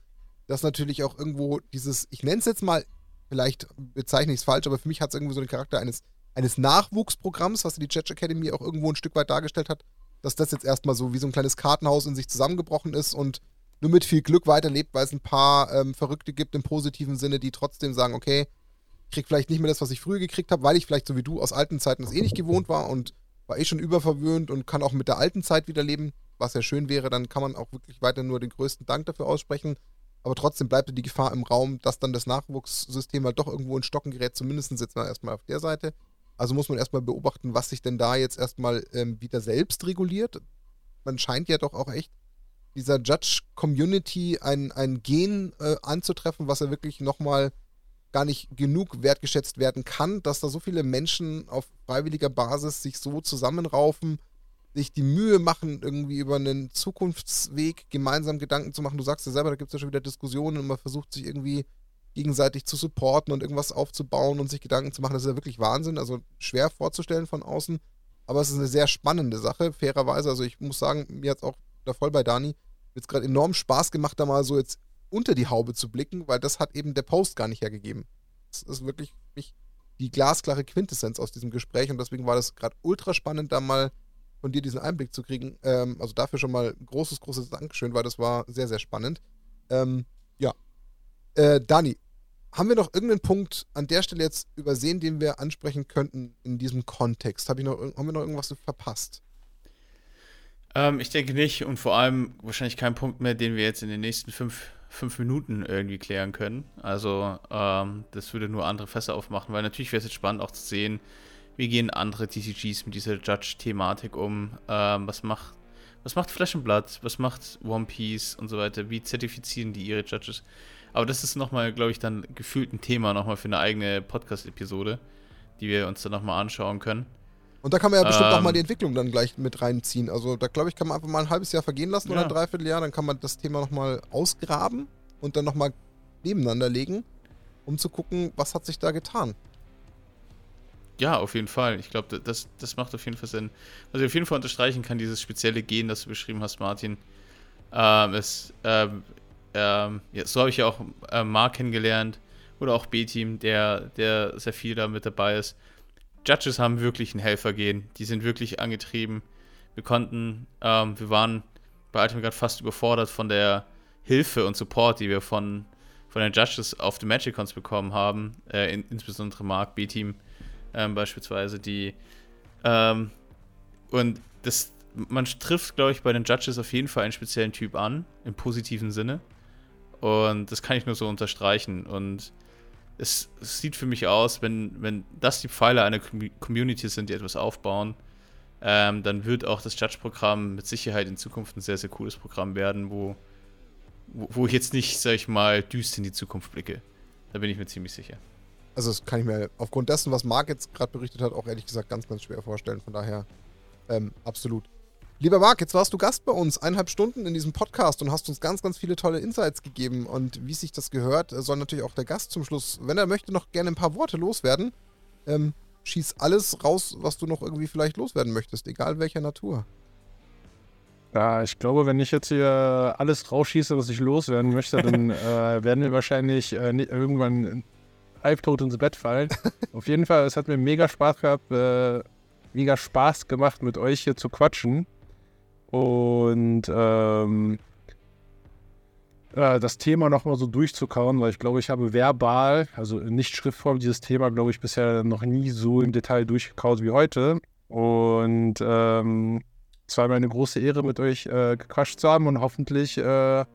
dass natürlich auch irgendwo dieses, ich nenne es jetzt mal, vielleicht bezeichne ich es falsch, aber für mich hat es irgendwie so den Charakter eines, eines Nachwuchsprogramms, was die Church Academy auch irgendwo ein Stück weit dargestellt hat, dass das jetzt erstmal so wie so ein kleines Kartenhaus in sich zusammengebrochen ist und nur mit viel Glück weiterlebt, weil es ein paar ähm, Verrückte gibt im positiven Sinne, die trotzdem sagen, okay, ich krieg vielleicht nicht mehr das, was ich früher gekriegt habe, weil ich vielleicht so wie du aus alten Zeiten das eh nicht gewohnt war und war eh schon überverwöhnt und kann auch mit der alten Zeit wieder leben, was ja schön wäre, dann kann man auch wirklich weiter nur den größten Dank dafür aussprechen. Aber trotzdem bleibt die Gefahr im Raum, dass dann das Nachwuchssystem halt doch irgendwo in Stocken gerät, zumindest jetzt mal erstmal auf der Seite. Also muss man erstmal beobachten, was sich denn da jetzt erstmal ähm, wieder selbst reguliert. Man scheint ja doch auch echt dieser Judge-Community ein, ein Gen äh, anzutreffen, was ja wirklich nochmal gar nicht genug wertgeschätzt werden kann, dass da so viele Menschen auf freiwilliger Basis sich so zusammenraufen sich die Mühe machen, irgendwie über einen Zukunftsweg gemeinsam Gedanken zu machen. Du sagst ja selber, da gibt es ja schon wieder Diskussionen und man versucht sich irgendwie gegenseitig zu supporten und irgendwas aufzubauen und sich Gedanken zu machen. Das ist ja wirklich Wahnsinn, also schwer vorzustellen von außen. Aber es ist eine sehr spannende Sache, fairerweise. Also ich muss sagen, mir hat es auch da voll bei Dani jetzt gerade enorm Spaß gemacht, da mal so jetzt unter die Haube zu blicken, weil das hat eben der Post gar nicht hergegeben. Das ist wirklich die glasklare Quintessenz aus diesem Gespräch und deswegen war das gerade ultra spannend, da mal von dir diesen Einblick zu kriegen. Ähm, also dafür schon mal großes, großes Dankeschön, weil das war sehr, sehr spannend. Ähm, ja. Äh, Dani, haben wir noch irgendeinen Punkt an der Stelle jetzt übersehen, den wir ansprechen könnten in diesem Kontext? Hab ich noch, haben wir noch irgendwas verpasst? Ähm, ich denke nicht und vor allem wahrscheinlich kein Punkt mehr, den wir jetzt in den nächsten fünf, fünf Minuten irgendwie klären können. Also ähm, das würde nur andere Fässer aufmachen, weil natürlich wäre es jetzt spannend auch zu sehen, wie gehen andere TCGs mit dieser Judge-Thematik um? Ähm, was macht was macht Flash and Blood? Was macht One Piece und so weiter? Wie zertifizieren die ihre Judges? Aber das ist nochmal, glaube ich, dann gefühlt ein Thema nochmal für eine eigene Podcast-Episode, die wir uns dann nochmal anschauen können. Und da kann man ja bestimmt ähm, auch mal die Entwicklung dann gleich mit reinziehen. Also da glaube ich, kann man einfach mal ein halbes Jahr vergehen lassen ja. oder ein Dreivierteljahr, dann kann man das Thema nochmal ausgraben und dann nochmal nebeneinander legen, um zu gucken, was hat sich da getan. Ja, auf jeden Fall. Ich glaube, das, das macht auf jeden Fall Sinn. Was ich auf jeden Fall unterstreichen kann, dieses spezielle Gen, das du beschrieben hast, Martin, ähm, ist, ähm, ähm, ja, so habe ich ja auch äh, Mark kennengelernt oder auch B-Team, der, der sehr viel da mit dabei ist. Judges haben wirklich ein Helfergehen. Die sind wirklich angetrieben. Wir konnten, ähm, wir waren bei Ultimate gerade fast überfordert von der Hilfe und Support, die wir von, von den Judges auf den Magicons bekommen haben, äh, in, insbesondere Mark B-Team ähm, beispielsweise, die ähm, und das man trifft, glaube ich, bei den Judges auf jeden Fall einen speziellen Typ an, im positiven Sinne. Und das kann ich nur so unterstreichen. Und es, es sieht für mich aus, wenn, wenn das die Pfeiler einer Community sind, die etwas aufbauen, ähm, dann wird auch das Judge-Programm mit Sicherheit in Zukunft ein sehr, sehr cooles Programm werden, wo, wo, ich jetzt nicht, sag ich mal, düst in die Zukunft blicke. Da bin ich mir ziemlich sicher. Also das kann ich mir aufgrund dessen, was Marc jetzt gerade berichtet hat, auch ehrlich gesagt ganz, ganz schwer vorstellen. Von daher ähm, absolut. Lieber Marc, jetzt warst du Gast bei uns, eineinhalb Stunden in diesem Podcast und hast uns ganz, ganz viele tolle Insights gegeben. Und wie sich das gehört, soll natürlich auch der Gast zum Schluss, wenn er möchte, noch gerne ein paar Worte loswerden. Ähm, schieß alles raus, was du noch irgendwie vielleicht loswerden möchtest, egal welcher Natur. Ja, ich glaube, wenn ich jetzt hier alles rausschieße, was ich loswerden möchte, dann äh, werden wir wahrscheinlich äh, irgendwann halbtot ins Bett fallen. Auf jeden Fall, es hat mir mega Spaß gehabt, äh, mega Spaß gemacht, mit euch hier zu quatschen. Und ähm, äh, das Thema nochmal so durchzukauen, weil ich glaube, ich habe verbal, also in nicht Schriftform, dieses Thema, glaube ich, bisher noch nie so im Detail durchgekaut wie heute. Und ähm, es war mir eine große Ehre, mit euch äh, gequatscht zu haben und hoffentlich äh,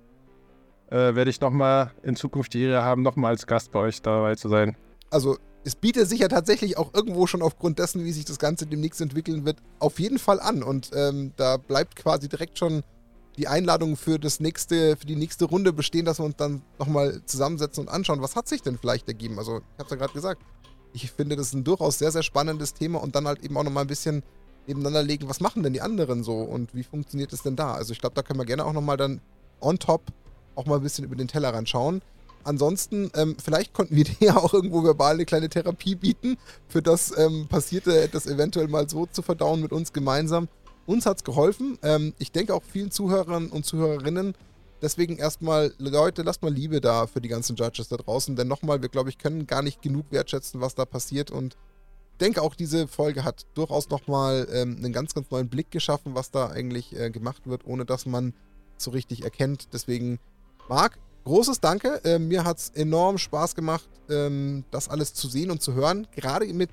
äh, werde ich nochmal in Zukunft die Ehre haben, nochmal als Gast bei euch dabei zu sein. Also es bietet sich ja tatsächlich auch irgendwo schon aufgrund dessen, wie sich das Ganze demnächst entwickeln wird, auf jeden Fall an. Und ähm, da bleibt quasi direkt schon die Einladung für das nächste, für die nächste Runde bestehen, dass wir uns dann nochmal zusammensetzen und anschauen, was hat sich denn vielleicht ergeben. Also, ich habe es ja gerade gesagt, ich finde das ein durchaus sehr, sehr spannendes Thema und dann halt eben auch nochmal ein bisschen nebeneinander legen, was machen denn die anderen so und wie funktioniert es denn da? Also ich glaube, da können wir gerne auch nochmal dann on top auch mal ein bisschen über den Tellerrand schauen. Ansonsten, ähm, vielleicht konnten wir dir ja auch irgendwo verbal eine kleine Therapie bieten, für das ähm, Passierte, das eventuell mal so zu verdauen mit uns gemeinsam. Uns hat es geholfen. Ähm, ich denke auch vielen Zuhörern und Zuhörerinnen. Deswegen erstmal, Leute, lasst mal Liebe da für die ganzen Judges da draußen. Denn nochmal, wir glaube ich können gar nicht genug wertschätzen, was da passiert. Und denke auch, diese Folge hat durchaus nochmal ähm, einen ganz, ganz neuen Blick geschaffen, was da eigentlich äh, gemacht wird, ohne dass man so richtig erkennt. Deswegen, Marc, großes Danke. Äh, mir hat es enorm Spaß gemacht, ähm, das alles zu sehen und zu hören. Gerade mit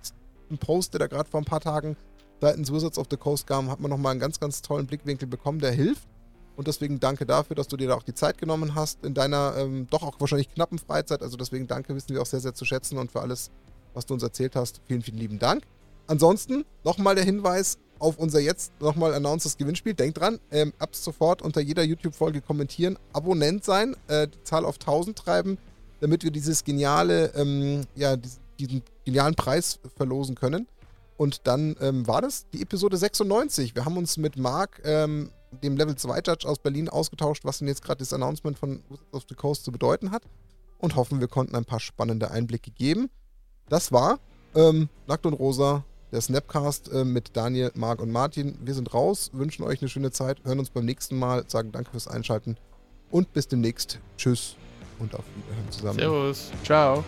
einem Post, der da gerade vor ein paar Tagen seitens Wizards of the Coast kam, hat man nochmal einen ganz, ganz tollen Blickwinkel bekommen, der hilft. Und deswegen danke dafür, dass du dir da auch die Zeit genommen hast in deiner ähm, doch auch wahrscheinlich knappen Freizeit. Also deswegen danke, wissen wir auch sehr, sehr zu schätzen und für alles, was du uns erzählt hast. Vielen, vielen lieben Dank. Ansonsten nochmal der Hinweis auf unser jetzt nochmal announcedes Gewinnspiel. Denkt dran, ähm, ab sofort unter jeder YouTube-Folge kommentieren, Abonnent sein, äh, die Zahl auf 1000 treiben, damit wir dieses geniale, ähm, ja, diesen genialen Preis verlosen können. Und dann ähm, war das die Episode 96. Wir haben uns mit Marc, ähm, dem Level 2 Judge aus Berlin, ausgetauscht, was denn jetzt gerade das Announcement von Wizards of the Coast zu bedeuten hat. Und hoffen, wir konnten ein paar spannende Einblicke geben. Das war ähm, Nackt und Rosa, der Snapcast äh, mit Daniel, Marc und Martin. Wir sind raus, wünschen euch eine schöne Zeit, hören uns beim nächsten Mal, sagen danke fürs Einschalten und bis demnächst. Tschüss und auf Wiederhören zusammen. Servus. Ciao.